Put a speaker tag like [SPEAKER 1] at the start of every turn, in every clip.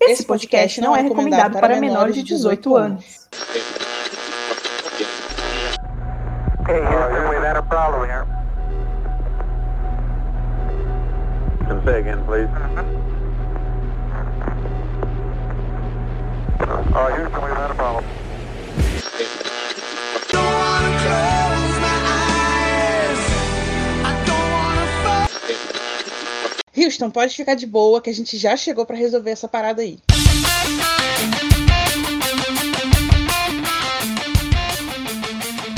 [SPEAKER 1] Esse podcast não é recomendado para menores de 18 anos.
[SPEAKER 2] Say again, please.
[SPEAKER 3] Uh, Houston, we've had a problem.
[SPEAKER 1] Houston, pode ficar de boa que a gente já chegou para resolver essa parada aí.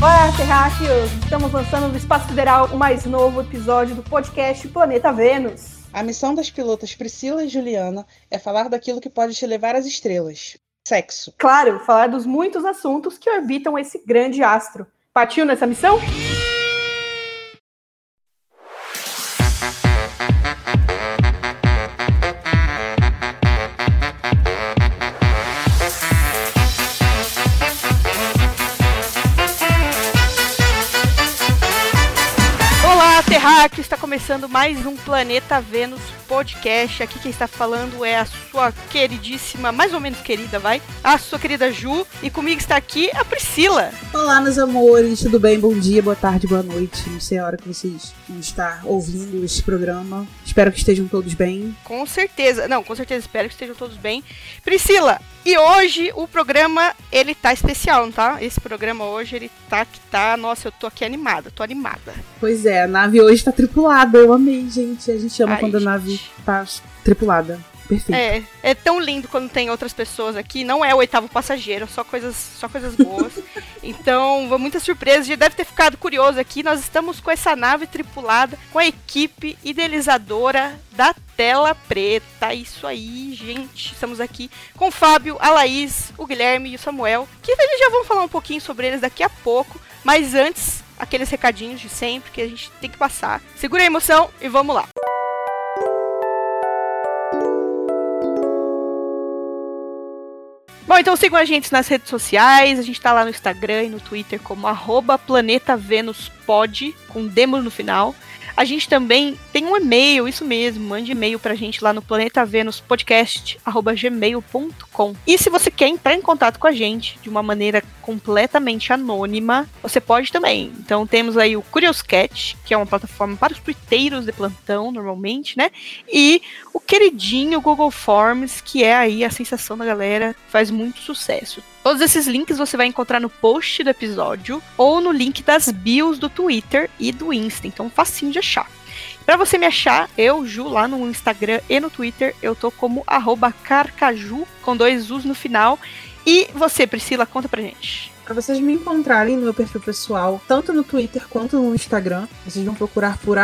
[SPEAKER 4] Olá, terráqueos! Estamos lançando no Espaço Sideral o mais novo episódio do podcast Planeta Vênus.
[SPEAKER 1] A missão das pilotas Priscila e Juliana é falar daquilo que pode te levar às estrelas. Sexo.
[SPEAKER 4] Claro, falar dos muitos assuntos que orbitam esse grande astro. Partiu nessa missão?
[SPEAKER 5] Terráqueo! Está começando mais um Planeta Vênus podcast. Aqui quem está falando é a sua queridíssima, mais ou menos querida, vai? A sua querida Ju. E comigo está aqui a Priscila.
[SPEAKER 6] Olá, meus amores, tudo bem? Bom dia, boa tarde, boa noite. Não sei a hora que vocês vão estar ouvindo esse programa. Espero que estejam todos bem.
[SPEAKER 5] Com certeza, não, com certeza espero que estejam todos bem. Priscila, e hoje o programa ele tá especial, não tá? Esse programa hoje ele tá que tá, nossa, eu tô aqui animada, tô animada.
[SPEAKER 6] Pois é, a nave hoje tá tripulada. Eu amei, gente. A gente ama
[SPEAKER 5] Ai,
[SPEAKER 6] quando a nave tá tripulada. Perfeito.
[SPEAKER 5] É, é tão lindo quando tem outras pessoas aqui. Não é o oitavo passageiro, só coisas, só coisas boas. então, muita surpresa. Já deve ter ficado curioso aqui. Nós estamos com essa nave tripulada, com a equipe idealizadora da Tela Preta. Isso aí, gente. Estamos aqui com o Fábio, a Laís, o Guilherme e o Samuel. Que eles já vão falar um pouquinho sobre eles daqui a pouco. Mas antes, aqueles recadinhos de sempre que a gente tem que passar. Segura a emoção e vamos lá. Bom, então sigam a gente nas redes sociais. A gente tá lá no Instagram e no Twitter como arroba com demos no final. A gente também tem um e-mail, isso mesmo, mande e-mail pra gente lá no planetavenuspodcast.gmail.com. E se você quer entrar em contato com a gente de uma maneira completamente anônima, você pode também. Então temos aí o Curious Cat, que é uma plataforma para os twitteiros de plantão, normalmente, né? E o queridinho Google Forms, que é aí a sensação da galera, faz muito sucesso. Todos esses links você vai encontrar no post do episódio ou no link das bios do Twitter e do Insta, então facinho de achar. Para você me achar, eu, Ju, lá no Instagram e no Twitter, eu tô como carcaju, com dois U's no final. E você, Priscila, conta pra gente.
[SPEAKER 6] Pra vocês me encontrarem no meu perfil pessoal, tanto no Twitter quanto no Instagram, vocês vão procurar por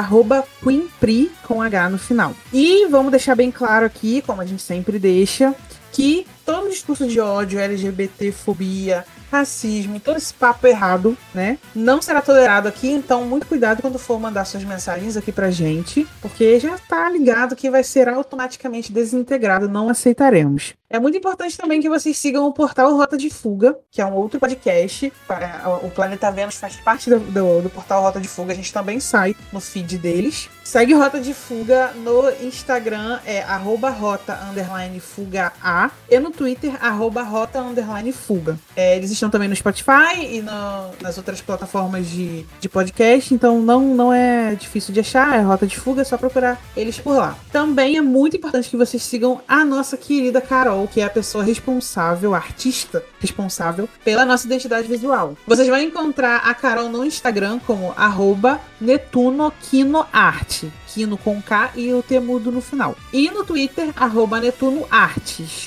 [SPEAKER 6] QueenPri com H no final. E vamos deixar bem claro aqui, como a gente sempre deixa, que todo discurso de ódio, LGBT, fobia, racismo, todo esse papo errado, né? Não será tolerado aqui, então muito cuidado quando for mandar suas mensagens aqui pra gente, porque já tá ligado que vai ser automaticamente desintegrado, não aceitaremos. É muito importante também que vocês sigam o portal Rota de Fuga, que é um outro podcast. É, O Planeta Vênus faz parte do, do, do portal Rota de Fuga, a gente também sai no feed deles. Segue Rota de Fuga no Instagram, é arroba e no Twitter, arroba rota underline fuga. É, eles estão também no Spotify e no- nas outras plataformas de, de podcast, então não, não é difícil de achar, é Rota de Fuga, é só procurar eles por lá. Também é muito importante que vocês sigam a nossa querida Carol, que é a pessoa responsável, artista responsável pela nossa identidade visual. Vocês vão encontrar a Carol no Instagram como arroba netunoquinoarte. Quino com K e o T mudo no final. E no Twitter, arroba Netuno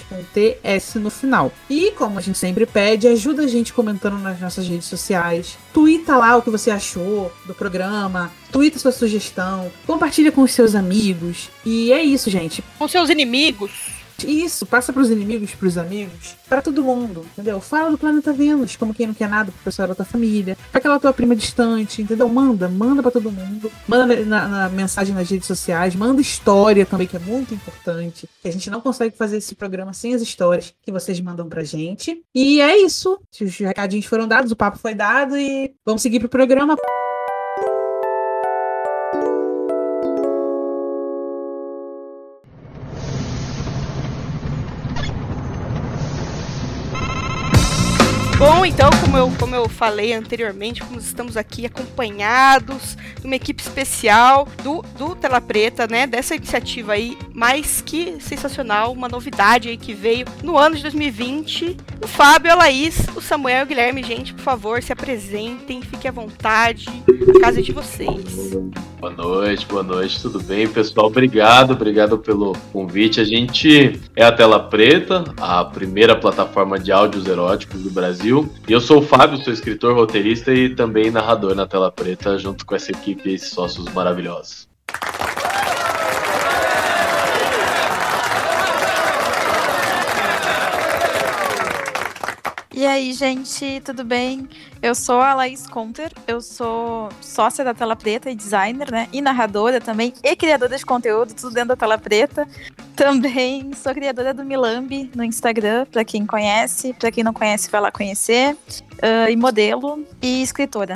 [SPEAKER 6] com TS no final. E, como a gente sempre pede, ajuda a gente comentando nas nossas redes sociais. Twitta lá o que você achou do programa. Twitta sua sugestão. Compartilha com os seus amigos. E é isso, gente.
[SPEAKER 5] Com seus inimigos.
[SPEAKER 6] Isso, passa pros inimigos, pros amigos, pra todo mundo, entendeu? Fala do planeta Vênus, como quem não quer nada pro pessoal da tua família, pra aquela tua prima distante, entendeu? Manda, manda pra todo mundo, manda na, na mensagem nas redes sociais, manda história também, que é muito importante, que a gente não consegue fazer esse programa sem as histórias que vocês mandam pra gente. E é isso, os recadinhos foram dados, o papo foi dado e vamos seguir pro programa.
[SPEAKER 5] Bom, então, como eu, como eu falei anteriormente, como estamos aqui acompanhados de uma equipe especial do, do Tela Preta, né? Dessa iniciativa aí, mais que sensacional, uma novidade aí que veio no ano de 2020. O Fábio, a Laís, o Samuel o Guilherme, gente, por favor, se apresentem, fiquem à vontade, a casa é de vocês.
[SPEAKER 7] Boa noite, boa noite, tudo bem, pessoal? Obrigado, obrigado pelo convite. A gente é a Tela Preta, a primeira plataforma de áudios eróticos do Brasil. E eu sou o Fábio, sou escritor, roteirista e também narrador na Tela Preta, junto com essa equipe e esses sócios maravilhosos.
[SPEAKER 8] E aí, gente, tudo bem? Eu sou a Laís Conter, eu sou sócia da Tela Preta e designer, né? E narradora também, e criadora de conteúdo, tudo dentro da Tela Preta. Também sou criadora do Milambi no Instagram, para quem conhece, para quem não conhece, vai lá conhecer. Uh, e modelo e escritora.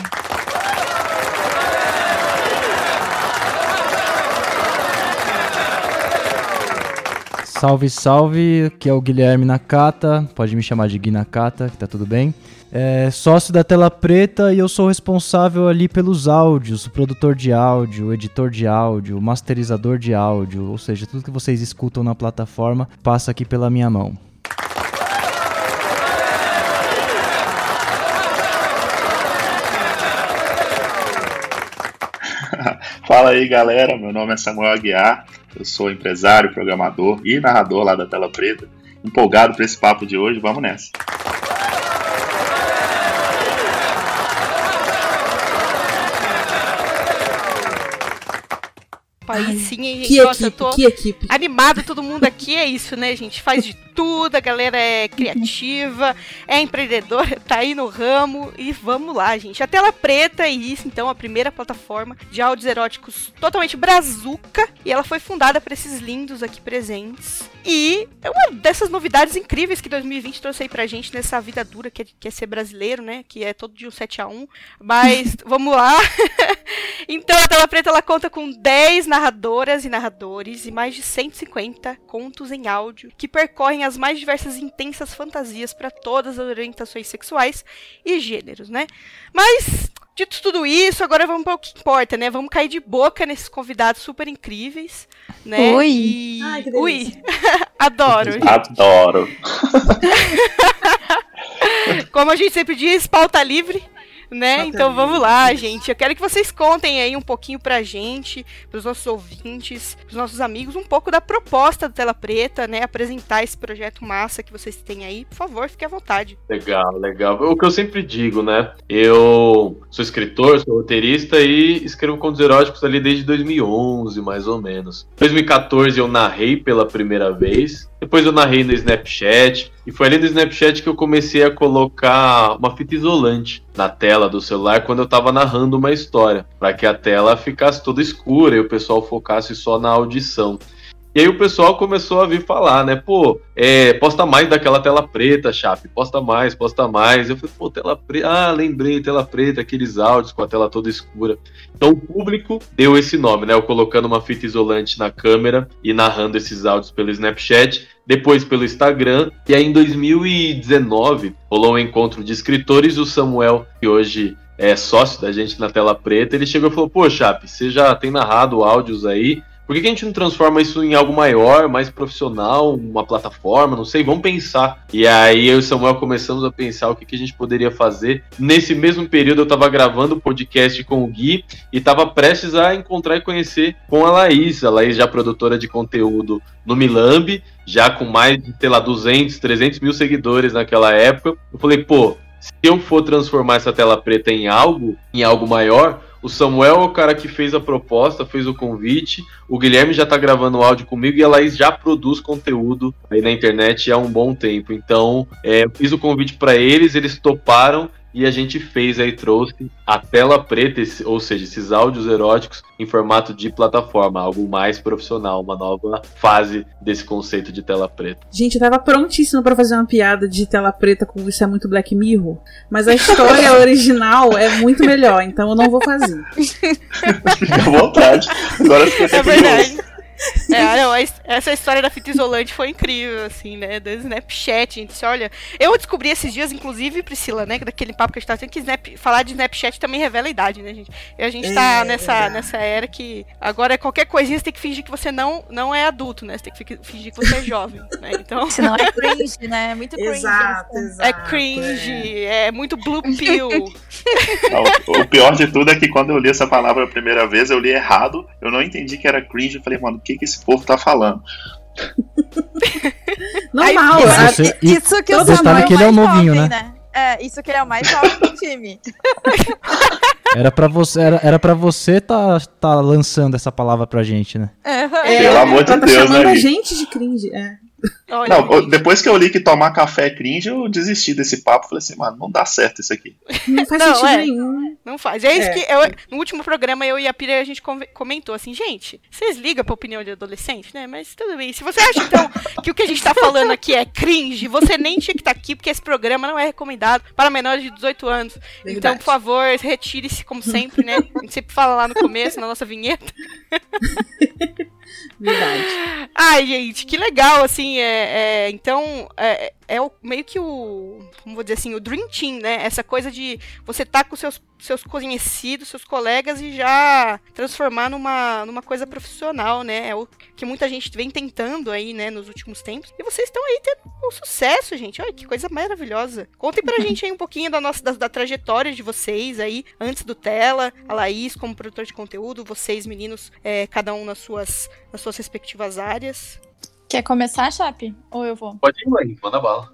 [SPEAKER 9] Salve, salve, aqui é o Guilherme Nakata, pode me chamar de Gui Nakata, que tá tudo bem. É, sócio da Tela Preta e eu sou responsável ali pelos áudios, o produtor de áudio, o editor de áudio, o masterizador de áudio, ou seja, tudo que vocês escutam na plataforma passa aqui pela minha mão.
[SPEAKER 10] Fala aí, galera. Meu nome é Samuel Aguiar. Eu sou empresário, programador e narrador lá da Tela Preta. Empolgado para esse papo de hoje. Vamos nessa.
[SPEAKER 5] Aí sim, hein,
[SPEAKER 6] Que
[SPEAKER 5] Nossa, eu
[SPEAKER 6] equipe,
[SPEAKER 5] tô
[SPEAKER 6] que equipe.
[SPEAKER 5] animado, todo mundo aqui é isso, né, gente? Faz de tudo, a galera é criativa, é empreendedora, tá aí no ramo e vamos lá, gente. A tela preta é isso, então, a primeira plataforma de áudios eróticos totalmente brazuca e ela foi fundada por esses lindos aqui presentes. E é uma dessas novidades incríveis que 2020 trouxe aí pra gente nessa vida dura que é, que é ser brasileiro, né? Que é todo dia um 7 a 1 Mas vamos lá. então a Tela Preta ela conta com 10 narradoras e narradores e mais de 150 contos em áudio que percorrem as mais diversas e intensas fantasias para todas as orientações sexuais e gêneros, né? Mas Dito tudo isso, agora vamos para o que importa, né? Vamos cair de boca nesses convidados super incríveis, né?
[SPEAKER 8] Ui.
[SPEAKER 5] E...
[SPEAKER 6] Ai, que
[SPEAKER 5] Ui. Adoro.
[SPEAKER 10] Adoro.
[SPEAKER 5] Como a gente sempre diz, pauta livre. Né? Então vamos lá, gente. Eu quero que vocês contem aí um pouquinho pra gente, pros nossos ouvintes, pros nossos amigos, um pouco da proposta do Tela Preta, né? Apresentar esse projeto massa que vocês têm aí. Por favor, fique à vontade.
[SPEAKER 7] Legal, legal. O que eu sempre digo, né? Eu sou escritor, sou roteirista e escrevo contos eróticos ali desde 2011, mais ou menos. Em 2014 eu narrei pela primeira vez. Depois eu narrei no Snapchat. E foi ali no Snapchat que eu comecei a colocar uma fita isolante na tela do celular quando eu tava narrando uma história. Para que a tela ficasse toda escura e o pessoal focasse só na audição. E aí o pessoal começou a vir falar, né? Pô, é, posta mais daquela tela preta, Chape. Posta mais, posta mais. Eu falei, pô, tela preta. Ah, lembrei, tela preta, aqueles áudios com a tela toda escura. Então o público deu esse nome, né? Eu colocando uma fita isolante na câmera e narrando esses áudios pelo Snapchat. Depois pelo Instagram. E aí em 2019 rolou um encontro de escritores. O Samuel, que hoje é sócio da gente na tela preta, ele chegou e falou: Pô, Chape, você já tem narrado áudios aí. Por que, que a gente não transforma isso em algo maior, mais profissional, uma plataforma? Não sei, vamos pensar. E aí eu e o Samuel começamos a pensar o que, que a gente poderia fazer. Nesse mesmo período eu estava gravando o podcast com o Gui e estava prestes a encontrar e conhecer com a Laís. A Laís já produtora de conteúdo no Milambi, já com mais de, sei lá, 200, 300 mil seguidores naquela época. Eu falei, pô, se eu for transformar essa tela preta em algo, em algo maior, o Samuel é o cara que fez a proposta, fez o convite. O Guilherme já tá gravando áudio comigo e a Laís já produz conteúdo aí na internet há um bom tempo. Então, é, eu fiz o convite para eles, eles toparam e a gente fez aí, trouxe a tela preta, esse- ou seja, esses áudios eróticos em formato de plataforma, algo mais profissional, uma nova fase desse conceito de tela preta.
[SPEAKER 6] Gente, eu tava prontíssima pra fazer uma piada de tela preta com isso é muito Black Mirror, mas a história original é muito melhor, então eu não vou fazer.
[SPEAKER 10] Fica à vontade. Agora fica
[SPEAKER 5] É verdade. É, não, es- essa história da fita isolante foi incrível, assim, né? Do Snapchat, gente. Olha. Eu descobri esses dias, inclusive, Priscila, né? Daquele papo que a gente tava tendo, que Snap- falar de Snapchat também revela a idade, né, gente? E a gente tá
[SPEAKER 6] É,
[SPEAKER 5] nessa,
[SPEAKER 6] verdade.
[SPEAKER 5] nessa era que agora qualquer coisinha você tem que fingir que você não, não é adulto, né? Você tem que fi- fingir que você é jovem, né? Então.
[SPEAKER 8] Senão é cringe, né? É muito cringe.
[SPEAKER 6] Exato,
[SPEAKER 8] assim.
[SPEAKER 6] exato.
[SPEAKER 5] É cringe, é, muito blue pill.
[SPEAKER 10] O, o pior de tudo é que quando eu li essa palavra a primeira vez, eu li errado, eu não entendi que era cringe, eu falei, mano, o que, que esse povo tá falando?
[SPEAKER 6] Normal.
[SPEAKER 5] Aí,
[SPEAKER 9] e
[SPEAKER 8] Isso que o Samuel
[SPEAKER 9] que ele é o
[SPEAKER 8] mais
[SPEAKER 9] novinho,
[SPEAKER 8] jovem,
[SPEAKER 9] né?
[SPEAKER 8] É, isso que ele é o mais jovem do time.
[SPEAKER 9] Era pra você, era, era pra você tá, tá lançando essa palavra pra gente, né?
[SPEAKER 6] é,
[SPEAKER 10] Pelo amor de
[SPEAKER 6] tá
[SPEAKER 10] Deus,
[SPEAKER 6] chamando
[SPEAKER 10] né,
[SPEAKER 6] a gente de cringe. É.
[SPEAKER 5] Olha,
[SPEAKER 10] Não,
[SPEAKER 5] gente,
[SPEAKER 10] depois que eu li que tomar café é cringe, eu desisti desse papo. Falei assim, mano, não dá certo isso aqui.
[SPEAKER 6] Não faz
[SPEAKER 5] Não,
[SPEAKER 6] sentido
[SPEAKER 5] é.
[SPEAKER 6] nenhum.
[SPEAKER 5] Não faz. É isso
[SPEAKER 6] É.
[SPEAKER 5] que eu, no último programa eu e a Pira a gente comentou assim, gente, vocês ligam pra opinião de adolescente, né? Mas tudo bem. Se você acha então que o que a gente tá falando aqui é cringe, você nem tinha que estar aqui porque esse programa não é recomendado para menores de 18 anos. Então,
[SPEAKER 6] Verdade.
[SPEAKER 5] por favor, retire-se como sempre, né? A gente sempre fala lá no começo, na nossa vinheta.
[SPEAKER 6] Verdade.
[SPEAKER 5] Ai, gente, que legal, assim, é, é, então, é, é o, meio que o, como vou dizer assim, o Dream Team, né, essa coisa de você tá com seus, seus conhecidos, seus colegas e já transformar numa, numa coisa profissional, né, é o que muita gente vem tentando aí, né, nos últimos tempos, e vocês estão aí tendo um sucesso, gente, olha que coisa maravilhosa. Contem pra gente aí um pouquinho da nossa, da, da trajetória de vocês aí, antes do Tela, a Laís como produtor de conteúdo, vocês meninos, é, cada um nas suas, nas suas respectivas áreas.
[SPEAKER 8] Quer começar, Chape? Ou eu vou?
[SPEAKER 7] Pode ir, mãe, manda bala.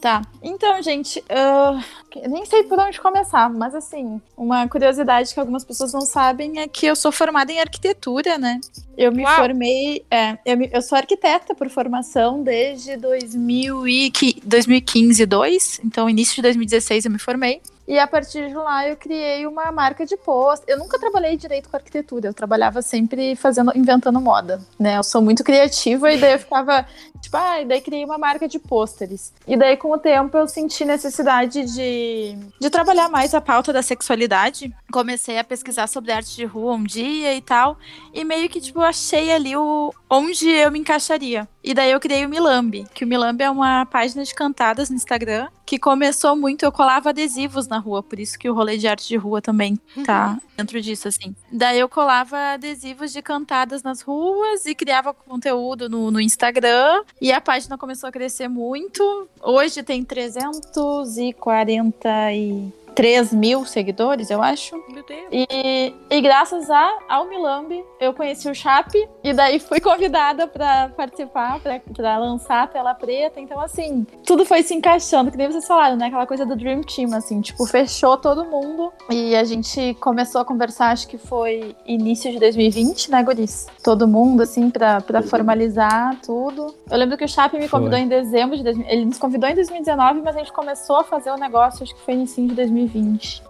[SPEAKER 8] Tá. Então, gente, eu nem sei por onde começar, mas assim, uma curiosidade que algumas pessoas não sabem é que eu sou formada em arquitetura, né? Eu me
[SPEAKER 5] Uau.
[SPEAKER 8] formei, é, eu, me- eu sou arquiteta por formação desde 2000 e, qui- 2015, 2, então início de 2016 eu me formei. E a partir de lá eu criei uma marca de post. Eu nunca trabalhei direito com arquitetura, eu trabalhava sempre fazendo, inventando moda, né? Eu sou muito criativa e daí eu ficava Tipo, ah, e daí criei uma marca de pôsteres. E daí, com o tempo, eu senti necessidade de, de trabalhar mais a pauta da sexualidade. Comecei a pesquisar sobre arte de rua um dia e tal. E meio que, tipo, achei ali o onde eu me encaixaria. E daí eu criei o Milambi, que o Milambi é uma página de cantadas no Instagram, que começou muito, eu colava adesivos na rua, por isso que o rolê de arte de rua também tá dentro disso, assim. Daí eu colava adesivos de cantadas nas ruas e criava conteúdo no, no Instagram. E a página começou a crescer muito. Hoje tem 343 mil seguidores, eu acho.
[SPEAKER 5] Meu Deus.
[SPEAKER 8] E, e graças a, ao Milambi, eu conheci o Chape. E daí fui convidada pra participar, pra, pra lançar a tela preta. Então, assim, tudo foi se encaixando, que nem vocês falaram, né? Aquela coisa do Dream Team, assim, tipo, fechou todo mundo. E a gente começou a conversar, acho que foi início de 2020, né, Guris? Todo mundo, assim, pra, pra formalizar tudo. Eu lembro que o Chape me
[SPEAKER 9] Foi.
[SPEAKER 8] convidou em dezembro de 2000. Ele nos convidou em 2019, mas a gente começou a fazer o negócio, acho que foi início de 2020.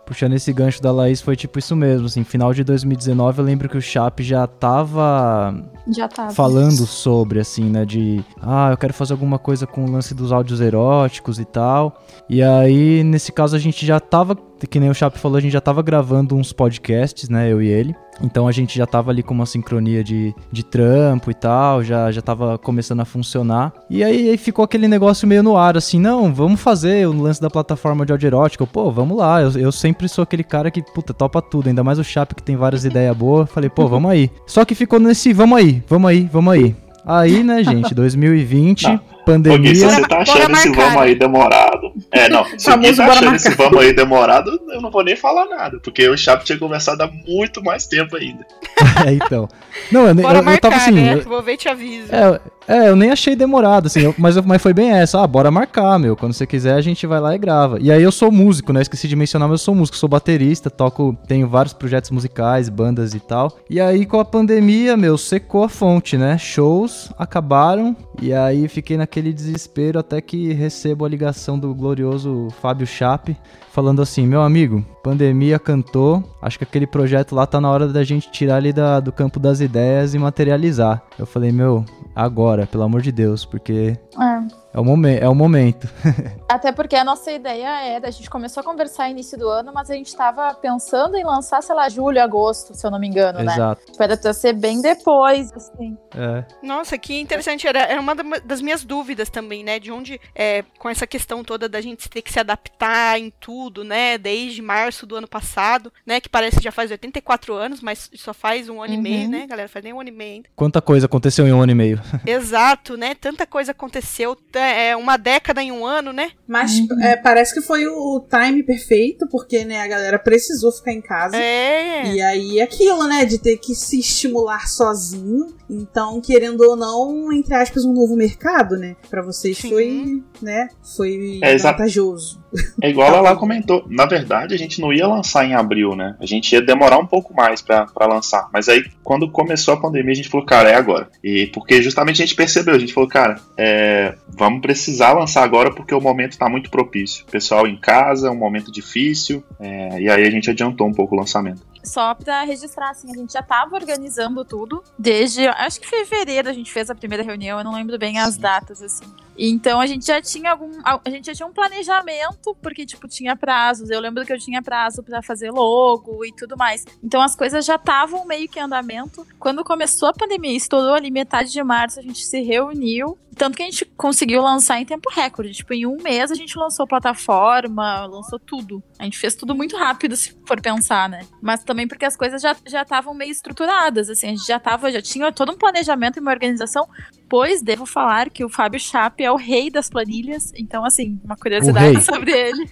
[SPEAKER 9] Puxando esse gancho da Laís, foi tipo isso mesmo, assim, final de 2019 eu lembro que o Chape já tava
[SPEAKER 8] Já tava.
[SPEAKER 9] falando sobre, assim, né, de, ah, eu quero fazer alguma coisa com o lance dos áudios eróticos e tal, e aí, nesse caso, a gente já tava, que nem o Chape falou, a gente já tava gravando uns podcasts, né, eu e ele, então a gente já tava ali com uma sincronia de, de trampo e tal, já, já tava começando a funcionar. E aí, aí ficou aquele negócio meio no ar, assim, não, vamos fazer o lance da plataforma de áudio erótico. Pô, vamos lá, eu, eu sempre sou aquele cara que, puta, topa tudo, ainda mais o Chape que tem várias ideias boas. Falei, pô, vamos aí. Só que ficou nesse, vamos aí, vamos aí, vamos aí. Aí, né, gente, 2020,
[SPEAKER 10] Não. Gui, se
[SPEAKER 9] pandemia.
[SPEAKER 10] você tá achando esse vamos
[SPEAKER 5] né?
[SPEAKER 10] aí demorado. É, não. Se
[SPEAKER 6] Famoso
[SPEAKER 10] tá achando esse
[SPEAKER 6] marcar.
[SPEAKER 10] vamos aí demorado, eu não vou nem falar nada. Porque o Chapo tinha conversado há muito mais tempo ainda.
[SPEAKER 9] É, então. Não, eu,
[SPEAKER 5] Bora
[SPEAKER 9] eu, eu
[SPEAKER 5] marcar,
[SPEAKER 9] tava assim.
[SPEAKER 5] né?
[SPEAKER 9] eu-
[SPEAKER 5] Vou ver te aviso.
[SPEAKER 9] É, é, eu nem achei demorado, assim, eu- mas, eu- mas foi bem essa, ah, bora marcar, meu, quando você quiser a gente vai lá e grava. E aí eu sou músico, né, esqueci de mencionar, mas eu sou músico, sou baterista, toco, tenho vários projetos musicais, bandas e tal. E aí com a pandemia, meu, secou a fonte, né, shows acabaram, e aí fiquei naquele desespero até que recebo a ligação do glorioso Fábio Chape, falando assim, meu amigo, pandemia cantou, acho que aquele projeto lá tá na hora da gente tirar ele da- do campo das ideias e materializar. Eu falei, meu, agora, pelo amor de Deus, porque
[SPEAKER 8] É.
[SPEAKER 9] É o, momen é o momento.
[SPEAKER 8] Até porque a nossa ideia era, a gente começou a conversar no início do ano, mas a gente tava pensando em lançar, sei lá, julho, agosto, se eu não me engano, né?
[SPEAKER 9] Exato.
[SPEAKER 8] Espera até ser bem depois, assim.
[SPEAKER 9] É.
[SPEAKER 5] Nossa, que interessante. Era, era uma da- das minhas dúvidas também, né? De onde, é, com essa questão toda da gente ter que se adaptar em tudo, né? Desde março do ano passado, né? Que parece que já faz 84 anos, mas só faz um ano e meio,
[SPEAKER 8] Uhum.
[SPEAKER 5] né, galera? Faz nem um ano e meio ainda.
[SPEAKER 9] Quanta coisa aconteceu em um ano e meio.
[SPEAKER 5] Exato, né? Tanta coisa aconteceu. Tá- É uma década em um ano, né?
[SPEAKER 6] Mas é, parece que foi o, o time perfeito, porque né, a galera precisou ficar em casa.
[SPEAKER 5] É.
[SPEAKER 6] E aí aquilo, né, de ter que se estimular sozinho. Então, querendo ou não, entre aspas, um novo mercado, né? Pra vocês
[SPEAKER 5] Sim.
[SPEAKER 6] foi, né, foi
[SPEAKER 10] É,
[SPEAKER 6] vantajoso.
[SPEAKER 10] É igual ela comentou. Na verdade, a gente não ia lançar em abril, né? A gente ia demorar um pouco mais pra pra lançar. Mas aí, quando começou a pandemia, a gente falou, cara, é agora. E porque justamente a gente percebeu, a gente falou, cara, é, vamos precisar lançar agora porque o momento tá muito propício. Pessoal em casa, um momento difícil. é, e aí a gente adiantou um pouco o lançamento.
[SPEAKER 8] Só pra registrar, assim, a gente já tava organizando tudo desde, acho que fevereiro a gente fez a primeira reunião, eu não lembro bem as datas, assim. Então a gente já tinha algum, a gente já tinha um planejamento, porque, tipo, tinha prazos. Eu lembro que eu tinha prazo pra fazer logo e tudo mais. Então as coisas já estavam meio que em andamento. Quando começou a pandemia, estourou ali metade de março, a gente se reuniu. Tanto que a gente conseguiu lançar em tempo recorde. Tipo, em um mês a gente lançou plataforma, lançou tudo. A gente fez tudo muito rápido, se for pensar, né? Mas também porque as coisas já já estavam meio estruturadas, assim, a gente já tava, já tinha todo um planejamento e uma organização. Pois devo falar que o Fábio Chape é o rei das planilhas. Então, assim, uma curiosidade sobre ele.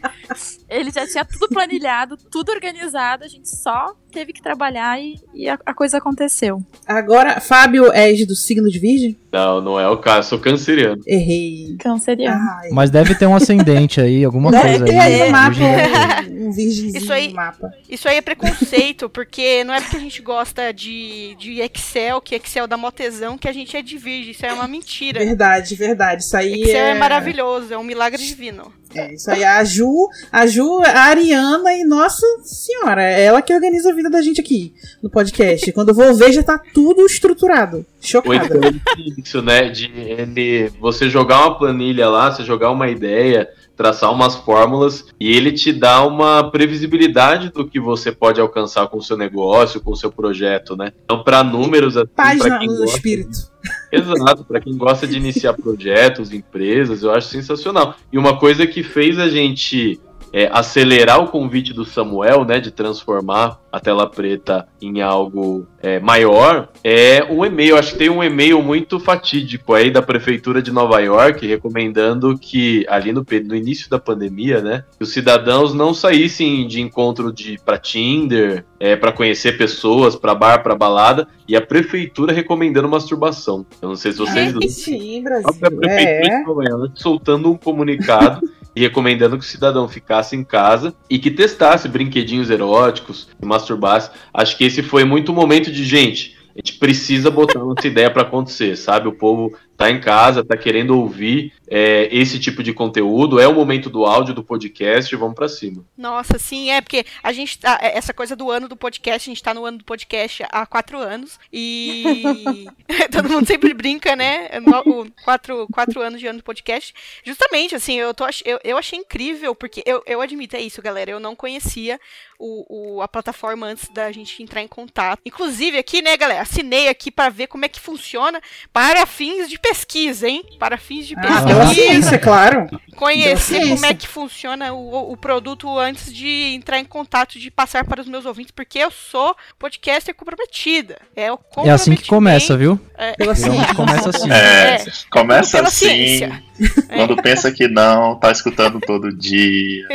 [SPEAKER 8] Ele já tinha tudo planilhado, tudo organizado, a gente só teve que trabalhar e, e a, a coisa aconteceu.
[SPEAKER 6] Agora, Fábio é do signo de Virgem?
[SPEAKER 7] Não, não é o caso. Sou canceriano.
[SPEAKER 6] Errei.
[SPEAKER 8] Canceriano.
[SPEAKER 6] Ai.
[SPEAKER 9] Mas deve ter um ascendente aí, alguma
[SPEAKER 6] Deve
[SPEAKER 9] coisa
[SPEAKER 6] ter
[SPEAKER 9] aí.
[SPEAKER 6] no mapa
[SPEAKER 9] Virgem.
[SPEAKER 6] um, um
[SPEAKER 5] Isso aí-
[SPEAKER 6] mapa.
[SPEAKER 5] Isso aí é preconceito, porque não é porque a gente gosta de, de Excel, que Excel dá mó tesão, que a gente é de virgem. Isso aí é uma mentira.
[SPEAKER 6] Verdade, verdade. Isso aí
[SPEAKER 5] Excel é
[SPEAKER 6] é,
[SPEAKER 5] maravilhoso, é um milagre divino.
[SPEAKER 6] É, isso aí. A Ju, a Ju, a Ariana e nossa senhora, é ela que organiza a vida da gente aqui no podcast. Quando eu vou ver, já tá tudo estruturado. Chocada.
[SPEAKER 7] então isso, né? De ele, você jogar uma planilha lá, você jogar uma ideia, traçar umas fórmulas e ele te dá uma previsibilidade do que você pode alcançar com o seu negócio, com o seu projeto, né? Então, para números, assim,
[SPEAKER 6] Paz
[SPEAKER 7] para
[SPEAKER 6] na-
[SPEAKER 7] quem
[SPEAKER 6] no
[SPEAKER 7] gosta,
[SPEAKER 6] espírito.
[SPEAKER 7] Exato, para quem gosta de iniciar projetos, empresas, eu acho sensacional. E uma coisa que fez a gente é, acelerar o convite do Samuel, né, de transformar a tela preta em algo é, maior, é um e-mail. Acho que tem um e-mail muito fatídico aí da prefeitura de Nova York recomendando que ali no, no início da pandemia, né, que os cidadãos não saíssem de encontro de para Tinder, é, para conhecer pessoas, para bar, para balada, e a prefeitura recomendando masturbação. Eu não sei se vocês
[SPEAKER 6] Sim,
[SPEAKER 7] lembram.
[SPEAKER 6] sim,
[SPEAKER 7] A própria
[SPEAKER 6] Brasil.
[SPEAKER 7] prefeitura
[SPEAKER 6] É.
[SPEAKER 7] de Nova York soltando um comunicado recomendando que o cidadão ficasse em casa e que testasse brinquedinhos eróticos e masturbasse. Acho que esse foi muito o momento de gente. A gente precisa botar nossa ideia para acontecer, sabe? O povo tá em casa, tá querendo ouvir é, esse tipo de conteúdo. É o momento do áudio, do podcast, vamos para cima.
[SPEAKER 5] Nossa, sim, é porque a gente tá. Essa coisa do ano do podcast, a gente tá no ano do podcast há quatro anos. E todo mundo sempre brinca, né? no- o quatro, quatro anos de ano do podcast. Justamente, assim, eu, tô, eu, eu achei incrível, porque eu, eu admito, é isso, galera. Eu não conhecia o, o- a plataforma antes da gente entrar em contato. Inclusive, aqui, né, galera, assinei aqui para ver como é que funciona para fins de pesquisa, hein? Para fins de
[SPEAKER 6] Ah,
[SPEAKER 5] pesquisa
[SPEAKER 6] pela ciência, claro.
[SPEAKER 5] conhecer como é que funciona o, o produto antes de entrar em contato, de passar para os meus ouvintes, porque eu sou podcaster comprometida. É, o
[SPEAKER 9] É assim que começa, viu?
[SPEAKER 5] É,
[SPEAKER 6] Pela ciência.
[SPEAKER 9] começa assim.
[SPEAKER 10] É,
[SPEAKER 5] É,
[SPEAKER 10] começa
[SPEAKER 5] pela
[SPEAKER 10] assim.
[SPEAKER 5] ciência.
[SPEAKER 10] Quando pensa que não, tá escutando todo dia.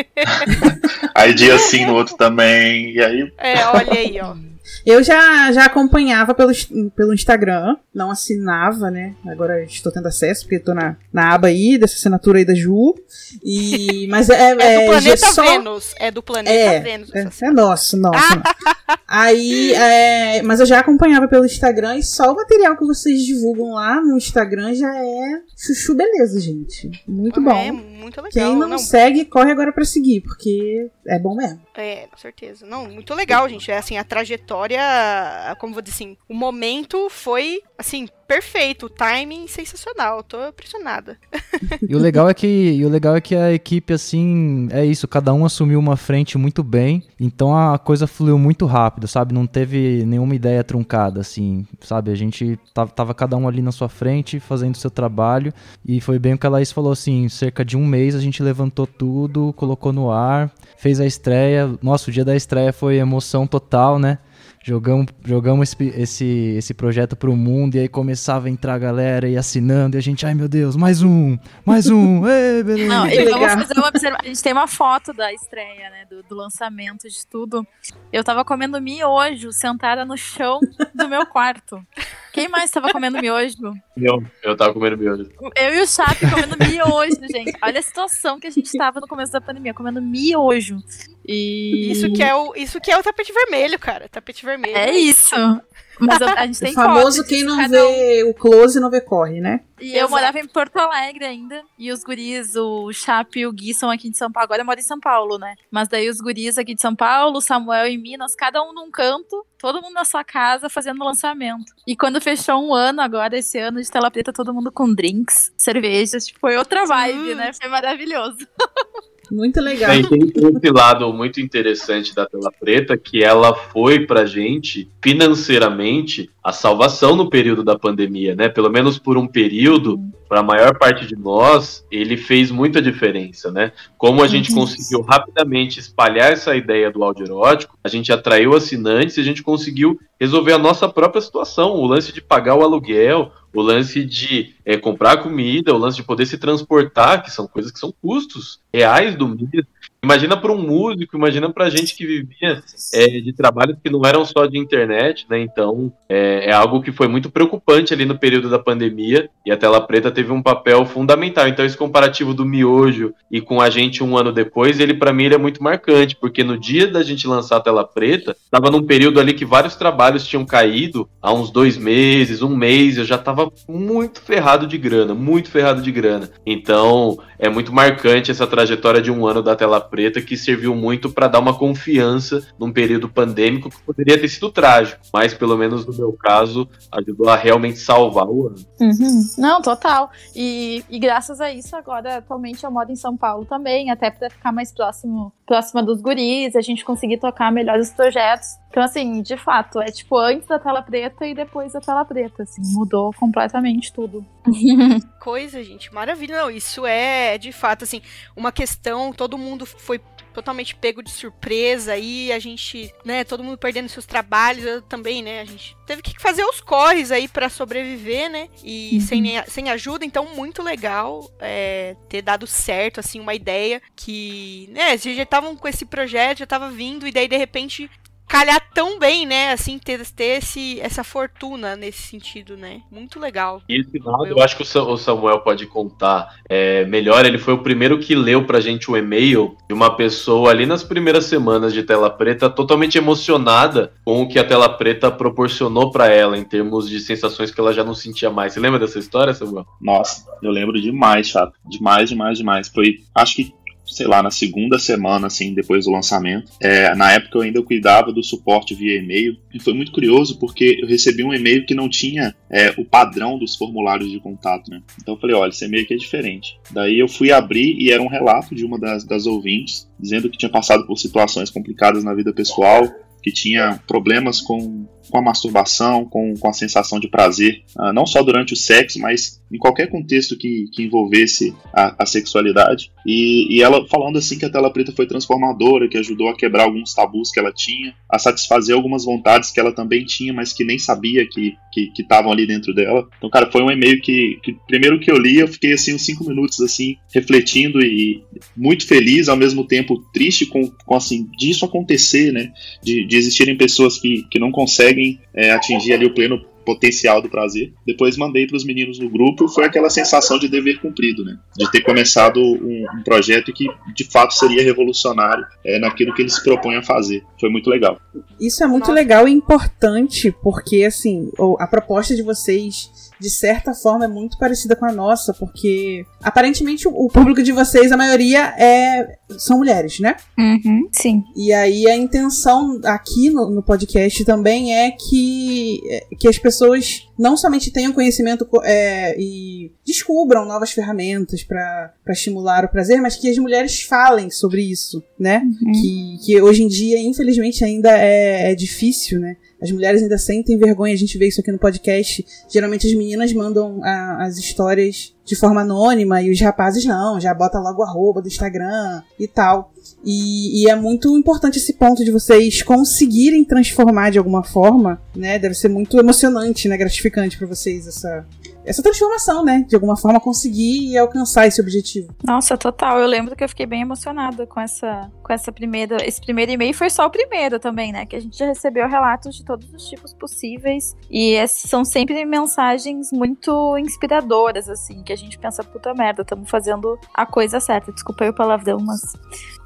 [SPEAKER 10] aí dia sim no outro também. E aí
[SPEAKER 5] é, olha aí, ó.
[SPEAKER 6] Eu já, já acompanhava pelo, pelo Instagram, não assinava, né? Agora estou tendo acesso, porque estou na, na aba aí, dessa assinatura aí da Ju. E, mas é,
[SPEAKER 5] É do
[SPEAKER 6] é,
[SPEAKER 5] planeta
[SPEAKER 6] só-
[SPEAKER 5] Vênus. É do planeta
[SPEAKER 6] É,
[SPEAKER 5] Vênus.
[SPEAKER 6] É, é nosso, nosso. Aí, é, mas eu já acompanhava pelo Instagram e só o material que vocês divulgam lá no Instagram já é chuchu beleza, gente. Muito bom.
[SPEAKER 5] É muito legal.
[SPEAKER 6] Quem não,
[SPEAKER 5] não,
[SPEAKER 6] segue, corre agora pra seguir, porque é bom mesmo.
[SPEAKER 5] É, com certeza. Não, muito legal, gente. É assim, a trajetória, como vou dizer assim, o momento foi, assim, perfeito, o timing sensacional. Tô impressionada.
[SPEAKER 9] E o legal é que, o legal é que a equipe assim, é isso, cada um assumiu uma frente muito bem, então a coisa fluiu muito rápido, sabe? Não teve nenhuma ideia truncada assim, sabe? A gente tava, tava cada um ali na sua frente fazendo seu trabalho e foi bem o que a Laís falou assim, cerca de um mês a gente levantou tudo, colocou no ar, fez a estreia. Nossa, o dia da estreia foi emoção total, né? Jogamos, jogamos esse, esse, esse projeto pro mundo e aí começava a entrar a galera e assinando e a gente, ai meu Deus, mais um, mais um, ei, beleza.
[SPEAKER 8] Não, e vamos fazer uma observação. A gente tem uma foto da estreia, né? Do, do lançamento de tudo. Eu tava comendo miojo sentada no chão do meu quarto. Quem mais tava comendo miojo?
[SPEAKER 7] Eu, eu tava comendo miojo.
[SPEAKER 8] Eu e o Chape comendo miojo, gente. Olha a situação que a gente tava no começo da pandemia, comendo miojo. E.
[SPEAKER 5] Isso que é o, isso que é o tapete vermelho, cara. Tapete vermelho.
[SPEAKER 8] É isso. Mas a, a gente tem
[SPEAKER 6] o famoso quem não vê o close não vê corre, né?
[SPEAKER 8] E eu morava em Porto Alegre ainda. E os guris, o Chape e o Gui são aqui de São Paulo. Agora eu moro em São Paulo, né? Mas daí os guris aqui de São Paulo, Samuel em Minas, cada um num canto, todo mundo na sua casa fazendo lançamento. E quando fechou um ano agora, esse ano de tela preta, todo mundo com drinks, cervejas. Tipo, foi outra vibe, né? Foi maravilhoso.
[SPEAKER 6] Muito legal.
[SPEAKER 7] Tem, tem esse lado muito interessante da tela preta que ela foi pra gente financeiramente a salvação no período da pandemia, né? Pelo menos por um período, para a maior parte de nós, ele fez muita diferença, né? Como a gente conseguiu rapidamente espalhar essa ideia do áudio erótico, a gente atraiu assinantes e a gente conseguiu resolver a nossa própria situação, o lance de pagar o aluguel, o lance de é, comprar comida, o lance de poder se transportar, que são coisas que são custos reais do mês. Imagina para um músico, imagina para gente que vivia é, de trabalhos que não eram só de internet, né? Então é, é, algo que foi muito preocupante ali no período da pandemia e a tela preta teve um papel fundamental. Então esse comparativo do miojo e com a gente um ano depois, ele para mim ele é muito marcante, porque no dia da gente lançar a tela preta, estava num período ali que vários trabalhos tinham caído há uns dois meses, um mês, eu já estava muito ferrado de grana, muito ferrado de grana. Então é muito marcante essa trajetória de um ano da tela preta que serviu muito para dar uma confiança num período pandêmico que poderia ter sido trágico, mas pelo menos no meu caso ajudou a realmente salvar o ano.
[SPEAKER 8] Uhum. Não, total. E, e graças a isso agora atualmente eu moro em São Paulo também, até para ficar mais próximo próxima dos guris, a gente conseguir tocar melhor os projetos. Então, assim, de fato, é tipo antes da tela preta e depois da tela preta, assim, mudou completamente tudo.
[SPEAKER 5] Coisa, gente, maravilha. Não, isso é, de fato, assim, uma questão, todo mundo foi totalmente pego de surpresa e a gente, né, todo mundo perdendo seus trabalhos, eu também, né, a gente teve que fazer os corres aí para sobreviver, né, e sem, sem ajuda, então muito legal é, ter dado certo, assim, uma ideia que, né, já estavam com esse projeto, já tava vindo e daí de repente calhar tão bem, né? Assim, ter, ter esse, essa fortuna nesse sentido, né? Muito legal.
[SPEAKER 7] E esse lado, eu acho que o Samuel pode contar é, melhor. Ele foi o primeiro que leu pra gente o e-mail de uma pessoa ali nas primeiras semanas de tela preta, totalmente emocionada com o que a tela preta proporcionou para ela, em termos de sensações que ela já não sentia mais. Você lembra dessa história, Samuel?
[SPEAKER 10] Nossa, eu lembro demais, chato. Demais, demais, demais. Foi, acho que sei lá, na segunda semana, assim, depois do lançamento. É, na época eu ainda cuidava do suporte via e-mail. E foi muito curioso porque eu recebi um e-mail que não tinha é, o padrão dos formulários de contato, né? Então eu falei, olha, esse e-mail aqui é diferente. Daí eu fui abrir e era um relato de uma das, das ouvintes, dizendo que tinha passado por situações complicadas na vida pessoal, que tinha problemas com, com a masturbação, com, com a sensação de prazer, uh, não só durante o sexo, mas em qualquer contexto que, que envolvesse a, a sexualidade. E, e, ela falando assim que a tela preta foi transformadora, que ajudou a quebrar alguns tabus que ela tinha, a satisfazer algumas vontades que ela também tinha, mas que nem sabia que estavam ali dentro dela. Então, cara, foi um e-mail que, que, primeiro que eu li, eu fiquei assim uns cinco minutos assim, refletindo e muito feliz, ao mesmo tempo triste com, com assim, disso acontecer, né? De, de existirem pessoas que, que não conseguem é, atingir ali o pleno potencial do prazer. Depois mandei para os meninos no grupo e foi aquela sensação de dever cumprido, né? De ter começado um, um projeto que de fato seria revolucionário é, naquilo que eles se propõem a fazer. Foi muito legal.
[SPEAKER 6] Isso é muito legal e importante porque assim a proposta de vocês de certa forma é muito parecida com a nossa, porque aparentemente o público de vocês, a maioria é são mulheres, né?
[SPEAKER 8] Uhum, sim.
[SPEAKER 6] E aí a intenção aqui no, no podcast também é que, que as pessoas não somente tenham conhecimento é, e descubram novas ferramentas para estimular o prazer, mas que as mulheres falem sobre isso, né?
[SPEAKER 8] Uhum.
[SPEAKER 6] Que, que hoje em dia, infelizmente, ainda é, é difícil, né? As mulheres ainda sentem vergonha, a gente vê isso aqui no podcast. Geralmente as meninas mandam a, as histórias de forma anônima e os rapazes não, já bota logo o arroba do Instagram e tal. E, e, é muito importante esse ponto de vocês conseguirem transformar de alguma forma, né? Deve ser muito emocionante, né? Gratificante para vocês essa, essa transformação, né? De alguma forma conseguir e alcançar esse objetivo.
[SPEAKER 8] Nossa, total. Eu lembro que eu fiquei bem emocionada com essa, com essa primeira, esse primeiro e-mail foi só o primeiro também, né? Que a gente já recebeu relatos de todos os tipos possíveis e são sempre mensagens muito inspiradoras, assim, que a gente pensa puta merda, estamos fazendo a coisa certa. Desculpa aí o palavrão, mas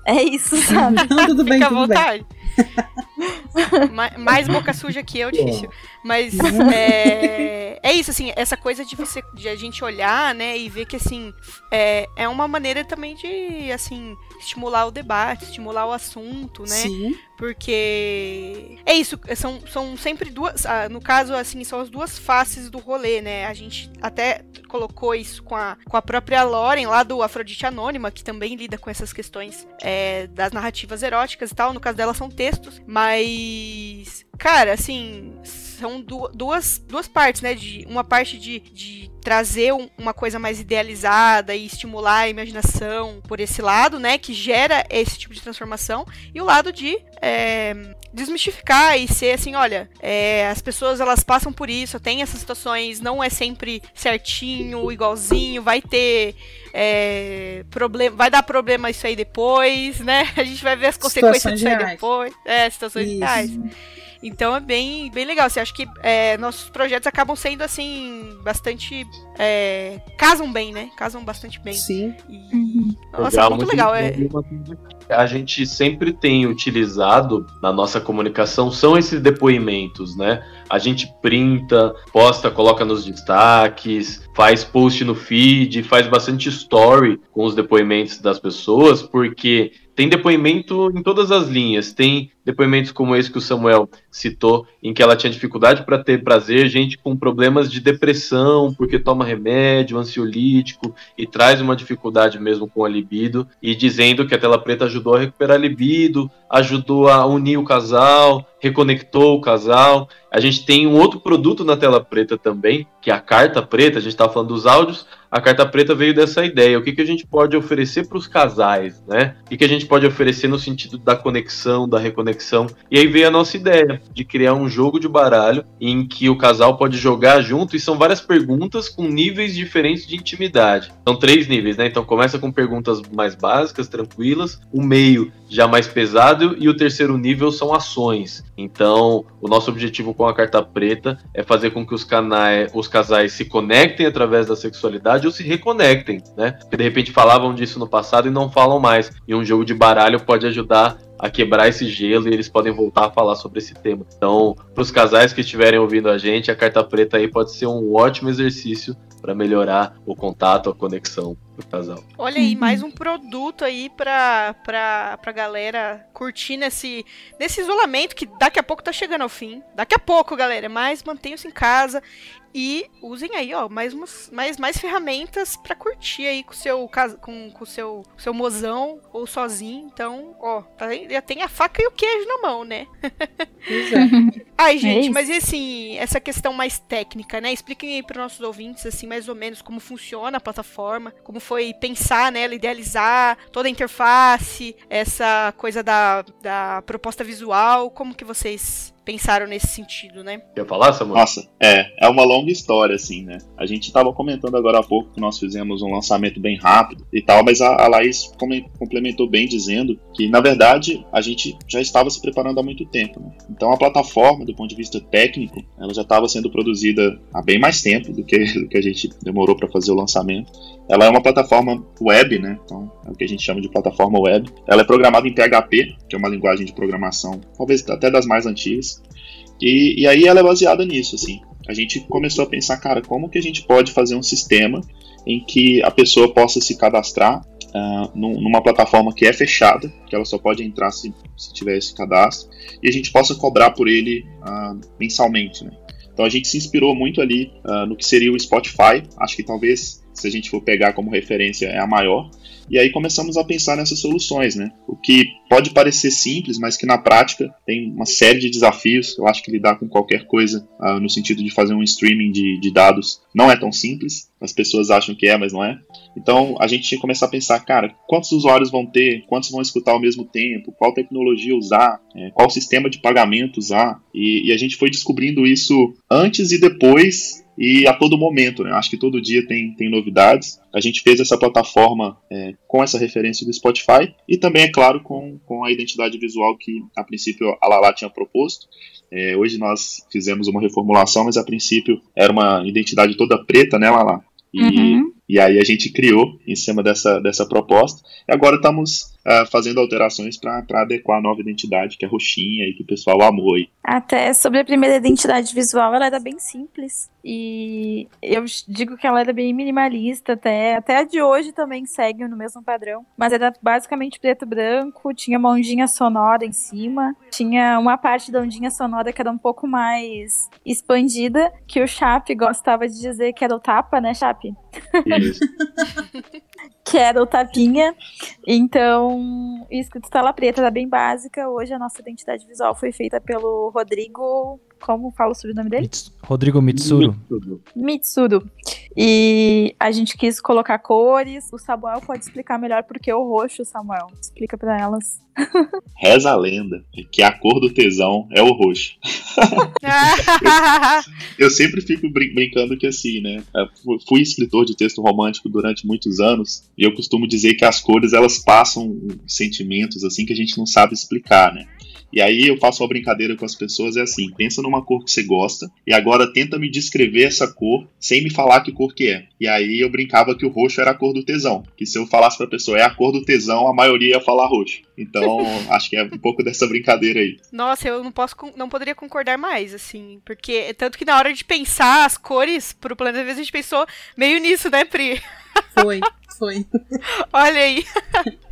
[SPEAKER 8] é isso, sabe?
[SPEAKER 6] Não, tudo bem,
[SPEAKER 5] Fica à
[SPEAKER 6] tudo bem.
[SPEAKER 5] vontade. Ma- mais boca suja que eu, difícil. Mas é, é isso, assim, essa coisa de você de a gente olhar, né, e ver que assim é, é uma maneira também de assim estimular o debate, estimular o assunto, né?
[SPEAKER 6] Sim.
[SPEAKER 5] Porque é isso, são, são sempre duas, ah, no caso assim, são as duas faces do rolê, né? A gente até colocou isso com a, com a própria Lauren lá do Afrodite Anônima, que também lida com essas questões é, das narrativas eróticas e tal. No caso dela são textos, mas cara, assim, são du- duas, duas partes, né? De, uma parte de, de trazer um- uma coisa mais idealizada e estimular a imaginação por esse lado, né? Que gera esse tipo de transformação. E o lado de é, desmistificar e ser assim, olha, é, as pessoas elas passam por isso, tem essas situações, não é sempre certinho, igualzinho, vai ter é, problema, vai dar problema isso aí depois, né? A gente vai ver as consequências disso aí
[SPEAKER 6] reais.
[SPEAKER 5] depois. É, situações
[SPEAKER 6] Isso.
[SPEAKER 5] reais. Então é bem, bem legal. Você acha que é, nossos projetos acabam sendo assim bastante é, casam bem, né? Casam bastante bem.
[SPEAKER 6] Sim.
[SPEAKER 5] E, nossa, é muito legal. É,
[SPEAKER 7] A gente sempre tem utilizado na nossa comunicação são esses depoimentos, né? A gente printa, posta, coloca nos destaques, faz post no feed, faz bastante story com os depoimentos das pessoas, porque tem depoimento em todas as linhas. Tem depoimentos como esse que o Samuel citou, em que ela tinha dificuldade para ter prazer, gente com problemas de depressão, porque toma remédio, ansiolítico, e traz uma dificuldade mesmo com a libido, e dizendo que a tela preta ajudou a recuperar a libido, ajudou a unir o casal, reconectou o casal. A gente tem um outro produto na tela preta também, que é a carta preta, a gente estava falando dos áudios, a carta preta veio dessa ideia. O que, que a gente pode oferecer para os casais, né? O que, que a gente pode oferecer no sentido da conexão, da reconexão? E aí veio a nossa ideia de criar um jogo de baralho em que o casal pode jogar junto e são várias perguntas com níveis diferentes de intimidade. São três níveis, né? Então começa com perguntas mais básicas, tranquilas, o meio já mais pesado e o terceiro nível são ações. Então, o nosso objetivo com a carta preta é fazer com que os, canais, os casais se conectem através da sexualidade ou se reconectem, né? Porque de repente falavam disso no passado e não falam mais. E um jogo de baralho pode ajudar a quebrar esse gelo e eles podem voltar a falar sobre esse tema. Então, para os casais que estiverem ouvindo a gente, a carta preta aí pode ser um ótimo exercício para melhorar o contato, a conexão do casal.
[SPEAKER 5] Olha aí, mais um produto aí pra, pra galera curtir nesse, nesse isolamento que daqui a pouco tá chegando ao fim. Daqui a pouco, galera, mas mantenham-se em casa e usem aí, ó, mais, umas, mais, mais ferramentas pra curtir aí com o seu, com, com seu, seu mozão ou sozinho. Então, ó, tá- já tem a faca e o queijo na mão, né?
[SPEAKER 6] Pois é.
[SPEAKER 5] Ai, gente,
[SPEAKER 8] isso.
[SPEAKER 5] mas e assim, essa questão mais técnica, né? Expliquem aí para nossos ouvintes, assim, mais ou menos como funciona a plataforma, como foi pensar nela, idealizar toda a interface, essa coisa da, da proposta visual, como que vocês pensaram nesse sentido, né?
[SPEAKER 7] Quer falar, Samuel?
[SPEAKER 10] Nossa, é, é uma longa história, assim, né? A gente tava comentando agora há pouco que nós fizemos um lançamento bem rápido e tal, mas a, a Laís complementou bem dizendo que, na verdade, a gente já estava se preparando há muito tempo, né? Então a plataforma, do ponto de vista técnico, ela já estava sendo produzida há bem mais tempo do que, do que a gente demorou para fazer o lançamento. Ela é uma plataforma web, né? Então é o que a gente chama de plataforma web. Ela é programada em PHP, que é uma linguagem de programação, talvez até das mais antigas. E, e aí ela é baseada nisso, assim. a gente começou a pensar, cara, como que a gente pode fazer um sistema em que a pessoa possa se cadastrar uh, numa plataforma que é fechada, que ela só pode entrar se, se tiver esse cadastro, e a gente possa cobrar por ele uh, mensalmente, né? Então a gente se inspirou muito ali uh, no que seria o Spotify. Acho que talvez, se a gente for pegar como referência, é a maior. E aí começamos a pensar nessas soluções, né? O que pode parecer simples, mas que na prática tem uma série de desafios. Eu acho que lidar com qualquer coisa uh, no sentido de fazer um streaming de, de dados não é tão simples. As pessoas acham que é, mas não é. Então a gente tinha que começar a pensar, cara, quantos usuários vão ter, quantos vão escutar ao mesmo tempo, qual tecnologia usar, é, qual sistema de pagamento usar. E, e a gente foi descobrindo isso antes e depois e a todo momento, né? Acho que todo dia tem, tem novidades. A gente fez essa plataforma é, com essa referência do Spotify e também, é claro, com, com a identidade visual que a princípio a Lala tinha proposto. É, hoje nós fizemos uma reformulação, mas a princípio era uma identidade toda preta, né, Lala? E, uhum. E aí a gente criou em cima dessa, dessa proposta. E agora estamos uh, fazendo alterações para adequar a nova identidade, que é roxinha e que o pessoal amou. Aí.
[SPEAKER 8] Até sobre a primeira identidade visual, ela era bem simples. E eu digo que ela era bem minimalista, até, até a de hoje também segue no mesmo padrão. Mas era basicamente preto e branco, tinha uma ondinha sonora em cima, tinha uma parte da ondinha sonora que era um pouco mais expandida, que o Chape gostava de dizer que era o tapa, né, Chape? Que era o tapinha. Então, escrito tela preta era bem básica. Hoje a nossa identidade visual foi feita pelo Rodrigo como fala o sobrenome dele?
[SPEAKER 9] Mits Rodrigo Mitsuru.
[SPEAKER 8] Mitsuru. E a gente quis colocar cores. O Samuel pode explicar melhor porque o roxo, Samuel. Explica para elas.
[SPEAKER 10] Reza a lenda que a cor do tesão é o roxo. eu, eu, sempre fico brin brincando que assim, né? Fui escritor de texto romântico durante muitos anos e eu costumo dizer que as cores elas passam sentimentos assim que a gente não sabe explicar, né? E aí eu faço uma brincadeira com as pessoas, é assim, pensa numa cor que você gosta, e agora tenta me descrever essa cor sem me falar que cor que é. E aí eu brincava que o roxo era a cor do tesão, que se eu falasse pra pessoa é a cor do tesão, a maioria ia falar roxo. Então, acho que é um pouco dessa brincadeira aí.
[SPEAKER 5] Nossa, eu não posso, não poderia concordar mais, assim, porque tanto que na hora de pensar as cores pro planeta, às vezes a gente pensou meio nisso, né, Pri?
[SPEAKER 6] Foi, foi.
[SPEAKER 5] Olha aí.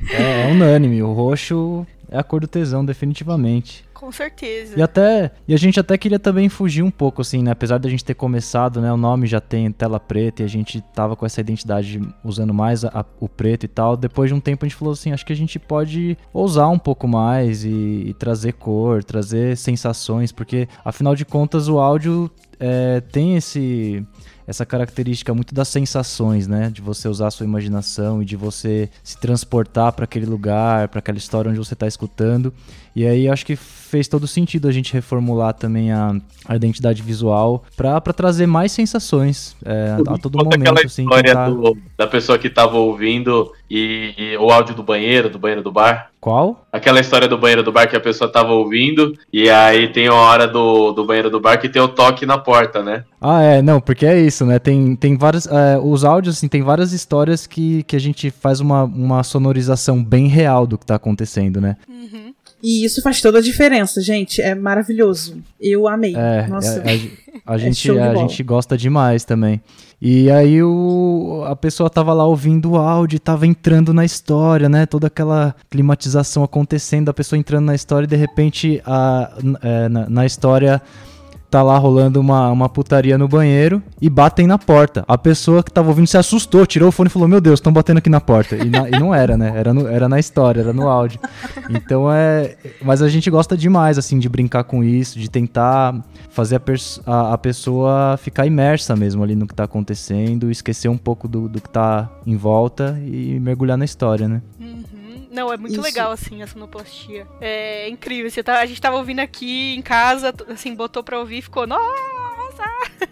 [SPEAKER 9] É, é unânime, o roxo é a cor do tesão, definitivamente.
[SPEAKER 5] Com certeza.
[SPEAKER 9] E até e a gente até queria também fugir um pouco assim, né? Apesar da gente ter começado, né, o nome já tem tela preta e a gente tava com essa identidade usando mais a, a, o preto e tal. Depois de um tempo a gente falou assim, acho que a gente pode ousar um pouco mais e, e trazer cor, trazer sensações, porque afinal de contas o áudio é, tem esse essa característica muito das sensações, né? De você usar a sua imaginação e de você se transportar para aquele lugar, para aquela história onde você está escutando. E aí acho que fez todo sentido a gente reformular também a, a identidade visual para trazer mais sensações é, a todo momento.
[SPEAKER 7] Aquela
[SPEAKER 9] assim,
[SPEAKER 7] história tentar... do, da pessoa que estava ouvindo e, e, o áudio do banheiro, do banheiro do bar.
[SPEAKER 9] Qual?
[SPEAKER 7] Aquela história do banheiro do bar que a pessoa estava ouvindo e aí tem a hora do, do banheiro do bar que tem o toque na porta, né?
[SPEAKER 9] Ah, é, não, porque é isso, né? Tem, tem vários. É, os áudios, assim, tem várias histórias que, que a gente faz uma, uma sonorização bem real do que tá acontecendo, né?
[SPEAKER 6] Uhum. E isso faz toda a diferença, gente. É maravilhoso. Eu amei.
[SPEAKER 9] É, Nossa. A, a, a é gente, a gente gosta demais também. E aí o, a pessoa tava lá ouvindo o áudio, tava entrando na história, né? Toda aquela climatização acontecendo, a pessoa entrando na história e de repente a, é, na, na história tá lá rolando uma, uma putaria no banheiro e batem na porta. A pessoa que tava ouvindo se assustou, tirou o fone e falou: Meu Deus, estão batendo aqui na porta. E, na, e, não era, né? Era, no, era na história, era no áudio. Então é. Mas a gente gosta demais, assim, de brincar com isso, de tentar fazer a, a, a pessoa ficar imersa mesmo ali no que tá acontecendo, esquecer um pouco do, do que tá em volta e mergulhar na história, né?
[SPEAKER 5] Não, é muito Isso. legal, assim, a sonoplastia. É incrível. Você tá, a gente tava ouvindo aqui em casa, assim, botou pra ouvir e ficou, nossa!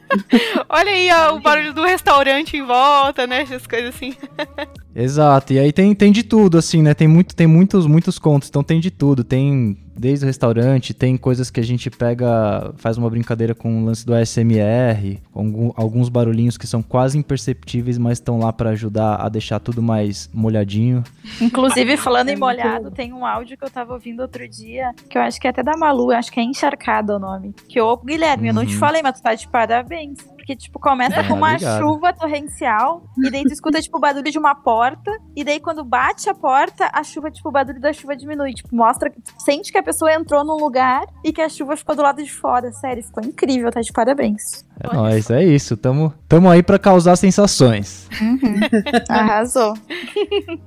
[SPEAKER 5] Olha aí ó, o barulho do restaurante em volta, né? Essas coisas assim.
[SPEAKER 9] Exato, e aí tem, tem de tudo, assim, né? Tem, muito, tem muitos, muitos contos, então tem de tudo. Tem desde o restaurante, tem coisas que a gente pega, faz uma brincadeira com o lance do ASMR, algum- alguns barulhinhos que são quase imperceptíveis, mas estão lá pra ajudar a deixar tudo mais molhadinho.
[SPEAKER 8] Inclusive, falando
[SPEAKER 4] É
[SPEAKER 8] em molhado, tem um áudio que eu tava ouvindo outro dia, que eu acho que é até da Malu, acho que é Encharcada o nome. Que, ô, Guilherme, eu não te
[SPEAKER 9] Uhum.
[SPEAKER 8] falei, mas tu tá de parabéns. Porque, tipo, começa
[SPEAKER 9] É,
[SPEAKER 8] com uma
[SPEAKER 9] obrigado.
[SPEAKER 8] chuva torrencial, e daí tu escuta, tipo, o barulho de uma porta, e daí quando bate a porta, a chuva, tipo, o barulho da chuva diminui. Tipo, mostra, sente que a pessoa entrou num lugar e que a chuva ficou do lado de fora. Sério, ficou incrível, tá de parabéns.
[SPEAKER 9] É nóis, é isso. Tamo, tamo aí pra causar sensações.
[SPEAKER 8] Arrasou.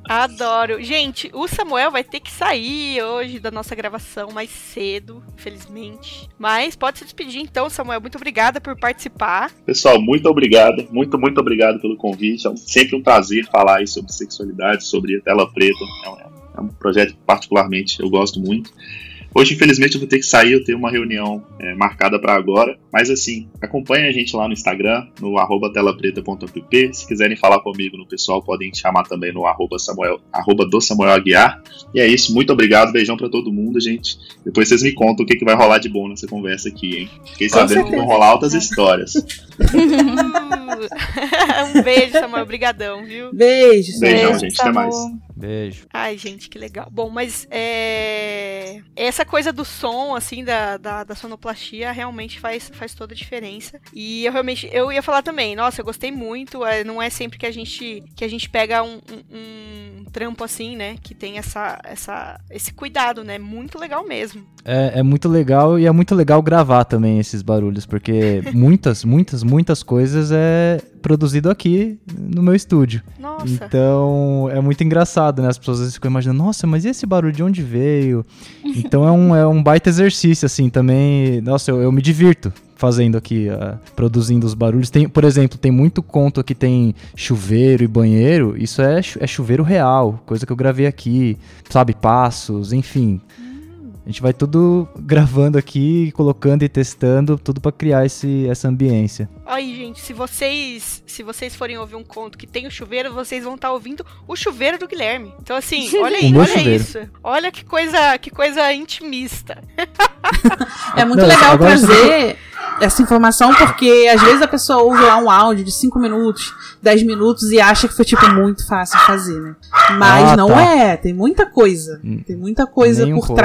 [SPEAKER 5] Adoro. Gente, o Samuel vai ter que sair hoje da nossa gravação mais cedo, infelizmente. Mas pode se despedir então, Samuel. Muito obrigada por participar.
[SPEAKER 10] Pessoal, muito obrigado, muito, muito obrigado pelo convite. É sempre um prazer falar aí sobre sexualidade, sobre a tela preta. É um, é um projeto que particularmente eu gosto muito. Hoje, infelizmente, eu vou ter que sair, eu tenho uma reunião é, marcada para agora. Mas assim, acompanhe a gente lá no Instagram, no arroba telapreta.app. Se quiserem falar comigo no pessoal, podem chamar também no arroba, Samuel, arroba do Samuel Aguiar. E é isso, muito obrigado, beijão para todo mundo, gente. Depois vocês me contam o que, que vai rolar de bom nessa conversa aqui, hein? Fiquei
[SPEAKER 6] Com
[SPEAKER 10] sabendo que vão rolar altas histórias.
[SPEAKER 5] Um beijo, Samuel. Obrigadão, viu?
[SPEAKER 6] Beijo,
[SPEAKER 10] Beijão,
[SPEAKER 8] Beijo,
[SPEAKER 10] gente, até mais.
[SPEAKER 9] Beijo.
[SPEAKER 5] Ai, gente, que legal. Bom, mas é... essa coisa do som, assim, da, da, da sonoplastia, realmente faz, faz toda a diferença. E eu realmente, eu ia falar também, nossa, eu gostei muito. é, não é sempre que a gente, que a gente pega um, um- um trampo assim, né, que tem essa, essa, esse cuidado, né, muito legal mesmo.
[SPEAKER 9] É, é muito legal e é muito legal gravar também esses barulhos, porque muitas, muitas, muitas coisas é produzido aqui no meu estúdio.
[SPEAKER 5] Nossa.
[SPEAKER 9] Então é muito engraçado, né? As pessoas às vezes ficam imaginando, nossa, mas e esse barulho de onde veio? Então é um, é um baita exercício, assim, também. Nossa, eu, eu me divirto fazendo aqui, ah, produzindo os barulhos. Tem, por exemplo, tem muito conto que tem chuveiro e banheiro. Isso é, é chuveiro real, coisa que eu gravei aqui, sabe? Passos, enfim. A gente vai tudo gravando aqui, colocando e testando, tudo pra criar esse, essa ambiência.
[SPEAKER 5] Aí, gente, se vocês, se vocês forem ouvir um conto que tem o chuveiro, vocês vão estar ouvindo o chuveiro do Guilherme. Então assim, olha aí, olha
[SPEAKER 9] chuveiro.
[SPEAKER 5] isso. Olha que coisa, que coisa intimista.
[SPEAKER 6] É muito
[SPEAKER 9] Não,
[SPEAKER 6] legal trazer essa informação, porque às vezes a pessoa ouve lá um áudio de 5 minutos, 10 minutos e acha que foi, tipo, muito fácil fazer, né? Mas
[SPEAKER 9] Ah,
[SPEAKER 6] não
[SPEAKER 9] tá.
[SPEAKER 6] é, tem muita coisa.
[SPEAKER 9] Hum.
[SPEAKER 6] Tem muita coisa
[SPEAKER 9] Nem um
[SPEAKER 6] por
[SPEAKER 9] pouco.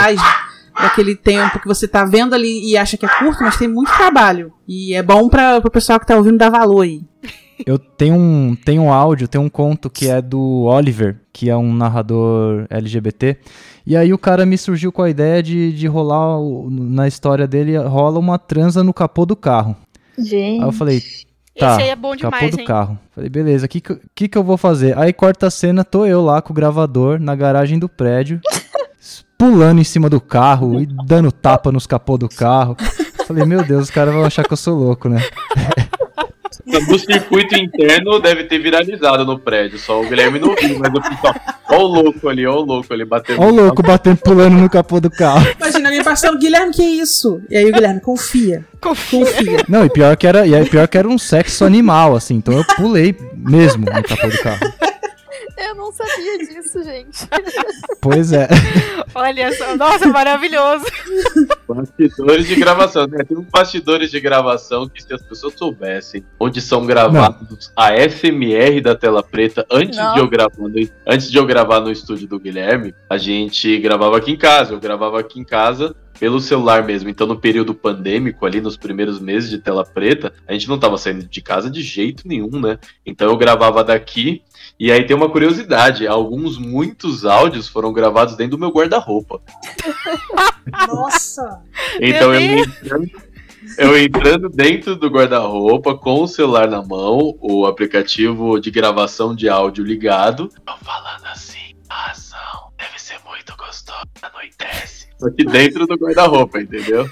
[SPEAKER 6] Daquele tempo que você tá vendo ali e acha que é curto, mas tem muito trabalho. E é bom para o pessoal que tá ouvindo dar valor aí.
[SPEAKER 9] Eu tenho um, tenho um áudio, tem um conto que é do Oliver, que é um narrador LGBT. E aí o cara me surgiu com a ideia de, de rolar, na história dele, rola uma transa no capô do carro.
[SPEAKER 8] Gente.
[SPEAKER 9] Aí eu falei, tá,
[SPEAKER 5] Esse aí é bom
[SPEAKER 9] capô
[SPEAKER 5] demais,
[SPEAKER 9] do
[SPEAKER 5] hein?
[SPEAKER 9] carro. Falei, beleza, o que, que que eu vou fazer? Aí corta a cena, tô eu lá com o gravador na garagem do prédio, pulando em cima do carro e dando tapa nos capô do carro. Falei, meu Deus, os caras vão achar que eu sou louco, né?
[SPEAKER 7] No circuito interno deve ter viralizado no prédio. Só o Guilherme não viu, mas o pessoal. Ó o louco ali, ó o louco ali batendo.
[SPEAKER 9] Ó o louco batendo, pulando no capô do carro.
[SPEAKER 6] Imagina alguém passando, Guilherme, que é isso? E aí o Guilherme, confia,
[SPEAKER 5] Confia.
[SPEAKER 6] confia.
[SPEAKER 9] Não, e pior que era, e aí pior que era um sexo animal, assim. Então eu pulei mesmo no capô do carro.
[SPEAKER 8] Eu não sabia disso, gente.
[SPEAKER 9] Pois é.
[SPEAKER 5] Olha só, nossa, maravilhoso.
[SPEAKER 7] Bastidores de gravação. Né? Tem uns bastidores de gravação que se as pessoas soubessem onde são gravados a FMR da tela preta antes
[SPEAKER 8] Não.
[SPEAKER 7] de eu gravar no, antes de eu gravar no estúdio do Guilherme, a gente gravava aqui em casa. Eu gravava aqui em casa pelo celular mesmo. Então, no período pandêmico, ali nos primeiros meses de tela preta, a gente não tava saindo de casa de jeito nenhum, né? Então eu gravava daqui. E aí tem uma curiosidade: alguns, muitos áudios foram gravados dentro do meu guarda-roupa.
[SPEAKER 6] Nossa!
[SPEAKER 7] Então eu entrando, eu entrando dentro do guarda-roupa com o celular na mão, o aplicativo de gravação de áudio ligado. Eu falando assim, a ação deve ser muito gostosa, anoitece. Só que dentro do guarda-roupa, entendeu?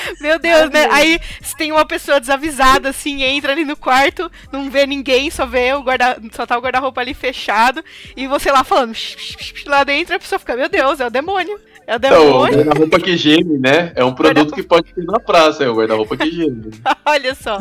[SPEAKER 5] Meu Deus, né? Aí se tem uma pessoa desavisada, assim, entra ali no quarto, não vê ninguém, só vê o guarda, só tá o guarda-roupa ali fechado, e você lá falando lá dentro, a pessoa fica, meu Deus, é o demônio. É o
[SPEAKER 7] Então, o
[SPEAKER 5] demônio.
[SPEAKER 7] guarda-roupa que geme, né? É um produto que pode ter na praça, é o guarda-roupa que geme.
[SPEAKER 5] Olha só.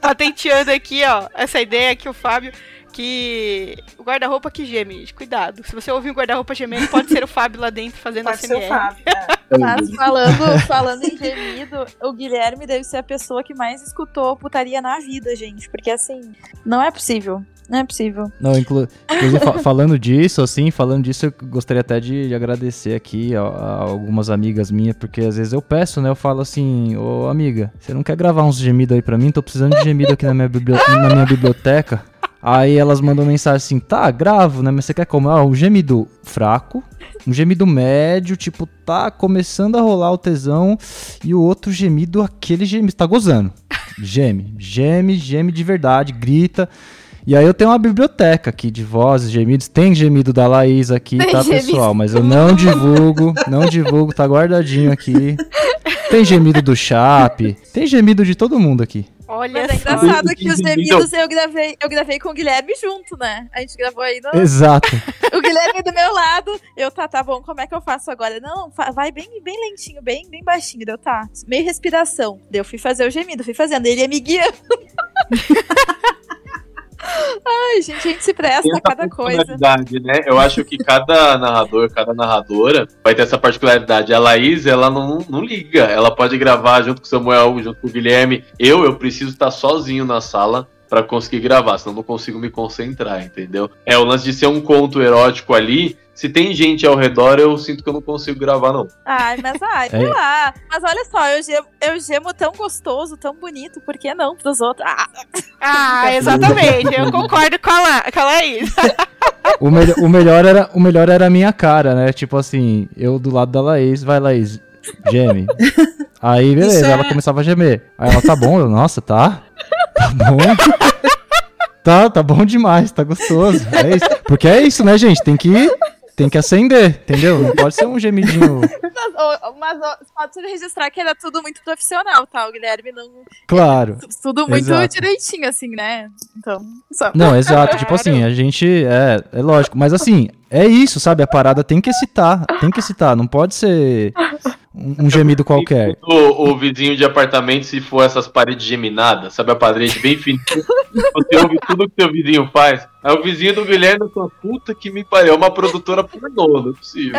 [SPEAKER 5] Patenteando aqui, ó, essa ideia que o Fábio. Que o guarda-roupa que geme, cuidado. Se você ouvir um guarda-roupa gemendo, pode ser o Fábio lá dentro fazendo
[SPEAKER 6] Pode ser o
[SPEAKER 5] ASMR.
[SPEAKER 6] Fábio. é.
[SPEAKER 8] Mas falando, falando em gemido, o Guilherme deve ser a pessoa que mais escutou putaria na vida, gente. Porque assim, não é possível. Não é possível.
[SPEAKER 9] Não, inclu inclusive, fa- falando disso, assim, falando disso, eu gostaria até de, de agradecer aqui a, a algumas amigas minhas, porque às vezes eu peço, né? Eu falo assim, ô amiga, você não quer gravar uns gemidos aí pra mim? Tô precisando de gemido aqui na minha, bibli- na minha biblioteca. Aí elas mandam mensagem assim, tá, gravo, né? Mas você quer como? Ah, um gemido fraco, um gemido médio, tipo, tá começando a rolar o tesão, e o outro gemido, aquele gemido, tá gozando. Geme, geme, geme de verdade, grita. E aí eu tenho uma biblioteca aqui de vozes, gemidos. Tem gemido da Laís aqui,
[SPEAKER 8] Tem
[SPEAKER 9] tá,
[SPEAKER 8] gemido.
[SPEAKER 9] pessoal? Mas eu não divulgo, não divulgo, tá guardadinho aqui. Tem gemido do Chape, tem gemido de todo mundo aqui.
[SPEAKER 5] Olha
[SPEAKER 8] Mas é engraçado que os
[SPEAKER 7] Gemido.
[SPEAKER 8] gemidos eu gravei, eu gravei com o Guilherme junto, né? A gente gravou aí no,
[SPEAKER 9] Exato.
[SPEAKER 8] o Guilherme do meu lado. Eu, tá, tá bom, como é que eu faço agora? Não, vai bem, bem lentinho, bem, bem baixinho. Deu, tá, meio respiração. Daí eu fui fazer o gemido, fui fazendo. Ele ia me guiando. Ai, gente, a gente se presta a cada coisa.
[SPEAKER 7] particularidade, né? Eu acho que cada narrador, cada narradora vai ter essa particularidade. A Laís, ela não, não liga. Ela pode gravar junto com o Samuel, junto com o Guilherme. Eu, eu preciso estar sozinho na sala pra conseguir gravar, senão eu não consigo me concentrar, entendeu? É o lance de ser um conto erótico ali. Se tem gente ao redor, eu sinto que eu não consigo gravar, não.
[SPEAKER 8] Ai, mas ai, sei
[SPEAKER 9] É.
[SPEAKER 8] lá. Mas olha só, eu gemo, eu gemo tão gostoso, tão bonito, por que não pros outros? Ah,
[SPEAKER 5] Ah, exatamente. Eu concordo com a, La com a Laís.
[SPEAKER 9] O, melho- o melhor era, o melhor era a minha cara, né? Tipo assim, eu do lado da Laís, vai Laís, geme. Aí, beleza,
[SPEAKER 6] é-
[SPEAKER 9] ela começava a gemer. Aí ela, tá bom, eu, nossa, tá. Tá bom. Tá, tá bom demais, tá gostoso. É isso. Porque é isso, né, gente? Tem que, tem que acender, entendeu? Não pode ser um gemidinho.
[SPEAKER 8] mas ô, mas, ô, pode registrar que era tudo muito profissional, tá? O Guilherme não.
[SPEAKER 9] Claro.
[SPEAKER 8] Tudo muito
[SPEAKER 9] Exato.
[SPEAKER 8] direitinho, assim, né? Então, só.
[SPEAKER 9] Não, exato. Tipo assim, a gente. É, é lógico. Mas assim, é isso, sabe? A parada tem que excitar. Tem que excitar. Não pode ser um, um gemido qualquer.
[SPEAKER 7] O, o vizinho de apartamento, se for essas paredes geminadas, sabe a parede bem fininha, você ouve tudo que seu vizinho faz. Aí o vizinho do Guilherme fala, puta que me pariu, é uma produtora pornô, não é possível.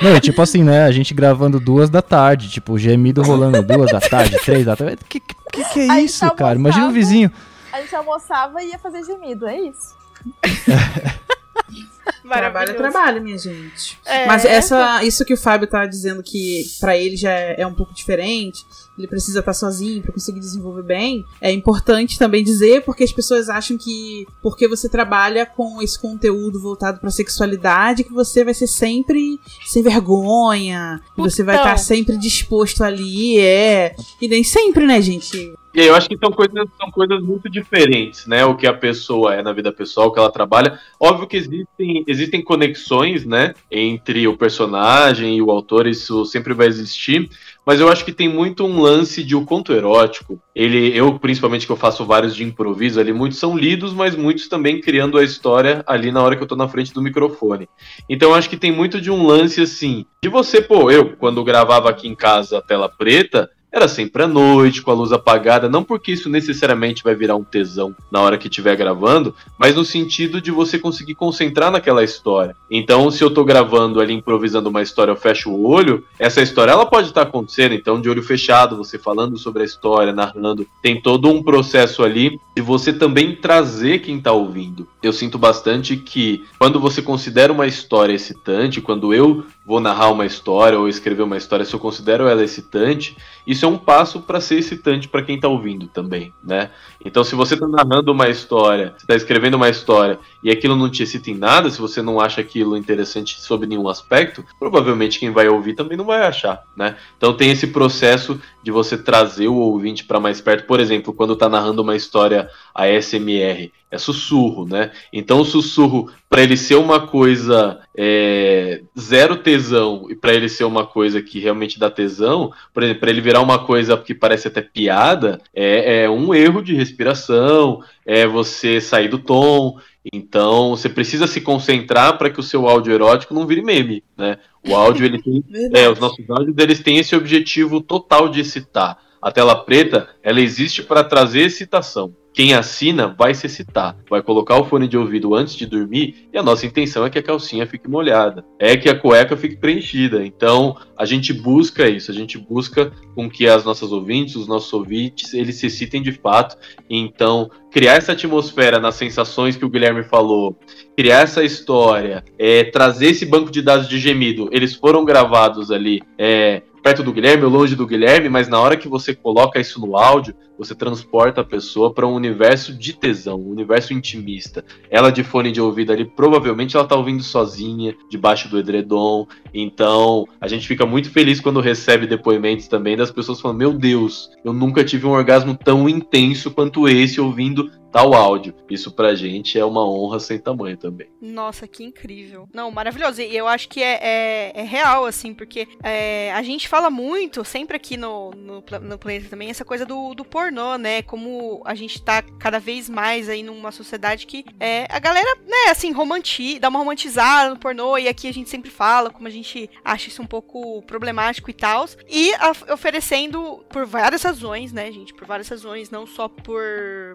[SPEAKER 9] Não, e tipo assim, né? A gente gravando duas da tarde, tipo, gemido rolando duas da tarde, três da tarde. Que que, que é isso,
[SPEAKER 8] tá
[SPEAKER 9] cara? Imagina o vizinho.
[SPEAKER 8] A gente almoçava e ia fazer gemido, é isso.
[SPEAKER 6] Trabalho é trabalho, minha gente.
[SPEAKER 5] É.
[SPEAKER 6] Mas essa, isso que o Fábio tá dizendo que pra ele já é, é um pouco diferente, ele precisa estar sozinho pra conseguir desenvolver bem, é importante também dizer porque as pessoas acham que porque você trabalha com esse conteúdo voltado pra sexualidade que você vai ser sempre sem vergonha, você vai estar sempre disposto ali, é. E nem sempre, né, gente?
[SPEAKER 7] E aí eu acho que são coisas, são coisas muito diferentes, né? O que a pessoa é na vida pessoal, o que ela trabalha. Óbvio que existem, existem conexões, né? Entre o personagem e o autor, isso sempre vai existir. Mas eu acho que tem muito um lance de o conto erótico. Ele, eu, principalmente, que eu faço vários de improviso ali, muitos são lidos, mas muitos também criando a história ali na hora que eu tô na frente do microfone. Então eu acho que tem muito de um lance assim. De você, pô, eu, quando gravava aqui em casa a tela preta, era sempre à noite, com a luz apagada, não porque isso necessariamente vai virar um tesão na hora que estiver gravando, mas no sentido de você conseguir concentrar naquela história. Então, se eu tô gravando ali, improvisando uma história, eu fecho o olho, essa história ela pode estar acontecendo, então de olho fechado, você falando sobre a história, narrando, tem todo um processo ali de você também trazer quem tá ouvindo. Eu sinto bastante que quando você considera uma história excitante, quando eu vou narrar uma história ou escrever uma história, se eu considero ela excitante, isso é um passo para ser excitante para quem tá ouvindo também, né? Então, se você tá narrando uma história, você tá escrevendo uma história e aquilo não te excita em nada, se você não acha aquilo interessante sob nenhum aspecto, provavelmente quem vai ouvir também não vai achar, né? Então tem esse processo de você trazer o ouvinte para mais perto. Por exemplo, quando tá narrando uma história ASMR, é sussurro, né? Então o sussurro, para ele ser uma coisa é, zero tesão e para ele ser uma coisa que realmente dá tesão, por exemplo, para ele virar uma coisa que parece até piada, é, é um erro de respiração, é você sair do tom. Então você precisa se concentrar para que o seu áudio erótico não vire meme, né? O áudio ele tem é, os nossos áudios eles têm esse objetivo total de excitar. A tela preta, ela existe para trazer excitação. Quem assina vai se excitar, vai colocar o fone de ouvido antes de dormir e a nossa intenção é que a calcinha fique molhada, é que a cueca fique preenchida. Então a gente busca isso, a gente busca com que as nossas ouvintes, os nossos ouvintes, eles se excitem de fato. Então criar essa atmosfera nas sensações que o Guilherme falou, criar essa história, é, trazer esse banco de dados de gemido, eles foram gravados ali. É, perto do Guilherme ou longe do Guilherme, mas na hora que você coloca isso no áudio, você transporta a pessoa para um universo de tesão, um universo intimista. Ela de fone de ouvido ali, provavelmente ela tá ouvindo sozinha, debaixo do edredom. Então, a gente fica muito feliz quando recebe depoimentos também das pessoas falando: "Meu Deus, eu nunca tive um orgasmo tão intenso quanto esse ouvindo tal áudio. Isso pra gente é uma honra sem tamanho também.
[SPEAKER 5] Nossa, que incrível. Não, maravilhoso. E eu acho que é, é, é real, assim, porque é, a gente fala muito, sempre aqui no, no, no, planeta também, essa coisa do, do pornô, né? Como a gente tá cada vez mais aí numa sociedade que é, a galera, né, assim, romantiza, dá uma romantizada no pornô, e aqui a gente sempre fala como a gente acha isso um pouco problemático e tal. E oferecendo por várias razões, né, gente? Por várias razões, não só por,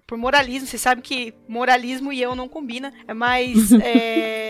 [SPEAKER 5] por moralismo você sabe que moralismo e eu não combina, mas é,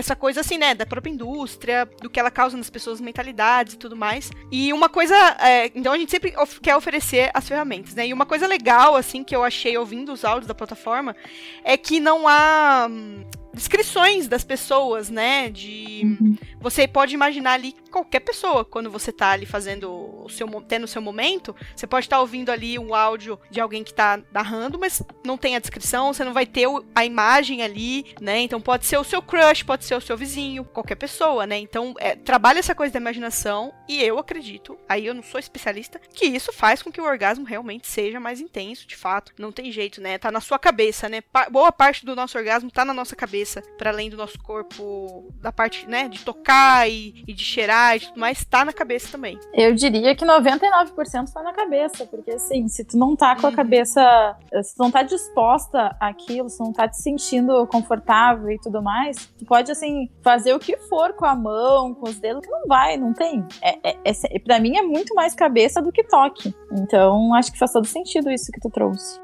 [SPEAKER 5] essa coisa assim, né, da própria indústria, do que ela causa nas pessoas, mentalidades e tudo mais. E uma coisa, é, então a gente sempre of quer oferecer as ferramentas, né? E uma coisa legal, assim, que eu achei ouvindo os áudios da plataforma, é que não há hum, descrições das pessoas, né? De uhum. Você pode imaginar ali qualquer pessoa quando você tá ali fazendo o seu tendo o seu momento, você pode estar tá ouvindo ali um áudio de alguém que tá narrando, mas não tem a descrição, você não vai ter a imagem ali, né? Então pode ser o seu crush, pode ser o seu vizinho, qualquer pessoa, né? Então é, trabalha essa coisa da imaginação e eu acredito, aí eu não sou especialista, que isso faz com que o orgasmo realmente seja mais intenso, de fato. Não tem jeito, né? Tá na sua cabeça, né? Pa boa parte do nosso orgasmo tá na nossa cabeça, para além do nosso corpo, da parte, né, de tocar e, e de cheirar mas mas tá na cabeça também.
[SPEAKER 8] Eu diria que 99% tá na cabeça, porque assim, se tu não tá com a uhum. cabeça, se tu não tá disposta àquilo, se tu não tá te sentindo confortável e tudo mais, tu pode assim fazer o que for com a mão, com os dedos, que não vai, não tem. É, é, é, pra mim é muito mais cabeça do que toque. Então acho que faz todo sentido isso que tu trouxe.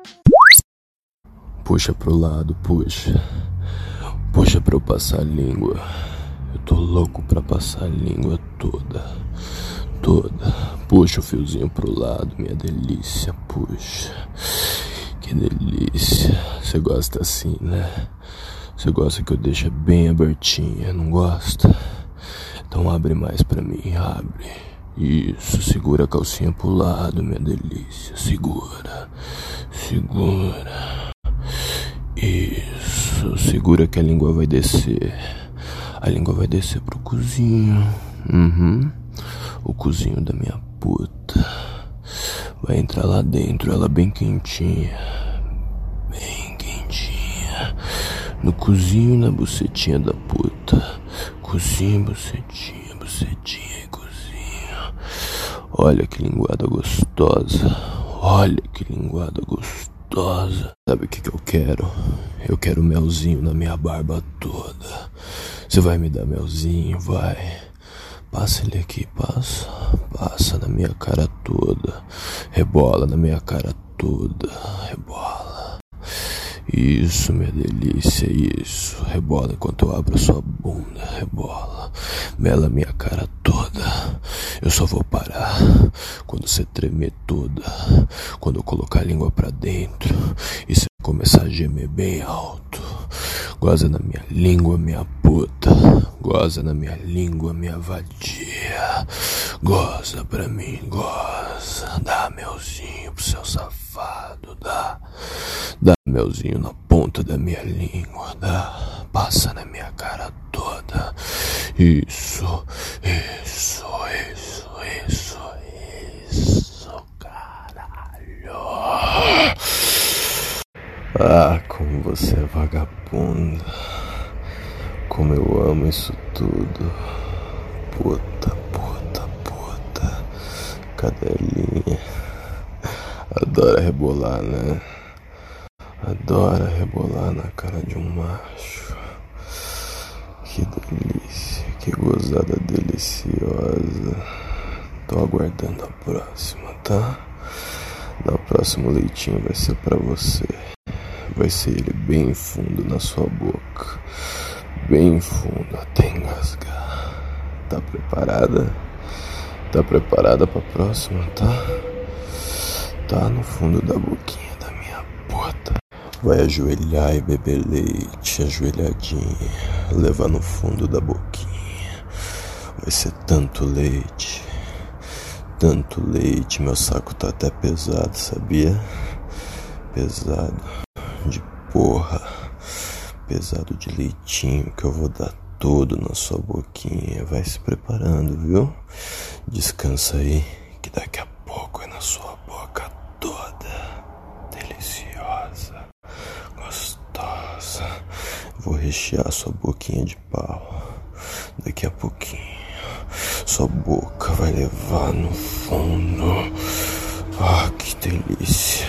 [SPEAKER 11] Puxa pro lado, puxa. Puxa pra eu passar a língua. Eu tô louco pra passar a língua toda. Toda. Puxa o fiozinho pro lado, minha delícia. Puxa. Que delícia. Você gosta assim, né? Você gosta que eu deixe bem abertinha, não gosta? Então abre mais pra mim, abre. Isso, segura a calcinha pro lado, minha delícia. Segura. Segura. Isso, segura que a língua vai descer. A língua vai descer pro cozinho. Uhum. O cozinho da minha puta. Vai entrar lá dentro, ela bem quentinha. Bem quentinha. No cozinho na bucetinha da puta. Cozinho, bucetinha, bucetinha e cozinho. Olha que linguada gostosa. Olha que linguada gostosa. Sabe o que, que eu quero? Eu quero melzinho na minha barba toda. Você vai me dar melzinho, vai. Passa ele aqui, passa. Passa na minha cara toda. Rebola na minha cara toda. Rebola. Isso, minha delícia, isso. Rebola enquanto eu abro sua bunda. Rebola. Mela minha cara toda. Eu só vou parar quando você tremer toda. Quando eu colocar a língua pra dentro. E você começar a gemer bem alto. Goza na minha língua, minha puta. Goza na minha língua, minha vadia. Goza pra mim, goza. Dá melzinho pro seu safado, dá. Dá melzinho na ponta da minha língua, dá. Passa na minha cara toda. Isso, isso, isso, isso, isso, caralho. Ah, como você é vagabunda. Como eu amo isso tudo. Puta, puta, puta. Cadelinha. Adora rebolar, né? Adora rebolar na cara de um macho. Que delícia, que gozada deliciosa. Tô aguardando a próxima, tá? Na próxima o leitinho vai ser para você. Vai ser ele bem fundo na sua boca. Bem fundo até engasgar. Tá preparada? Tá preparada pra próxima, tá? Tá no fundo da boquinha da minha puta. Vai ajoelhar e beber leite, ajoelhadinha, levar no fundo da boquinha. Vai ser tanto leite, tanto leite, meu saco tá até pesado, sabia? Pesado de porra, pesado de leitinho que eu vou dar todo na sua boquinha. Vai se preparando, viu? Descansa aí, que daqui a pouco é na sua boca toda. Deliciosa, gostosa. Vou rechear sua boquinha de pau. Daqui a pouquinho, sua boca vai levar no fundo. Ah, que delícia.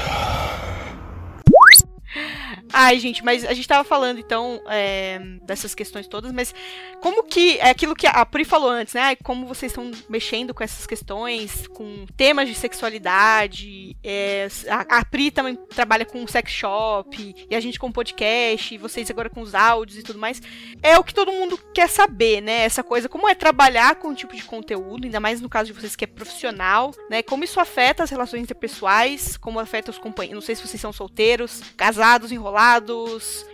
[SPEAKER 5] Ai, gente, mas a gente tava falando então é, dessas questões todas, mas como que é aquilo que a Pri falou antes, né? Como vocês estão mexendo com essas questões, com temas de sexualidade. É, a, a, Pri também trabalha com sex shop, e a gente com podcast, e vocês agora com os áudios e tudo mais. É o que todo mundo quer saber, né? Essa coisa, como é trabalhar com um tipo de conteúdo, ainda mais no caso de vocês que é profissional, né? Como isso afeta as relações interpessoais, como afeta os companheiros. Não sei se vocês são solteiros, casados, enrolados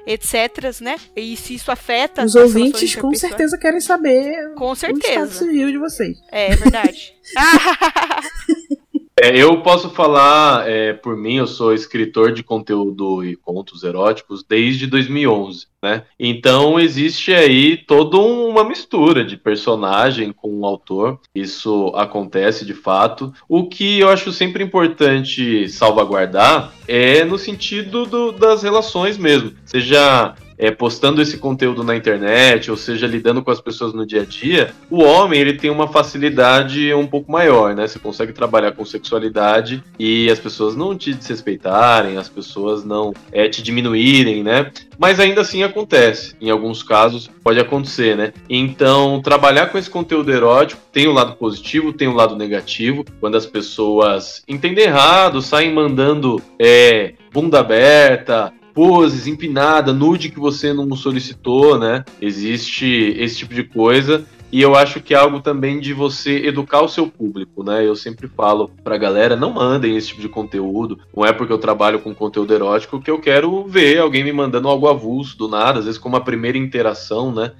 [SPEAKER 5] etc, né? E se isso afeta
[SPEAKER 6] os ouvintes com certeza querem saber
[SPEAKER 5] com certeza. o
[SPEAKER 6] estado civil de vocês.
[SPEAKER 5] É, é verdade.
[SPEAKER 7] É, eu posso falar é, por mim, eu sou escritor de conteúdo e contos eróticos desde 2011, né? Então existe aí toda uma mistura de personagem com o autor, isso acontece de fato. O que eu acho sempre importante salvaguardar é no sentido do, das relações mesmo, seja é, postando esse conteúdo na internet, ou seja, lidando com as pessoas no dia a dia, o homem ele tem uma facilidade um pouco maior, né? Você consegue trabalhar com sexualidade e as pessoas não te desrespeitarem, as pessoas não é, te diminuírem, né? Mas ainda assim acontece. Em alguns casos pode acontecer, né? Então, trabalhar com esse conteúdo erótico tem o um lado positivo, tem o um lado negativo. Quando as pessoas entendem errado, saem mandando é, bunda aberta, poses, empinada, nude que você não solicitou, né? Existe esse tipo de coisa. E eu acho que é algo também de você educar o seu público, né? Eu sempre falo pra galera, não mandem esse tipo de conteúdo. Não é porque eu trabalho com conteúdo erótico que eu quero ver alguém me mandando algo avulso do nada, às vezes como a primeira interação, né?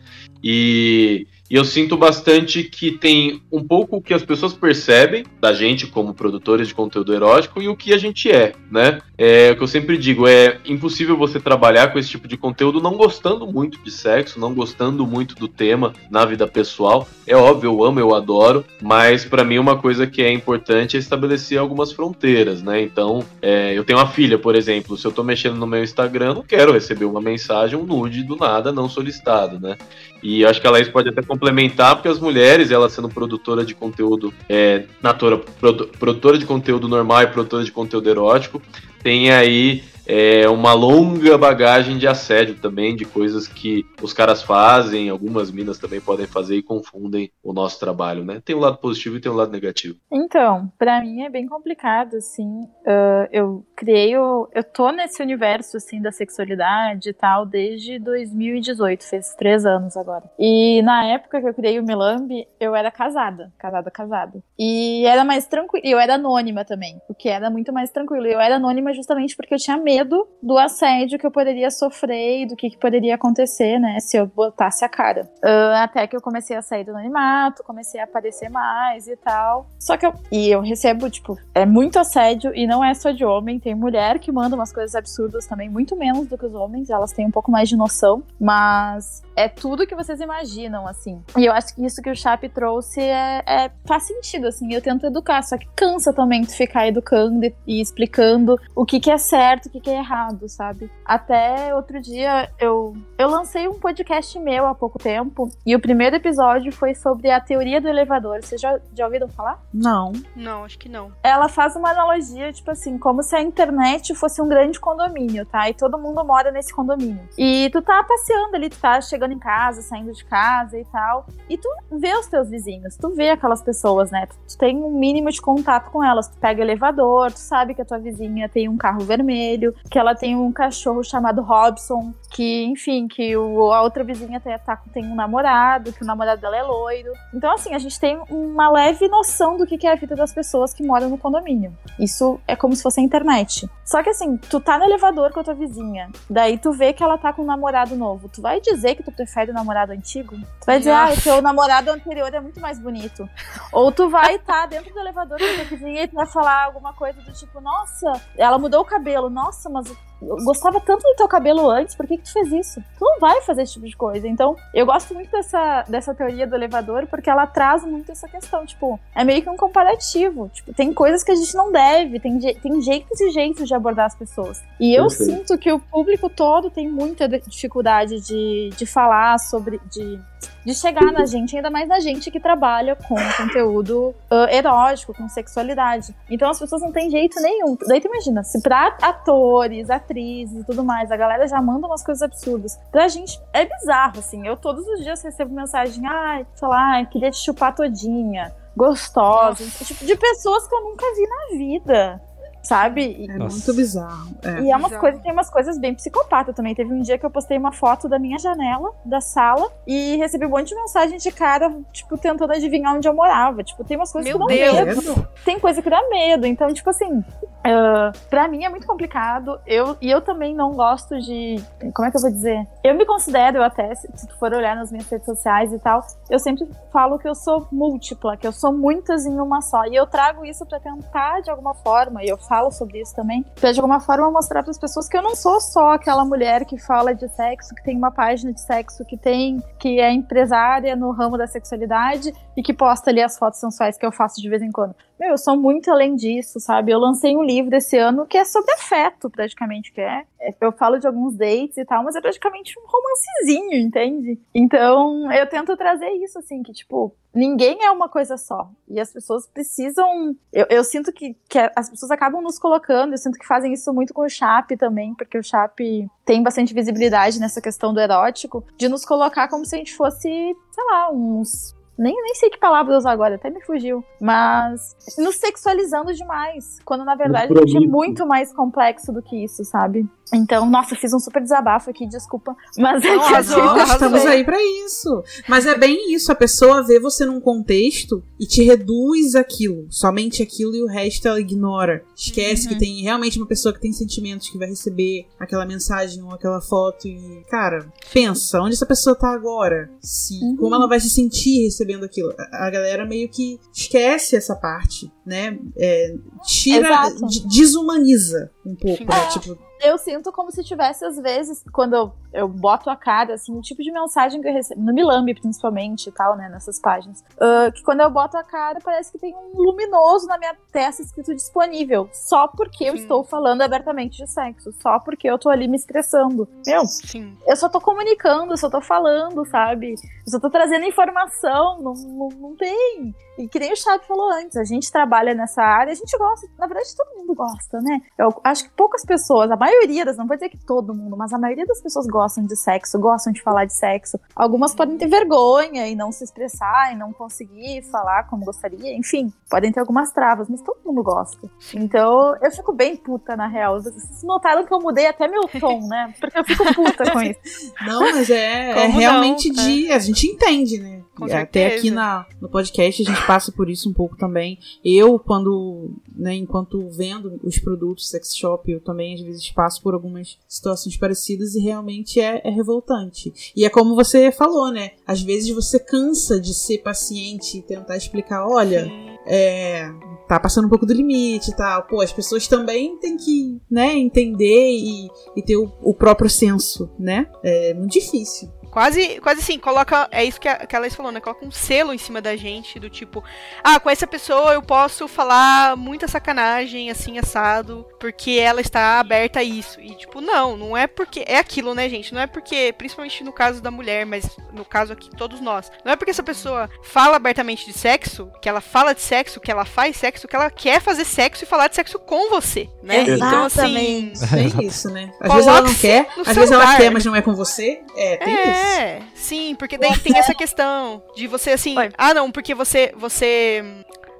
[SPEAKER 7] E e eu sinto bastante que tem um pouco o que as pessoas percebem da gente como produtores de conteúdo erótico e o que a gente é, né? É o que eu sempre digo, é impossível você trabalhar com esse tipo de conteúdo não gostando muito de sexo, não gostando muito do tema na vida pessoal. É óbvio, eu amo, eu adoro, mas para mim uma coisa que é importante é estabelecer algumas fronteiras, né? Então, é, eu tenho uma filha, por exemplo, se eu tô mexendo no meu Instagram, não quero receber uma mensagem, um nude do nada, não solicitado, né? E acho que a Laís pode até complementar, porque as mulheres, ela sendo produtora de conteúdo, é, natura, produ, produtora de conteúdo normal e produtora de conteúdo erótico, tem aí é, uma longa bagagem de assédio também, de coisas que os caras fazem, algumas minas também podem fazer e confundem o nosso trabalho, né? Tem um lado positivo e tem um lado negativo.
[SPEAKER 8] Então, para mim é bem complicado, assim. Uh, eu criei o. Eu tô nesse universo, assim, da sexualidade e tal, desde 2018, fez três anos agora. E na época que eu criei o Melambi, eu era casada, casada, casada. E era mais tranquilo. Eu era anônima também, o que era muito mais tranquilo. Eu era anônima justamente porque eu tinha medo do assédio que eu poderia sofrer e do que, que poderia acontecer, né, se eu botasse a cara. Uh, até que eu comecei a sair do anonimato, comecei a aparecer mais e tal. Só que eu. E eu recebo, tipo, é muito assédio e não é só de homem, tem mulher que manda umas coisas absurdas também, muito menos do que os homens, elas têm um pouco mais de noção, mas é tudo que vocês imaginam, assim. E eu acho que isso que o Chap trouxe é, é, faz sentido, assim. Eu tento educar, só que cansa também de ficar educando e, e explicando o que, que é certo, o que, que é errado, sabe? Até outro dia eu, eu eu lancei um podcast meu há pouco tempo e o primeiro episódio foi sobre a teoria do elevador. Vocês já, já ouviram falar?
[SPEAKER 6] Não.
[SPEAKER 5] Não, acho que não.
[SPEAKER 8] Ela faz uma analogia, tipo assim, como se a internet fosse um grande condomínio, tá? E todo mundo mora nesse condomínio. E tu tá passeando ali, tu tá chegando em casa, saindo de casa e tal. E tu vê os teus vizinhos, tu vê aquelas pessoas, né? Tu, tem um mínimo de contato com elas. Tu pega elevador, tu sabe que a tua vizinha tem um carro vermelho, que ela tem um cachorro chamado Robson, que, enfim, que o, a outra vizinha tem, tá, tem um namorado, que o namorado dela é loiro. Então, assim, a gente tem uma leve noção do que, que é a vida das pessoas que moram no condomínio. Isso é como se fosse a internet. Só que, assim, tu tá no elevador com a tua vizinha, daí tu vê que ela tá com um namorado novo. Tu vai dizer que tu prefere o namorado antigo? Tu vai dizer, ah, o teu namorado anterior é muito mais bonito. Ou tu vai estar tá dentro do elevador com a tua vizinha e tu vai falar alguma coisa do tipo, nossa, ela mudou o cabelo, nossa, mas eu gostava tanto do teu cabelo antes, por que, que tu fez isso? Tu não vai fazer esse tipo de coisa. Então, eu gosto muito dessa, dessa teoria do elevador, porque ela traz muito essa questão. Tipo, é meio que um comparativo. Tipo, tem coisas que a gente não deve, tem, tem jeitos e jeitos de abordar as pessoas. E eu
[SPEAKER 7] Perfeito.
[SPEAKER 8] sinto que o público todo tem muita dificuldade de, de falar sobre. De, de chegar na gente, ainda mais na gente que trabalha com conteúdo uh, erótico, com sexualidade. Então as pessoas não têm jeito nenhum. Daí tu imagina, se pra atores, atrizes e tudo mais, a galera já manda umas coisas absurdas. Pra gente é bizarro, assim. Eu todos os dias recebo mensagem, ai, sei lá, queria te chupar todinha, gostosa. Tipo, de pessoas que eu nunca vi na vida sabe? E,
[SPEAKER 6] É muito bizarro. É.
[SPEAKER 8] e é umas coisas, tem umas coisas bem psicopata também. Teve um dia que eu postei uma foto da minha janela, da sala, e recebi um monte de mensagem de cara, tipo, tentando adivinhar onde eu morava. Tipo, tem umas coisas
[SPEAKER 5] Meu
[SPEAKER 8] que dão
[SPEAKER 5] Deus.
[SPEAKER 8] medo. Tem coisa que dá medo. Então, tipo assim, ah, pra mim é muito complicado. Eu, e eu também não gosto de. Como é que eu vou dizer? Eu me considero, eu até, se, se tu for olhar nas minhas redes sociais e tal, eu sempre falo que eu sou múltipla, que eu sou muitas em uma só. E eu trago isso pra tentar, de alguma forma, e eu falo sobre isso também, pra de alguma forma mostrar pras pessoas que eu não sou só aquela mulher que fala de sexo, que tem uma página de sexo, que tem, que é empresária no ramo da sexualidade e que posta ali as fotos sensuais que eu faço de vez em quando. Meu, eu sou muito além disso, sabe? Eu lancei um livro esse ano que é sobre afeto, praticamente, que é. é- Eu falo de alguns dates e tal, mas é praticamente um romancezinho, entende? Então, eu tento trazer isso, assim, que, tipo, ninguém é uma coisa só. E as pessoas precisam. Eu, eu sinto que, que as pessoas acabam nos colocando, eu sinto que fazem isso muito com o Chape também, porque o Chape tem bastante visibilidade nessa questão do erótico, de nos colocar como se a gente fosse, sei lá, uns nem, nem sei que palavra usar agora, até me fugiu. Mas nos sexualizando demais. Quando na verdade a gente é muito mais complexo do que isso, sabe? Então, nossa, fiz um super desabafo aqui, desculpa. Mas é que
[SPEAKER 5] arrasou,
[SPEAKER 6] estamos aí pra isso. Mas é bem isso, a pessoa vê você num contexto e te reduz aquilo, somente aquilo e o resto ela ignora. Esquece que tem realmente uma pessoa que tem sentimentos que vai receber aquela mensagem ou aquela foto e, cara, pensa, onde essa pessoa tá agora? Se, como ela vai se sentir recebendo aquilo? A, a galera meio que esquece essa parte, né? É, tira, desumaniza um pouco, né?
[SPEAKER 8] É.
[SPEAKER 6] Tipo,
[SPEAKER 8] eu sinto como se tivesse, às vezes, quando eu, eu boto a cara, assim, o tipo de mensagem que eu recebo, no Milambi principalmente e tal, né, nessas páginas, ah, que quando eu boto a cara, parece que tem um luminoso na minha testa escrito disponível, só porque eu
[SPEAKER 5] Sim.
[SPEAKER 8] estou falando abertamente de sexo, só porque eu tô ali me estressando. Meu,
[SPEAKER 5] Sim.
[SPEAKER 8] eu só tô comunicando, eu só tô falando, sabe? Eu só tô trazendo informação, não, não, não tem. E que nem o Chato falou antes, a gente trabalha nessa área, a gente gosta, na verdade todo mundo gosta, né? Eu acho que poucas pessoas, a maioria das, não vou dizer que todo mundo, mas a maioria das pessoas gostam de sexo, gostam de falar de sexo. Algumas podem ter vergonha e não se expressar e não conseguir falar como gostaria, enfim, podem ter algumas travas, mas todo mundo gosta. Então eu fico bem puta na real. Vocês notaram que eu mudei até meu tom, né? Porque eu fico puta com isso.
[SPEAKER 6] Não, mas é, é realmente
[SPEAKER 5] não?
[SPEAKER 6] de. A gente entende, né?
[SPEAKER 5] Com
[SPEAKER 6] Até
[SPEAKER 5] certeza.
[SPEAKER 6] aqui na, no podcast a gente passa por isso um pouco também. Eu, quando, né, enquanto vendo os produtos sex shop, eu também às vezes passo por algumas situações parecidas e realmente é, é revoltante. E é como você falou, né? Às vezes você cansa de ser paciente e tentar explicar, olha, é, tá passando um pouco do limite e tal. Pô, as pessoas também têm que, né, entender e, e ter o, o próprio senso, né? É muito difícil.
[SPEAKER 5] Quase, quase assim, coloca. É isso que a, que a Laís falou, né? Coloca um selo em cima da gente, do tipo, ah, com essa pessoa eu posso falar muita sacanagem, assim, assado, porque ela está aberta a isso. E, tipo, não, não é porque. É aquilo, né, gente? Não é porque, principalmente no caso da mulher, mas no caso aqui, todos nós. Não é porque essa pessoa fala abertamente de sexo, que ela fala de sexo, que ela faz sexo, que ela quer fazer sexo e falar de sexo com você, né? Então, assim.
[SPEAKER 6] É isso, né? Às vezes ela não quer, às vezes ela
[SPEAKER 5] lugar.
[SPEAKER 6] quer, mas não é com você. É, tem isso.
[SPEAKER 5] É, sim, porque daí tem essa questão de você assim, ah não, porque você você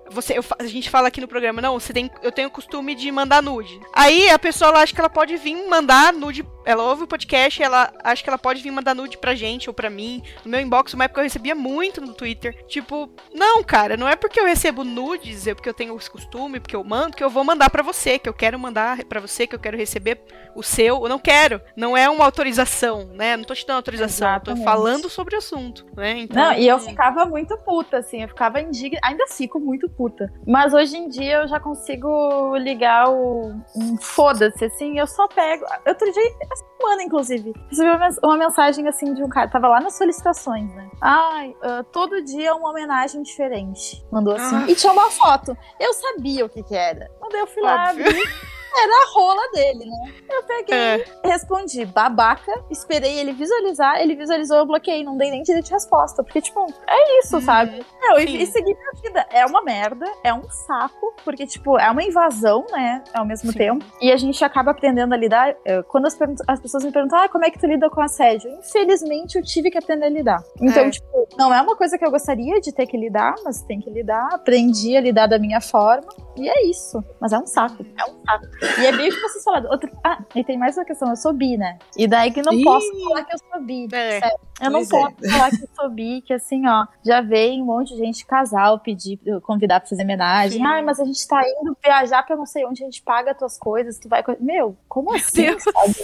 [SPEAKER 5] você eu a gente fala aqui no programa, não, você tem eu tenho o costume de mandar nude. Aí a pessoa ela acha que ela pode vir mandar nude, ela ouve o podcast, e ela acha que ela pode vir mandar nude pra gente ou pra mim. No meu inbox, uma época eu recebia muito no Twitter, tipo, não, cara, não é porque eu recebo nudes, é porque eu tenho esse costume, porque eu mando, que eu vou mandar pra você, que eu quero mandar pra você, que eu quero receber o seu, eu não quero. Não é uma autorização, né? Não tô te dando autorização, eu tô
[SPEAKER 8] Exatamente.
[SPEAKER 5] falando sobre o assunto, né? Então,
[SPEAKER 8] Não, e eu ficava muito puta, assim, eu ficava indignada, ainda fico muito puta. Mas hoje em dia eu já consigo ligar o um foda-se, assim, eu só pego. Outro dia, essa semana, inclusive, recebi uma, mens- uma mensagem assim de um cara, tava lá nas solicitações, né? Ai, ah, todo dia uma homenagem diferente. Mandou assim.
[SPEAKER 5] Ah.
[SPEAKER 8] E tinha uma foto. Eu sabia o que que era. Quando eu fui lá
[SPEAKER 5] Óbvio.
[SPEAKER 8] era a rola dele, né? Eu peguei,
[SPEAKER 5] É.
[SPEAKER 8] respondi, babaca, esperei ele visualizar, ele visualizou, eu bloqueei, não dei nem direito de resposta, porque, tipo, é isso, sabe? Meu,
[SPEAKER 5] Sim.
[SPEAKER 8] e, e seguir minha vida. É uma merda, é um saco, porque, tipo, é uma invasão, né, ao mesmo
[SPEAKER 5] Sim.
[SPEAKER 8] tempo, e a gente acaba aprendendo a lidar. eh, Quando as, as pessoas me perguntam, ah, como é que tu lida com assédio? Infelizmente, eu tive que aprender a lidar. Então,
[SPEAKER 5] É.
[SPEAKER 8] tipo, não é uma coisa que eu gostaria de ter que lidar, mas tem que lidar, aprendi a lidar da minha forma, e é isso. Mas é um saco, é um saco. E é bem o que vocês falaram. Outro... Ah, e tem mais uma questão, eu sou bi, né? E daí que não
[SPEAKER 6] Ih.
[SPEAKER 8] posso falar que eu sou bi.
[SPEAKER 5] É.
[SPEAKER 8] sério. Eu não
[SPEAKER 6] é.
[SPEAKER 8] posso falar que eu sou bi, que assim, ó, já veio um monte de gente, casal, pedir, convidar pra fazer homenagem.
[SPEAKER 5] Sim.
[SPEAKER 8] Ai, mas a gente tá indo viajar pra não sei onde, a gente paga tuas coisas, tu vai. Meu, como assim? Sabe?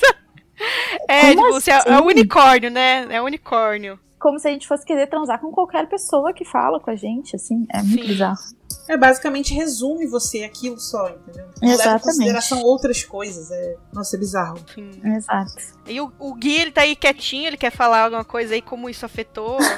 [SPEAKER 5] é,
[SPEAKER 8] Como
[SPEAKER 5] tipo, você é,
[SPEAKER 8] assim?
[SPEAKER 5] é o unicórnio, né? É o unicórnio.
[SPEAKER 8] Como se a gente fosse querer transar com qualquer pessoa que fala com a gente, assim. É muito
[SPEAKER 5] Sim.
[SPEAKER 8] bizarro.
[SPEAKER 6] É, basicamente resume você aquilo só, entendeu? Não leva em
[SPEAKER 8] Exatamente.
[SPEAKER 6] consideração outras coisas. É... Nossa, é bizarro.
[SPEAKER 5] Enfim.
[SPEAKER 8] Exato.
[SPEAKER 5] E o, o Gui, ele tá aí quietinho, ele quer falar alguma coisa aí, como isso afetou.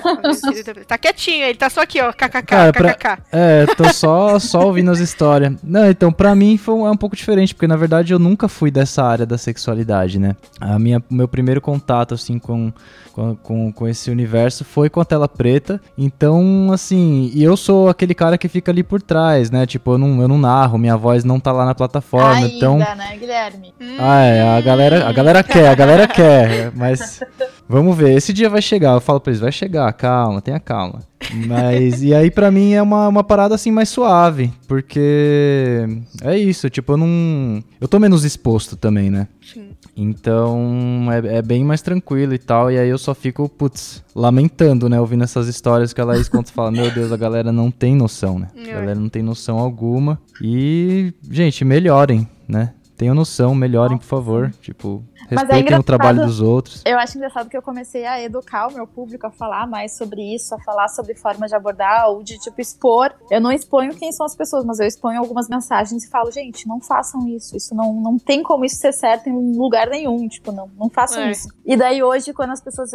[SPEAKER 5] Tá- quietinho, ele tá só aqui, ó, kkk,
[SPEAKER 9] Cara, pra-
[SPEAKER 5] kkk.
[SPEAKER 9] É, tô só, só ouvindo as histórias. Não, então, pra mim foi um, é um pouco diferente, porque na verdade eu nunca fui dessa área da sexualidade, né? A minha, o meu primeiro contato, assim, com, com, com, com esse universo foi com a tela preta. Então, assim, e eu sou aquele cara que fica ali por trás, né? Tipo, eu não, eu não narro, minha voz não tá lá na plataforma.
[SPEAKER 8] Ainda,
[SPEAKER 9] então.
[SPEAKER 8] né, Guilherme?
[SPEAKER 9] Ah, é, a galera, a galera quer, a galera quer, mas vamos ver, esse dia vai chegar, eu falo pra eles, vai chegar, calma, tenha calma. Mas, e aí pra mim é uma, uma parada assim mais suave, porque é isso, tipo, eu não, eu tô menos exposto também, né?
[SPEAKER 5] Sim.
[SPEAKER 9] Então é, é bem mais tranquilo e tal, e aí eu só fico, putz, lamentando, né, ouvindo essas histórias que a Laís conta e fala, meu Deus, a galera não tem noção, né? A
[SPEAKER 5] É.
[SPEAKER 9] galera não tem noção alguma. E, gente, melhorem, né? Tenham noção, melhorem, por favor. Tipo,
[SPEAKER 8] Mas é
[SPEAKER 9] respeitem o
[SPEAKER 8] engraçado-
[SPEAKER 9] trabalho dos outros.
[SPEAKER 8] Eu acho engraçado que eu comecei a educar o meu público a falar mais sobre isso, a falar sobre formas de abordar ou de, tipo, expor. Eu não exponho quem são as pessoas, mas eu exponho algumas mensagens e falo, gente, não façam isso. Isso não, não tem como isso ser certo em lugar nenhum. Tipo, não, não façam
[SPEAKER 5] É.
[SPEAKER 8] isso. E daí hoje, quando as pessoas.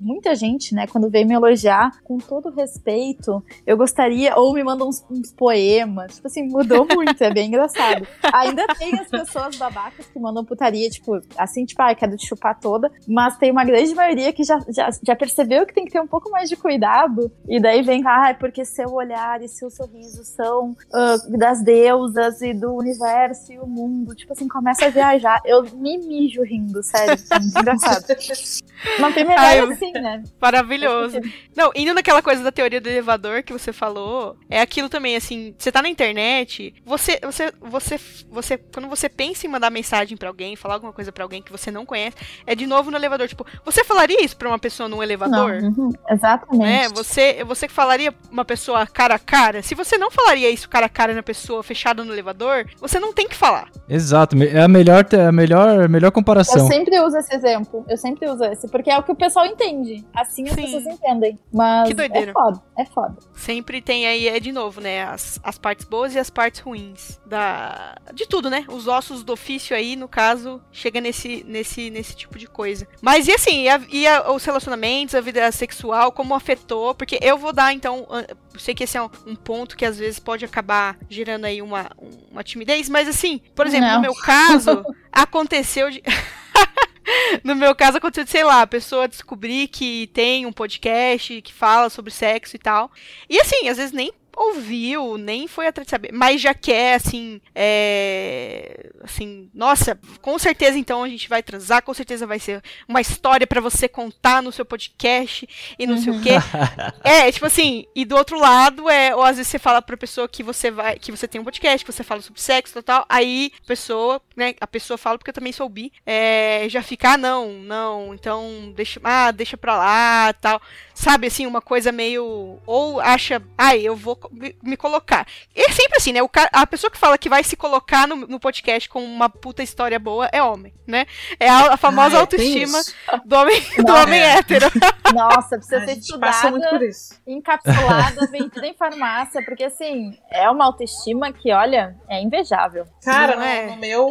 [SPEAKER 8] Muita gente, né, quando vem me elogiar, com todo respeito, eu gostaria, ou me mandam uns, uns poemas. Tipo assim, mudou muito, é bem engraçado. Ainda tem as pessoas babacas que mandam putaria, tipo, assim, tipo, ah, quero te chupar toda. Mas tem uma grande maioria que já, já, já percebeu que tem que ter um pouco mais de cuidado. E daí vem, ah, é porque seu olhar e seu sorriso são ah, das deusas e do universo e o mundo. Tipo assim, começa a viajar. Eu me mijo rindo, sério. É engraçado. Não tem melhor
[SPEAKER 5] Ai, eu-
[SPEAKER 8] assim, né?
[SPEAKER 5] Maravilhoso. Não, indo naquela coisa da teoria do elevador que você falou, é aquilo também, assim, você tá na internet, você, você, você, você, quando você pensa em mandar mensagem pra alguém, falar alguma coisa pra alguém que você não conhece, é de novo no elevador, tipo, você falaria isso pra uma pessoa num elevador?
[SPEAKER 8] Não, uhum, exatamente.
[SPEAKER 5] Né? Você, você falaria uma pessoa cara a cara? Se você não falaria isso cara a cara na pessoa fechada no elevador, você não tem que falar.
[SPEAKER 9] Exato, é a melhor, te- a melhor, melhor
[SPEAKER 8] Eu
[SPEAKER 9] comparação.
[SPEAKER 8] sempre uso esse exemplo. Eu sempre uso esse, porque é o que o pessoal entende. Assim as
[SPEAKER 5] Sim.
[SPEAKER 8] pessoas entendem. Mas
[SPEAKER 5] Que doideira.
[SPEAKER 8] é foda, é foda.
[SPEAKER 5] Sempre tem aí, é de novo, né? As, as partes boas e as partes ruins. Da, de tudo, né? Os ossos do ofício aí, no caso, chega nesse, nesse, nesse tipo de coisa. Mas e assim, e, a- e a- os relacionamentos, a vida sexual, como afetou? Porque eu vou dar, então, eu sei que esse é um, um ponto que às vezes pode acabar gerando aí uma, uma timidez, mas assim, por exemplo,
[SPEAKER 8] Não.
[SPEAKER 5] no meu caso, aconteceu de. No meu caso, aconteceu de, sei lá, a pessoa descobrir que tem um podcast que fala sobre sexo e tal. E assim, às vezes nem ouviu, nem foi atrás de saber, mas já quer, assim, é. Assim, nossa, com certeza então a gente vai transar, com certeza vai ser uma história pra você contar no seu podcast e não sei o quê. É, tipo assim, e do outro lado é, ou às vezes você fala pra pessoa que você vai, que você tem um podcast, que você fala sobre sexo e tal, aí a pessoa, né, a pessoa fala, porque eu também sou bi, é, já fica, ah, não, não, então deixa, ah, deixa pra lá, tal. Sabe, assim, uma coisa meio, ou acha, ai, eu vou me, colocar. E é sempre assim, né, o cara, a pessoa que fala que vai se colocar no, no podcast com uma puta história boa é homem, né? É a, a famosa
[SPEAKER 12] Ah, é,
[SPEAKER 5] autoestima do homem, do
[SPEAKER 8] Não,
[SPEAKER 5] homem
[SPEAKER 12] é.
[SPEAKER 5] hétero.
[SPEAKER 8] Nossa, precisa
[SPEAKER 12] A
[SPEAKER 8] ser estudada, encapsulada, vendida em farmácia, porque assim, é uma autoestima que, olha, é invejável.
[SPEAKER 6] Cara,
[SPEAKER 5] é?
[SPEAKER 6] no meu.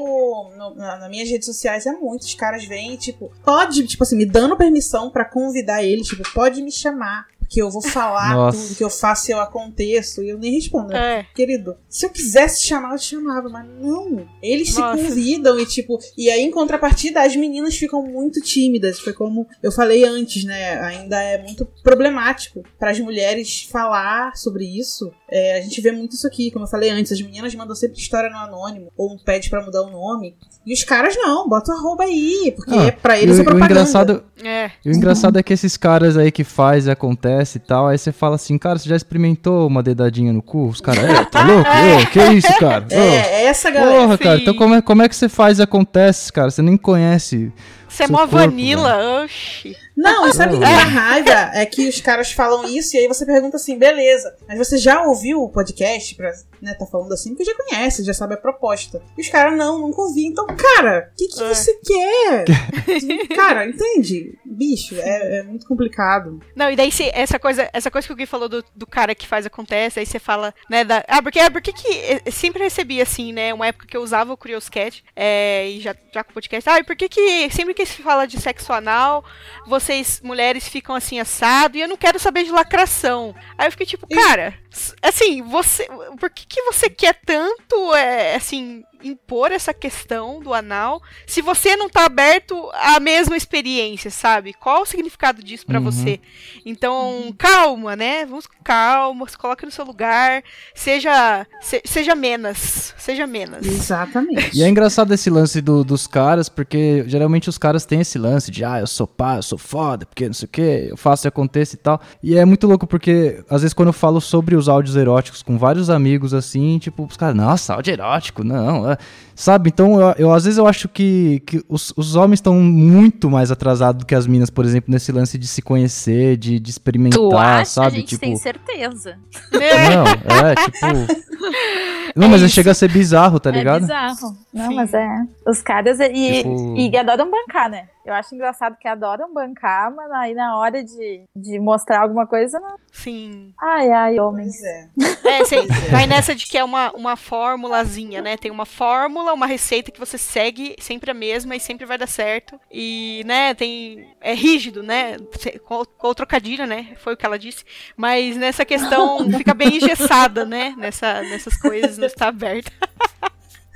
[SPEAKER 6] no- na, nas minhas redes sociais é muito. Os caras vêm, tipo, pode, tipo assim, me dando permissão pra convidar eles, tipo, pode me chamar. Porque eu vou falar
[SPEAKER 9] Nossa.
[SPEAKER 6] tudo que eu faço e eu aconteço. E eu nem respondo.
[SPEAKER 5] É.
[SPEAKER 6] Querido, se eu quisesse chamar, eu te chamava, mas não. Eles
[SPEAKER 5] Nossa.
[SPEAKER 6] se convidam e, tipo, e aí em contrapartida, as meninas ficam muito tímidas. Foi como eu falei antes, né? Ainda é muito problemático para as mulheres falar sobre isso. É, a gente vê muito isso aqui, como eu falei antes, as meninas mandam sempre história no anônimo, ou um pede pra mudar o nome. E os caras não, bota o arroba aí, porque
[SPEAKER 9] Ah,
[SPEAKER 6] pra
[SPEAKER 9] E
[SPEAKER 6] eles
[SPEAKER 9] o,
[SPEAKER 6] é
[SPEAKER 9] o
[SPEAKER 6] propaganda.
[SPEAKER 9] engraçado,
[SPEAKER 5] É.
[SPEAKER 9] e o engraçado é que esses caras aí que faz e acontece e tal, aí você fala assim, cara, você já experimentou uma dedadinha no cu? Os caras, é, tá louco? Ô, que isso, cara? Ô,
[SPEAKER 6] É, é essa galera.
[SPEAKER 9] Porra, cara, então como é, como é que você faz e acontece, cara? Você nem conhece.
[SPEAKER 5] Você é mó
[SPEAKER 9] corpo,
[SPEAKER 5] vanilla, oxi.
[SPEAKER 6] Não, e sabe o que
[SPEAKER 9] É.
[SPEAKER 6] dá raiva? É que os caras falam isso e aí você pergunta assim, beleza, mas você já ouviu o podcast pra né, tá falando assim? Porque já conhece, já sabe a proposta. E os caras, não, nunca ouvi. Então, cara, o que, que
[SPEAKER 5] É.
[SPEAKER 6] você quer? cara, entende? Bicho, é, é muito complicado.
[SPEAKER 5] Não, e daí se, essa coisa, essa coisa que o Gui falou do, do cara que faz acontece, aí você fala, né, da, ah, porque, ah, porque que eu sempre recebi assim, né, uma época que eu usava o Curioscat, é, e já, já com o podcast, ah, e por que que sempre que se fala de sexo anal, vocês, mulheres, ficam assim, assado, e eu não quero saber de lacração. Aí eu fiquei tipo, cara, assim, você, por que que você quer tanto, é, assim, impor essa questão do anal, se você não tá aberto à mesma experiência, sabe? Qual o significado disso pra
[SPEAKER 9] Uhum.
[SPEAKER 5] você? Então, calma, né? Vamos com calma, se coloque no seu lugar, seja se- seja menos, seja menos.
[SPEAKER 6] Exatamente.
[SPEAKER 9] E é engraçado esse lance do- dos caras, porque geralmente os caras têm esse lance de, ah, eu sou pá, eu sou foda, porque não sei o que, eu faço e aconteça e tal. E é muito louco porque, às vezes, quando eu falo sobre os áudios eróticos com vários amigos assim, tipo, os caras, nossa, áudio erótico, não. É." Sabe? Então, eu, eu- às vezes eu acho que, que os, os homens estão muito mais atrasados do que as minas, por exemplo, nesse lance de se conhecer, de, de experimentar,
[SPEAKER 8] Tu acha?
[SPEAKER 9] sabe?
[SPEAKER 8] a gente
[SPEAKER 9] tipo.
[SPEAKER 8] tem certeza.
[SPEAKER 9] Não, é, tipo. Não, mas chega a ser bizarro, tá ligado?
[SPEAKER 8] É bizarro. Não,
[SPEAKER 5] Sim.
[SPEAKER 8] mas é. Os caras e,
[SPEAKER 9] Tipo-
[SPEAKER 8] e adoram bancar, né? Eu acho engraçado que adoram bancar, mas aí na hora de, de mostrar alguma coisa, não.
[SPEAKER 5] Sim.
[SPEAKER 8] Ai, ai, homens.
[SPEAKER 6] Pois é.
[SPEAKER 5] É, você vai nessa de que é uma, uma formulazinha, né? Tem uma fórmula, uma receita que você segue sempre a mesma e sempre vai dar certo. E, né, tem. É rígido, né? Com o trocadilho, né? Foi o que ela disse. Mas nessa questão fica bem engessada, né? Nessa, nessas coisas, não está aberta.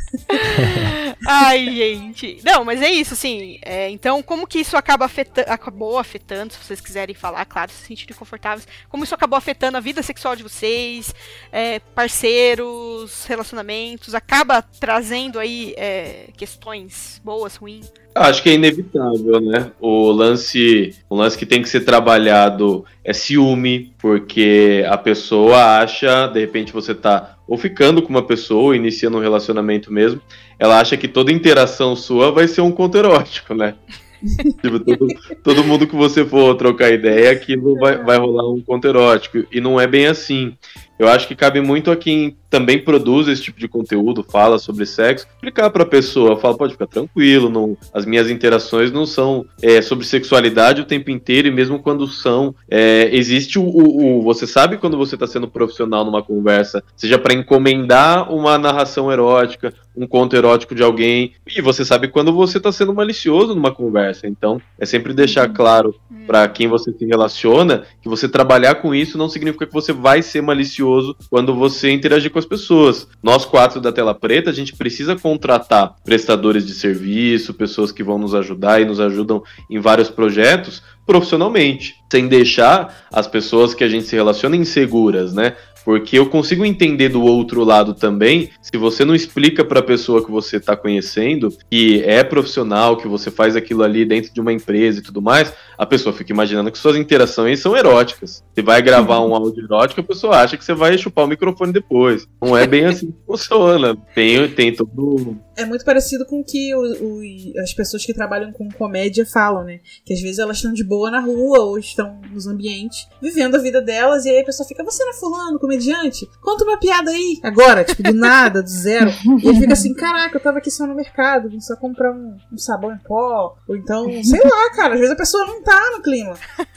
[SPEAKER 5] Ai, gente. Não, mas é isso, assim. é, então, como que isso acaba afetando, acabou afetando, se vocês quiserem falar, claro, se sentirem confortáveis, como isso acabou afetando a vida sexual de vocês, é, parceiros, relacionamentos, acaba trazendo aí é, questões boas, ruins.
[SPEAKER 7] Acho que é inevitável, né? O lance, o lance que tem que ser trabalhado é ciúme, porque a pessoa acha, de repente você tá ou ficando com uma pessoa, iniciando um relacionamento mesmo, ela acha que toda interação sua vai ser um conto erótico, né? tipo, todo, todo mundo que você for trocar ideia, aquilo vai, vai rolar um conto erótico. E não é bem assim. Eu acho que cabe muito a quem também produz esse tipo de conteúdo, fala sobre sexo, explicar pra pessoa, fala, pode ficar tranquilo, não, as minhas interações não são é, sobre sexualidade o tempo inteiro, e mesmo quando são, é, existe o, o, o, Você sabe quando você tá sendo profissional numa conversa, seja para encomendar uma narração erótica, um conto erótico de alguém, e você sabe quando você tá sendo malicioso numa conversa. Então, é sempre deixar claro para quem você se relaciona que você trabalhar com isso não significa que você vai ser malicioso quando você interagir com as pessoas. Nós quatro da Tela Preta, a gente precisa contratar prestadores de serviço, pessoas que vão nos ajudar e nos ajudam em vários projetos profissionalmente, sem deixar as pessoas que a gente se relaciona inseguras, né? Porque eu consigo entender do outro lado também, se você não explica para a pessoa que você está conhecendo que é profissional, que você faz aquilo ali dentro de uma empresa e tudo mais, a pessoa fica imaginando que suas interações são eróticas. Você vai gravar um áudio erótico, a pessoa acha que você vai chupar o microfone depois. Não é bem assim que funciona. Tem, tem todo.
[SPEAKER 1] É muito parecido com o que o, o, as pessoas que trabalham com comédia falam, né? Que às vezes elas estão de boa na rua ou estão nos ambientes, vivendo a vida delas, e aí a pessoa fica, você não é fulano, comediante? Conta uma piada aí. Agora, tipo, do nada, do zero. E ele fica assim, caraca, eu tava aqui só no mercado, vim só comprar um, um sabão em pó. Ou então, sei lá, cara, às vezes a pessoa não tá no clima.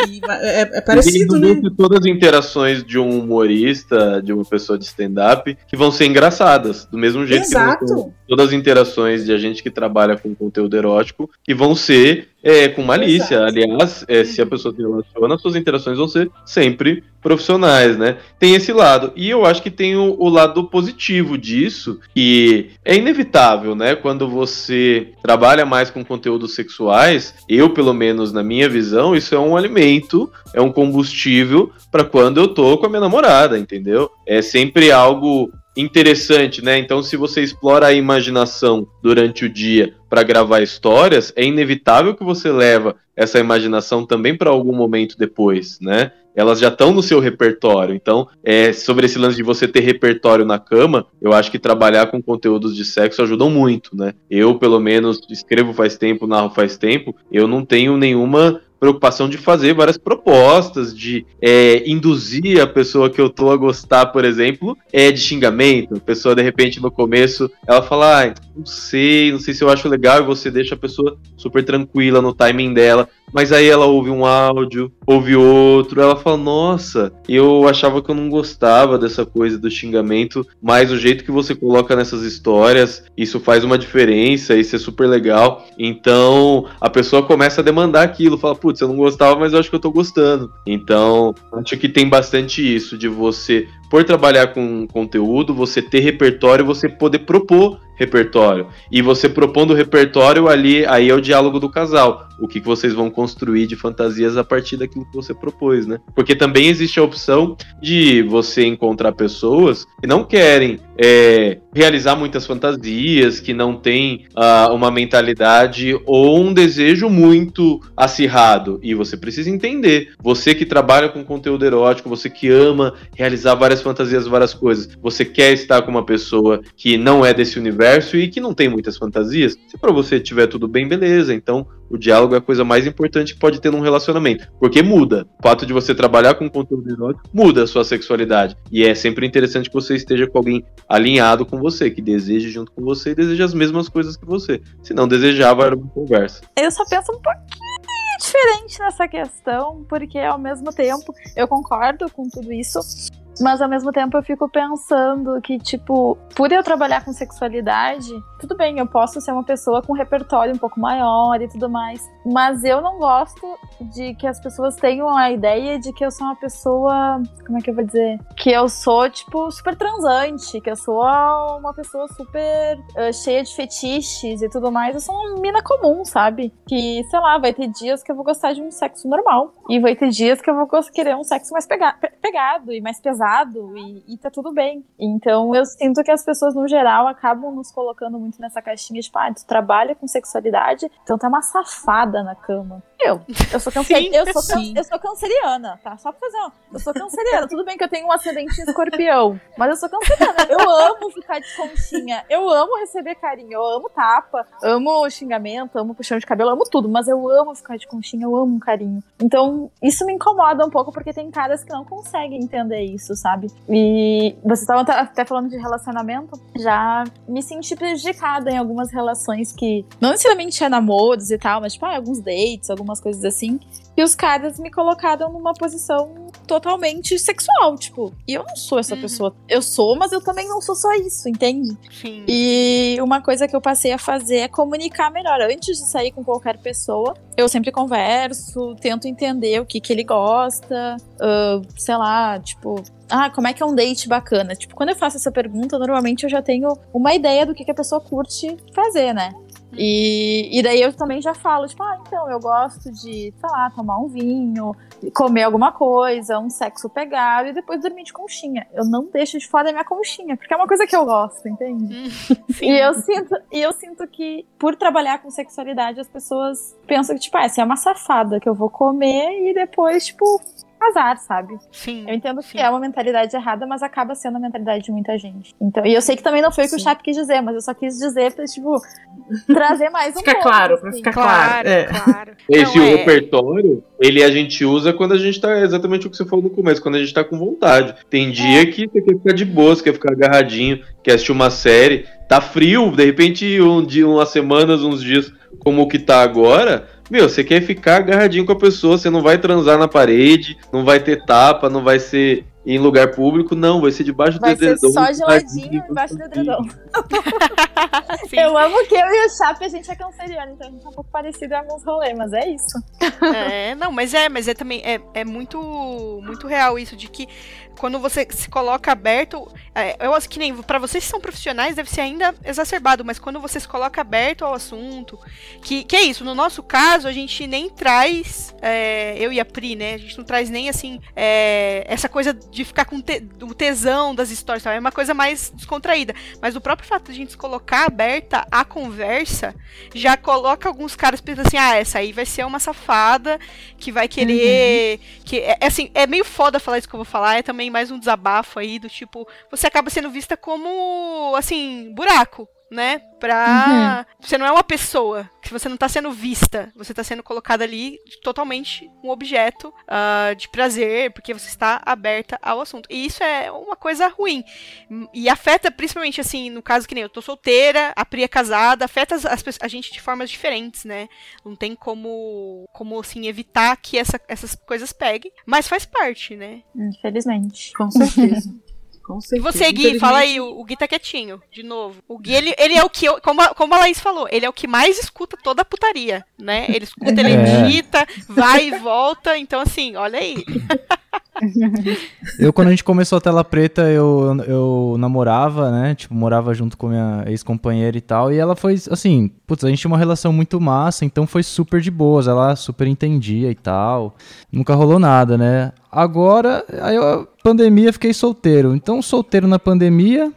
[SPEAKER 1] E é, é parecido,
[SPEAKER 7] e
[SPEAKER 1] né?
[SPEAKER 7] Todas as interações de um humorista, de uma pessoa de stand-up, que vão ser engraçadas. Do mesmo jeito
[SPEAKER 1] Exato.
[SPEAKER 7] que todas as interações de a gente que trabalha com conteúdo erótico, que vão ser é, com malícia.
[SPEAKER 1] Exato.
[SPEAKER 7] Aliás, é, se a pessoa se relaciona, suas interações vão ser sempre profissionais, né? Tem esse lado. E eu acho que tem o, o lado positivo disso, que é inevitável, né? Quando você trabalha mais com conteúdos sexuais, eu, pelo menos na minha visão, isso é um alimento, é um combustível para quando eu tô com a minha namorada, entendeu? É sempre algo interessante, né? Então, se você explora a imaginação durante o dia para gravar histórias, é inevitável que você leva essa imaginação também para algum momento depois, né? Elas já estão no seu repertório. Então, é, sobre esse lance de você ter repertório na cama, eu acho que trabalhar com conteúdos de sexo ajudam muito, né? Eu, pelo menos, escrevo faz tempo, narro faz tempo, eu não tenho nenhuma preocupação de fazer várias propostas, de é, induzir a pessoa que eu tô a gostar, por exemplo, é de xingamento. A pessoa, de repente, no começo, ela fala, ah, não sei, não sei se eu acho legal, e você deixa a pessoa super tranquila no timing dela. Mas aí ela ouve um áudio, ouve outro, ela fala: Nossa, eu achava que eu não gostava dessa coisa do xingamento, mas o jeito que você coloca nessas histórias, isso faz uma diferença, isso é super legal. Então a pessoa começa a demandar aquilo, fala: Putz, eu não gostava, mas eu acho que eu tô gostando. Então acho que tem bastante isso de você por trabalhar com conteúdo, você ter repertório, você poder propor repertório. E você propondo repertório ali, aí é o diálogo do casal. O que vocês vão construir de fantasias a partir daquilo que você propôs, né? Porque também existe a opção de você encontrar pessoas que não querem é, realizar muitas fantasias, que não têm uh, uma mentalidade ou um desejo muito acirrado. E você precisa entender. Você que trabalha com conteúdo erótico, você que ama realizar várias fantasias, várias coisas, você quer estar com uma pessoa que não é desse universo e que não tem muitas fantasias. Se para você tiver tudo bem, beleza. Então o diálogo é a coisa mais importante que pode ter num relacionamento. Porque muda. O fato de você trabalhar com conteúdo erótico muda a sua sexualidade. E é sempre interessante que você esteja com alguém alinhado com você, que deseje junto com você e deseje as mesmas coisas que você. Se não desejar, vai uma conversa.
[SPEAKER 8] Eu só penso um pouquinho diferente nessa questão, porque ao mesmo tempo eu concordo com tudo isso, mas ao mesmo tempo eu fico pensando que, tipo, por eu trabalhar com sexualidade, tudo bem, eu posso ser uma pessoa com um repertório um pouco maior e tudo mais. Mas eu não gosto de que as pessoas tenham a ideia de que eu sou uma pessoa. Como é que eu vou dizer? Que eu sou, tipo, super transante, que eu sou uma pessoa super uh, cheia de fetiches e tudo mais. Eu sou uma mina comum, sabe? Que, sei lá, vai ter dias que eu vou gostar de um sexo normal. E vai ter dias que eu vou querer um sexo mais pega pegado e mais pesado e, e tá tudo bem. Então eu sinto que as pessoas, no geral, acabam nos colocando muito nessa caixinha de, tipo, ah, tu trabalha com sexualidade, então tá uma safada na cama. Eu. Eu sou, câncer...
[SPEAKER 5] Sim,
[SPEAKER 8] eu, sou can... eu sou canceriana, tá? Só pra fazer uma. Eu sou canceriana. Tudo bem que eu tenho um ascendente escorpião, mas eu sou canceriana. Eu amo ficar de conchinha. Eu amo receber carinho. Eu amo tapa. Amo xingamento. Amo puxão de cabelo. Amo tudo. Mas eu amo ficar de conchinha. Eu amo um carinho. Então, isso me incomoda um pouco porque tem caras que não conseguem entender isso, sabe? E vocês estavam até- até falando de relacionamento. Já me senti prejudicada em algumas relações que não necessariamente é namoros e tal, mas tipo, ah, alguns dates, algumas coisas assim. E os caras me colocaram numa posição totalmente sexual, tipo, e eu não sou essa
[SPEAKER 5] Uhum.
[SPEAKER 8] pessoa. Eu sou, mas eu também não sou só isso, entende?
[SPEAKER 5] Sim.
[SPEAKER 8] E uma coisa que eu passei a fazer é comunicar melhor. Antes de sair com qualquer pessoa, eu sempre converso, tento entender o que, que ele gosta, ah, sei lá, tipo. Ah, como é que é um date bacana? Tipo, quando eu faço essa pergunta, normalmente eu já tenho uma ideia do que, que a pessoa curte fazer, né? E, e daí eu também já falo, tipo, ah, então eu gosto de, sei lá, tomar um vinho, comer alguma coisa, um sexo pegado e depois dormir de conchinha. Eu não deixo de fora a minha conchinha, porque é uma coisa que eu gosto, entende?
[SPEAKER 5] Sim.
[SPEAKER 8] E eu sinto, e eu sinto que, por trabalhar com sexualidade, as pessoas pensam que, tipo, ah, essa é uma safada que eu vou comer e depois, tipo, azar, sabe?
[SPEAKER 5] Sim.
[SPEAKER 8] Eu entendo que
[SPEAKER 5] Sim.
[SPEAKER 8] é uma mentalidade errada, mas acaba sendo a mentalidade de muita gente. Então, e eu sei que também não foi o que o
[SPEAKER 1] Sim.
[SPEAKER 8] Chap quis dizer, mas eu só quis dizer pra, tipo, trazer mais um
[SPEAKER 1] Fica
[SPEAKER 8] pouco,
[SPEAKER 1] claro, pra
[SPEAKER 8] assim.
[SPEAKER 1] ficar claro.
[SPEAKER 5] Claro,
[SPEAKER 1] É.
[SPEAKER 5] claro.
[SPEAKER 7] Esse
[SPEAKER 5] Não,
[SPEAKER 7] o
[SPEAKER 5] é-
[SPEAKER 7] repertório, ele a gente usa quando a gente tá exatamente o que você falou no começo, quando a gente tá com vontade. Tem dia que você quer ficar de boa, você quer ficar agarradinho, quer assistir uma série, tá frio, de repente um dia, umas semanas, uns dias como o que tá agora, meu, você quer ficar agarradinho com a pessoa, você não vai transar na parede, não vai ter tapa, não vai ser em lugar público, não, vai ser debaixo
[SPEAKER 8] Vai
[SPEAKER 7] do
[SPEAKER 8] ser
[SPEAKER 7] edredom.
[SPEAKER 8] só geladinho embaixo do edredom. Eu amo que eu e o Chap, a gente é canceriano, então a gente é um pouco parecido em alguns rolês, mas é isso.
[SPEAKER 5] É, não, mas é, mas é também é, é muito muito real isso de que quando você se coloca aberto, é, eu acho que nem para vocês que são profissionais deve ser ainda exacerbado, mas quando você se coloca aberto ao assunto, que, que é isso, no nosso caso a gente nem traz, é, eu e a Pri, né, a gente não traz nem assim é, essa coisa de ficar com te, o tesão das histórias, é uma coisa mais descontraída, mas o próprio fato de a gente se colocar aberta à conversa já coloca alguns caras pensando assim, ah, essa aí vai ser uma safada que vai querer. que é, é assim, é meio foda falar isso que eu vou falar, é também mais um desabafo aí do tipo, você acaba sendo vista como assim, buraco. Né? Pra. Você não é uma pessoa. Que você não tá sendo vista. Você tá sendo colocada ali totalmente um objeto ah, de prazer, porque você está aberta ao assunto. E isso é uma coisa ruim. E afeta principalmente, assim, no caso que nem eu tô solteira, a Pri é casada, afeta as, as a gente de formas diferentes, né? Não tem como, como assim, evitar que essa- essas coisas peguem. Mas faz parte, né?
[SPEAKER 8] Infelizmente.
[SPEAKER 1] Com certeza. Com
[SPEAKER 5] E
[SPEAKER 1] certeza.
[SPEAKER 5] você, Gui, fala aí, o, o Gui tá quietinho, de novo. O Gui, ele, ele é o que, como, a, como a Laís falou, ele é o que mais escuta toda a putaria, né? Ele escuta, ele
[SPEAKER 9] É.
[SPEAKER 5] edita, vai e volta, então assim, olha aí.
[SPEAKER 9] Eu, quando a gente começou a tela preta, eu, eu namorava, né? Tipo, morava junto com minha ex-companheira e tal. E ela foi, assim, putz, a gente tinha uma relação muito massa, então foi super de boas. Ela super entendia e tal. Nunca rolou nada, né? Agora, aí eu, pandemia, fiquei solteiro. Então, solteiro na pandemia,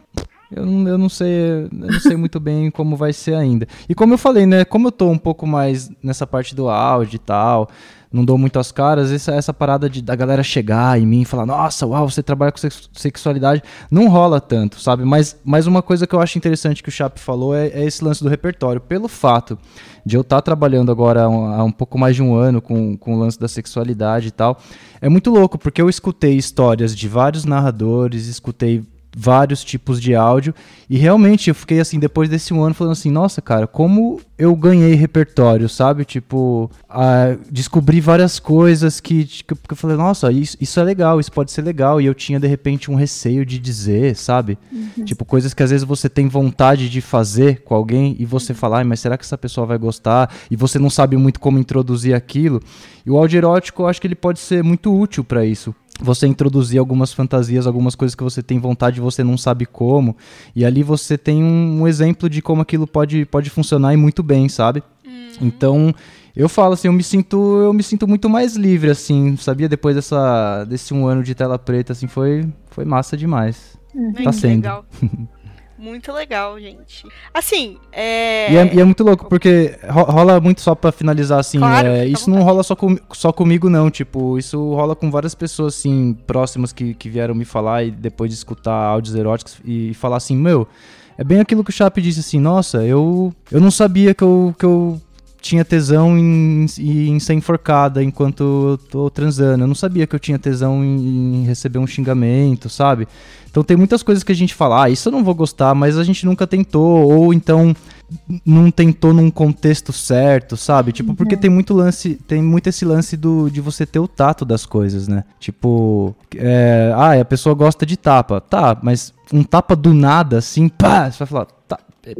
[SPEAKER 9] eu não, eu não sei, eu não sei muito bem como vai ser ainda. E como eu falei, né? Como eu tô um pouco mais nessa parte do áudio e tal, não dou muito as caras, essa, essa parada de, da galera chegar em mim e falar, nossa, uau, você trabalha com sex- sexualidade, não rola tanto, sabe? Mas, mas uma coisa que eu acho interessante que o Chap falou é, é esse lance do repertório. Pelo fato de eu estar trabalhando agora há um, há um pouco mais de um ano com, com o lance da sexualidade e tal, é muito louco, porque eu escutei histórias de vários narradores, escutei vários tipos de áudio. E realmente eu fiquei assim depois desse um ano falando assim nossa cara como eu ganhei repertório sabe? Tipo ah, descobri várias coisas que, que eu que eu falei nossa isso, isso é legal isso pode ser legal e eu tinha de repente um receio de dizer sabe? Tipo coisas que às vezes você tem vontade de fazer com alguém e você fala "Ai, mas será que essa pessoa vai gostar? E você não sabe muito como introduzir aquilo. E o áudio erótico eu acho que ele pode ser muito útil para isso você introduzir algumas fantasias, algumas coisas que você tem vontade e você não sabe como. E ali você tem um, um exemplo de como aquilo pode, pode funcionar e muito bem, sabe? Então, eu falo assim, eu me sinto, eu me sinto muito mais livre assim, sabia? Depois dessa desse um ano de tela preta assim, foi foi massa demais.
[SPEAKER 5] Bem,
[SPEAKER 9] Tá sendo.
[SPEAKER 5] Legal. Muito legal, gente. Assim, é.
[SPEAKER 9] E é, e é muito louco, porque ro- rola muito só pra finalizar, assim,
[SPEAKER 5] Claro,
[SPEAKER 9] é, isso não rola só, com, só comigo, não, tipo, isso rola com várias pessoas, assim, próximas que, que vieram me falar e depois de escutar áudios eróticos e falar assim, meu, é bem aquilo que o Chape disse, assim, nossa, eu, eu não sabia que eu, que eu tinha tesão em, em ser enforcada enquanto eu tô transando, eu não sabia que eu tinha tesão em, em receber um xingamento, sabe? Então tem muitas coisas que a gente fala, ah, isso eu não vou gostar, mas a gente nunca tentou, ou então não tentou num contexto certo, sabe? Tipo, porque tem muito lance, tem muito esse lance do, de você ter o tato das coisas, né? Tipo, é, ah, a pessoa gosta de tapa. Tá, mas um tapa do nada, assim, pá, você vai falar,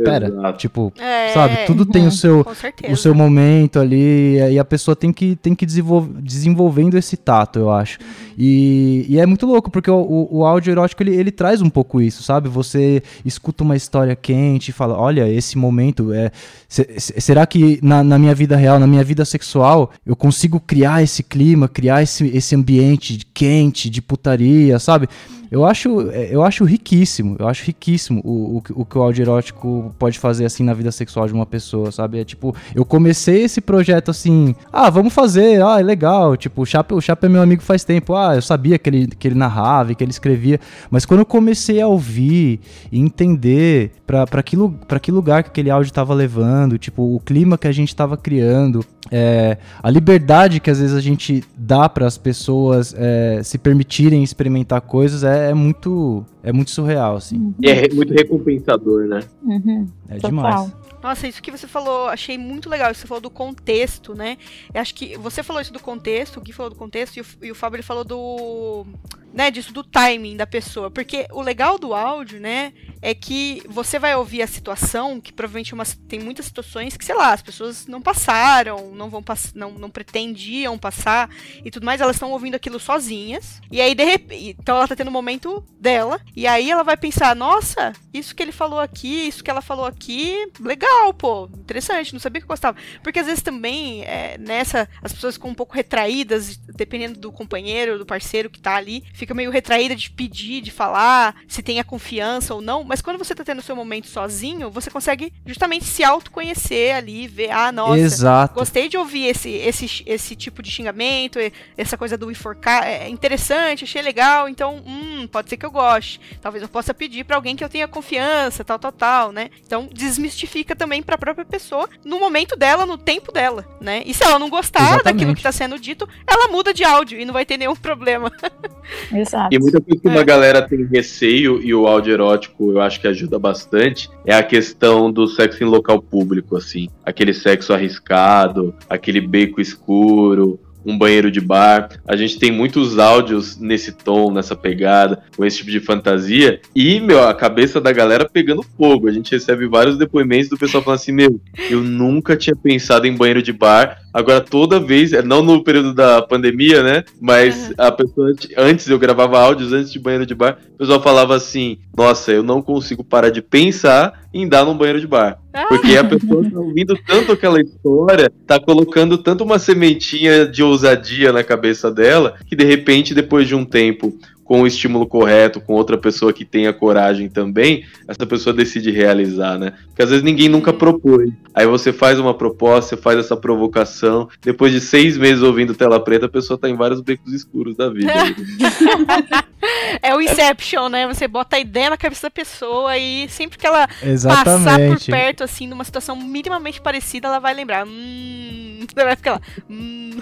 [SPEAKER 9] pera,
[SPEAKER 7] Exato.
[SPEAKER 9] tipo,
[SPEAKER 5] É,
[SPEAKER 9] sabe? Tudo tem o seu,
[SPEAKER 5] com certeza.
[SPEAKER 9] o seu momento ali, e a pessoa tem que, tem que desenvolver, desenvolvendo esse tato, eu acho. E, e é muito louco, porque o, o, o áudio erótico, ele, ele traz um pouco isso, sabe? Você escuta uma história quente e fala, olha, esse momento, é, se- se- será que na, na minha vida real, na minha vida sexual, eu consigo criar esse clima, criar esse, esse ambiente quente, de putaria, sabe? Eu acho, é, eu acho riquíssimo, eu acho riquíssimo o, o, que- o que o áudio erótico pode fazer assim na vida sexual de uma pessoa, sabe? É tipo, eu comecei esse projeto assim, ah, vamos fazer, ah, é legal. Tipo, o Chapa, o Chapa é meu amigo faz tempo, ah, eu sabia que ele, que ele narrava e que ele escrevia, mas quando eu comecei a ouvir e entender pra, pra, que, pra que lugar que aquele áudio tava levando, tipo, o clima que a gente tava criando, é, a liberdade que às vezes a gente dá para as pessoas é, se permitirem experimentar coisas é, é muito é muito surreal assim.
[SPEAKER 7] E é muito recompensador, né?
[SPEAKER 8] Uhum.
[SPEAKER 9] É
[SPEAKER 8] Total.
[SPEAKER 9] demais.
[SPEAKER 5] Nossa, isso que você falou, achei muito legal. Você falou do contexto, né? Eu acho que você falou isso do contexto, o Gui falou do contexto e o, e o Fábio ele falou do. né, disso do timing da pessoa. Porque o legal do áudio, né, é que você vai ouvir a situação, que provavelmente umas, tem muitas situações que, sei lá, as pessoas não passaram, não vão pass não, não pretendiam passar e tudo mais, elas estão ouvindo aquilo sozinhas. E aí, de repente, então ela tá tendo um momento dela, e aí ela vai pensar, nossa, isso que ele falou aqui, isso que ela falou aqui, legal, pô, interessante, não sabia que eu gostava. Porque às vezes também, é, nessa, as pessoas ficam um pouco retraídas, dependendo do companheiro, do parceiro que tá ali, fica meio retraída de pedir, de falar, se tem a confiança ou não, mas quando você tá tendo o seu momento sozinho, você consegue justamente se autoconhecer ali, ver, ah, nossa,
[SPEAKER 9] Exato.
[SPEAKER 5] gostei de ouvir esse, esse, esse tipo de xingamento, essa coisa do enforcar, é interessante, achei legal, então, hum, pode ser que eu goste. Talvez eu possa pedir pra alguém que eu tenha confiança, tal, tal, tal, né? Então, desmistifica também pra própria pessoa no momento dela, no tempo dela, né? E se ela não gostar daquilo
[SPEAKER 9] Exatamente.
[SPEAKER 5] que tá sendo dito, ela muda de áudio e não vai ter nenhum problema.
[SPEAKER 8] Exato.
[SPEAKER 7] E muita coisa que uma galera tem receio, e o áudio erótico eu acho que ajuda bastante, é a questão do sexo em local público, assim. Aquele sexo arriscado, aquele beco escuro, um banheiro de bar. A gente tem muitos áudios nesse tom, nessa pegada, com esse tipo de fantasia. E, meu, a cabeça da galera pegando fogo. A gente recebe vários depoimentos do pessoal falando assim: meu, eu nunca tinha pensado em banheiro de bar. Agora, toda vez, não no período da pandemia, né? Mas a pessoa, antes eu gravava áudios antes de banheiro de bar, o pessoal falava assim: Nossa, eu não consigo parar de pensar em dar num banheiro de bar. Porque a pessoa tá ouvindo tanto aquela história, tá colocando tanto uma sementinha de ousadia na cabeça dela, que de repente, depois de um tempo, com o estímulo correto, com outra pessoa que tenha coragem também, essa pessoa decide realizar, né? Porque às vezes ninguém nunca propôs. Aí você faz uma proposta, você faz essa provocação, depois de seis meses ouvindo tela preta, a pessoa tá em vários becos escuros da vida.
[SPEAKER 5] É o Inception, né? Você bota a ideia na cabeça da pessoa e sempre que ela passar por
[SPEAKER 9] Exatamente.
[SPEAKER 5] perto, assim, numa situação minimamente parecida, ela vai lembrar. Hum. Você vai ficar lá. Hum.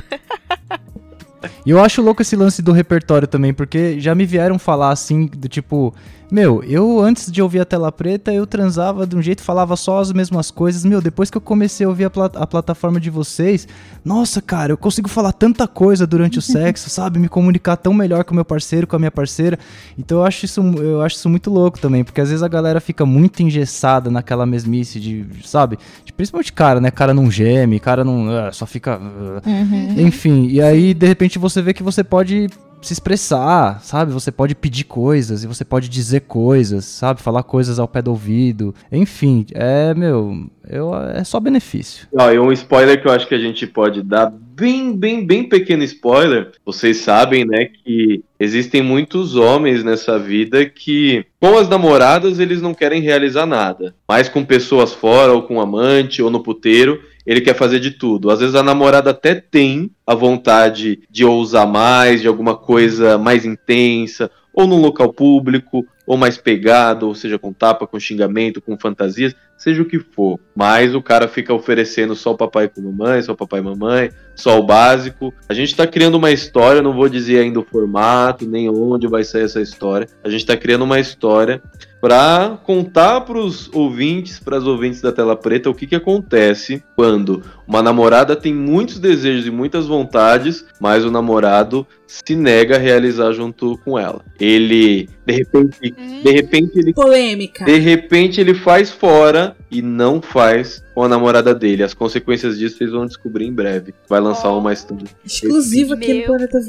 [SPEAKER 9] E eu acho louco esse lance do repertório também, porque já me vieram falar assim, do tipo, meu, eu antes de ouvir a tela preta, eu transava de um jeito, falava só as mesmas coisas. Meu, depois que eu comecei a ouvir a, pla- a plataforma de vocês, nossa, cara, eu consigo falar tanta coisa durante o sexo, sabe? Me comunicar tão melhor com o meu parceiro, com a minha parceira. Então eu acho isso, eu acho isso muito louco também, porque às vezes a galera fica muito engessada naquela mesmice de, sabe? De, principalmente cara, né? Cara não geme, cara não. ah, só fica. ah,
[SPEAKER 8] Uhum.
[SPEAKER 9] enfim, e aí de repente você vê que você pode se expressar, sabe? Você pode pedir coisas e você pode dizer coisas, sabe? Falar coisas ao pé do ouvido. Enfim, é, meu, eu, é só benefício.
[SPEAKER 7] Ó, e um spoiler que eu acho que a gente pode dar, bem, bem, bem pequeno spoiler. Vocês sabem, né, que existem muitos homens nessa vida que, com as namoradas, eles não querem realizar nada. Mas com pessoas fora, ou com amante, ou no puteiro, ele quer fazer de tudo. Às vezes a namorada até tem a vontade de ousar mais, de alguma coisa mais intensa, ou num local público, ou mais pegado, ou seja, com tapa, com xingamento, com fantasias, seja o que for. Mas o cara fica oferecendo só o papai com mamãe, só o papai e mamãe, só o básico. A gente tá criando uma história, não vou dizer ainda o formato, nem onde vai sair essa história. A gente tá criando uma história para contar para os ouvintes, para as ouvintes da tela preta, o que, que acontece quando uma namorada tem muitos desejos e muitas vontades, mas o namorado se nega a realizar junto com ela. Ele, de repente, de repente ele
[SPEAKER 1] Polêmica.
[SPEAKER 7] de repente ele faz fora e não faz com a namorada dele. As consequências disso vocês vão descobrir em breve. Vai lançar uma história.
[SPEAKER 1] Exclusivo aqui no Planeta Vênus.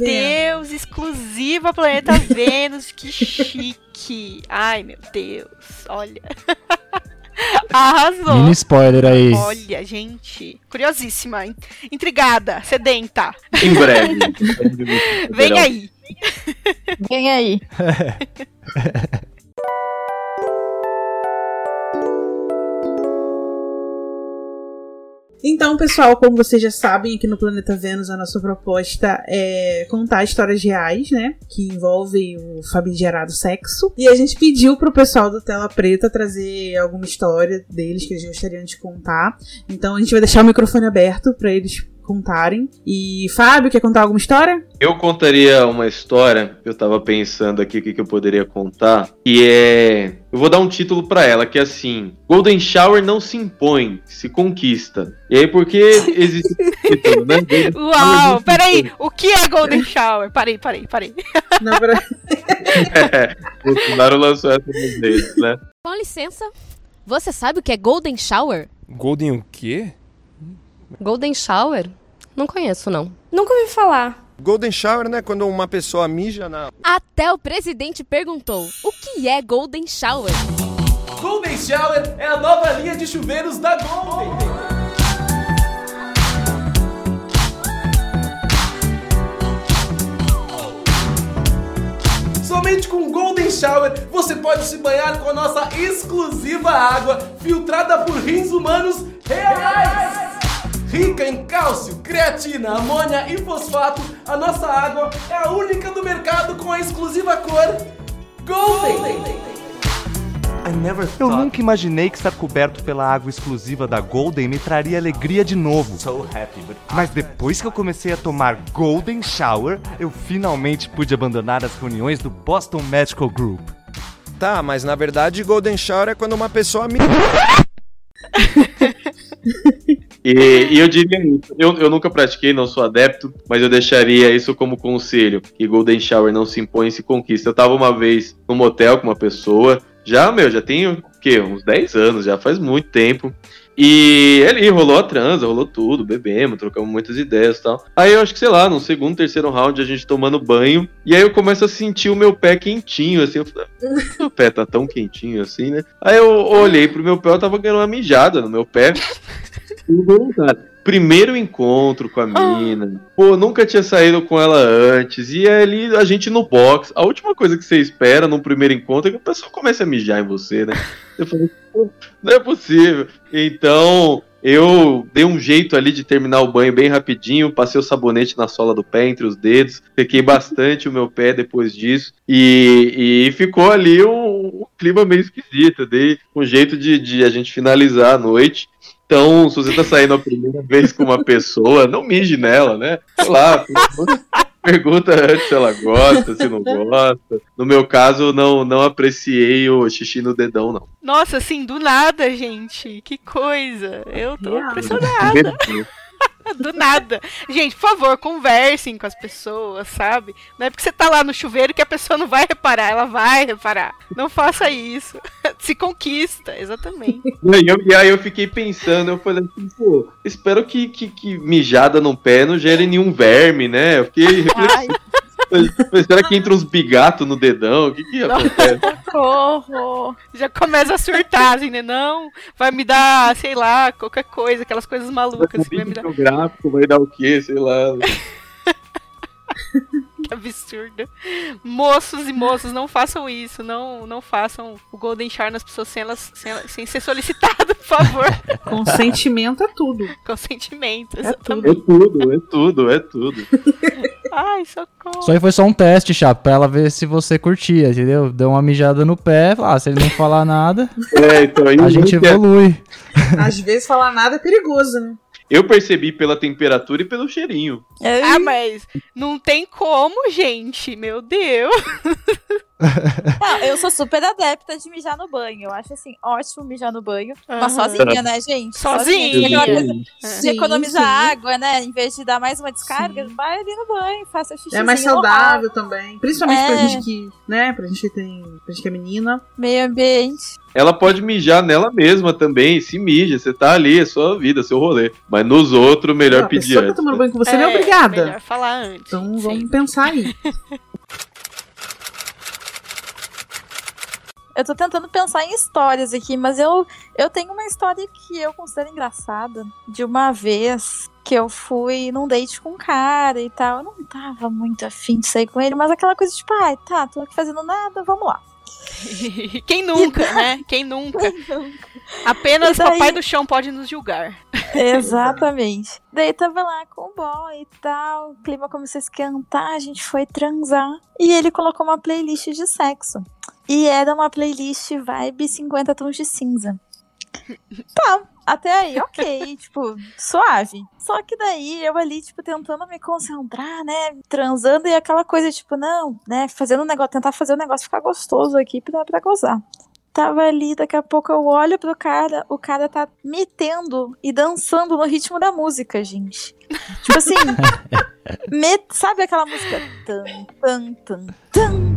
[SPEAKER 5] Deus, exclusiva Planeta Vênus, que chique. Ai, meu Deus, olha. Arrasou.
[SPEAKER 9] Mini spoiler aí.
[SPEAKER 5] Olha, gente, curiosíssima, in- intrigada, sedenta.
[SPEAKER 7] Em breve.
[SPEAKER 5] Vem aí.
[SPEAKER 8] Vem aí.
[SPEAKER 1] Então, pessoal, como vocês já sabem, aqui no Planeta Vênus a nossa proposta é contar histórias reais, né? Que envolvem o famigerado sexo. E a gente pediu pro pessoal do Tela Preta trazer alguma história deles que eles gostariam de contar. Então a gente vai deixar o microfone aberto para eles contarem. E Fábio, quer contar alguma história?
[SPEAKER 7] Eu contaria uma história, eu tava pensando aqui o que, que eu poderia contar, e é. Eu vou dar um título pra ela, que é assim: Golden Shower não se impõe, se conquista. E aí, porque existe né?
[SPEAKER 5] Uau, peraí, o que é Golden Shower? Parei, parei, parei.
[SPEAKER 1] Não, pra...
[SPEAKER 7] É, Bolsonaro lançou essa nos dedos, né?
[SPEAKER 13] Com licença. Você sabe o que é Golden Shower?
[SPEAKER 14] Golden o quê?
[SPEAKER 13] Golden Shower? Não conheço, não.
[SPEAKER 15] Nunca ouvi falar.
[SPEAKER 14] Golden Shower, né? Quando uma pessoa mija na.
[SPEAKER 13] Até o presidente perguntou: o que é Golden Shower?
[SPEAKER 16] Golden Shower é a nova linha de chuveiros da Golden. Somente com Golden Shower você pode se banhar com a nossa exclusiva água filtrada por rins humanos reais. Rica em cálcio, creatina, amônia e fosfato, a nossa água é a única do mercado com a exclusiva cor Golden.
[SPEAKER 17] Eu nunca imaginei que estar coberto pela água exclusiva da Golden me traria alegria de novo. Mas depois que eu comecei a tomar Golden Shower, eu finalmente pude abandonar as reuniões do Boston Medical Group.
[SPEAKER 14] Tá, mas na verdade Golden Shower é quando uma pessoa mija.
[SPEAKER 7] E, e eu diria isso. Eu, eu nunca pratiquei, não sou adepto, mas eu deixaria isso como conselho: que Golden Shower não se impõe, se conquista. Eu tava uma vez num motel com uma pessoa, já, meu, já tenho o quê? Uns 10 anos, já faz muito tempo. E ali rolou a transa, rolou tudo, bebemos, trocamos muitas ideias e tal. Aí eu acho que, sei lá, no segundo, terceiro round, a gente tomando banho. E aí eu começo a sentir o meu pé quentinho, assim. Eu falei, "Ah, meu pé tá tão quentinho assim, né? Aí eu olhei pro meu pé, eu tava ganhando uma mijada no meu pé. Involuntário. Primeiro encontro com a mina. Pô, nunca tinha saído com ela antes. E ali a gente no box. A última coisa que você espera num primeiro encontro é que a pessoa comece a mijar em você, né? Eu falei, pô, não é possível. Então, eu dei um jeito ali de terminar o banho bem rapidinho, passei o sabonete na sola do pé, entre os dedos, peguei bastante o meu pé depois disso, e, e ficou ali um, um clima meio esquisito, dei um jeito de, de a gente finalizar a noite. Então, se você tá saindo a primeira vez com uma pessoa, não mije nela, né? Sei lá, pergunta, antes se ela gosta, se não gosta. No meu caso, não, não apreciei o xixi no dedão, não.
[SPEAKER 5] Nossa, assim, do nada, gente. Que coisa. Eu tô impressionada. Do nada. Gente, por favor, conversem com as pessoas, sabe? Não é porque você tá lá no chuveiro que a pessoa não vai reparar, ela vai reparar. Não faça isso. Se conquista, exatamente.
[SPEAKER 7] E aí, eu, e aí eu fiquei pensando, eu falei assim, pô, espero que, que, que mijada no pé não gere nenhum verme, né? Eu fiquei reflexivo. Mas será que entra uns bigatos no dedão? O que que acontece?
[SPEAKER 5] Socorro! Já começa a surtar, assim, né? Não, vai me dar, sei lá, qualquer coisa, aquelas coisas malucas que vai me dar.
[SPEAKER 7] O gráfico vai dar o quê? Sei lá.
[SPEAKER 5] Que absurdo. Moços e moças, não façam isso. Não, não façam o Golden Shower nas pessoas sem, elas, sem, elas- sem ser solicitado, por favor.
[SPEAKER 1] Consentimento é tudo.
[SPEAKER 5] Consentimento,
[SPEAKER 7] É
[SPEAKER 5] exatamente.
[SPEAKER 7] tudo, é tudo, é tudo.
[SPEAKER 5] Ai, socorro.
[SPEAKER 9] Isso aí foi só um teste, Chapo, pra ela ver se você curtia, entendeu? Deu uma mijada no pé, ah, se ele não falar nada,
[SPEAKER 7] É, então aí
[SPEAKER 9] a gente
[SPEAKER 7] quer-
[SPEAKER 9] evolui.
[SPEAKER 1] Às vezes falar nada é perigoso, né?
[SPEAKER 7] Eu percebi pela temperatura e pelo cheirinho.
[SPEAKER 5] Ah, mas não tem como, gente. Meu Deus.
[SPEAKER 8] Não, eu sou super adepta de mijar no banho. Eu acho assim, ótimo mijar no banho. Mas
[SPEAKER 5] Aham.
[SPEAKER 8] sozinha, né, gente?
[SPEAKER 5] Sozinha.
[SPEAKER 8] Aquela coisa
[SPEAKER 1] Sim,
[SPEAKER 8] de economizar
[SPEAKER 1] sim.
[SPEAKER 8] água, né? Em vez de dar mais uma descarga, vai ali no banho, faça xixi.
[SPEAKER 1] É mais saudável também. Principalmente pra
[SPEAKER 8] É.
[SPEAKER 1] gente que, né, pra gente que tem. Pra gente que é menina.
[SPEAKER 8] Meio ambiente.
[SPEAKER 7] Ela pode mijar nela mesma também, se mija, você tá ali, é sua vida, seu rolê. Mas nos outros, melhor pedir
[SPEAKER 1] pessoa que tá
[SPEAKER 7] antes.
[SPEAKER 1] tomando banho com você não é
[SPEAKER 5] É,
[SPEAKER 1] obrigada.
[SPEAKER 5] Melhor falar antes.
[SPEAKER 1] Então vamos pensar aí.
[SPEAKER 8] Eu tô tentando pensar em histórias aqui, mas eu, eu tenho uma história que eu considero engraçada. De uma vez que eu fui num date com um cara e tal. Eu não tava muito afim de sair com ele, mas aquela coisa tipo, ai, tá, tô aqui fazendo nada, vamos lá.
[SPEAKER 5] Quem nunca, né? Quem nunca? Apenas
[SPEAKER 8] E daí-
[SPEAKER 5] papai do chão pode nos julgar.
[SPEAKER 8] Exatamente. Daí tava lá com o boy e tal, o clima começou a esquentar, a gente foi transar. E ele colocou uma playlist de sexo. E era uma playlist vibe 50 tons de cinza. Tá, até aí, ok, tipo, suave. Só que daí eu ali, tipo, tentando me concentrar, né? Transando e aquela coisa, tipo, não, né? Fazendo um negócio, tentar fazer o negócio ficar gostoso aqui pra, pra gozar. Tava ali, daqui a pouco eu olho pro cara, o cara tá metendo e dançando no ritmo da música, gente. Tipo assim, met- sabe aquela música? Tan, tan, tan, tan,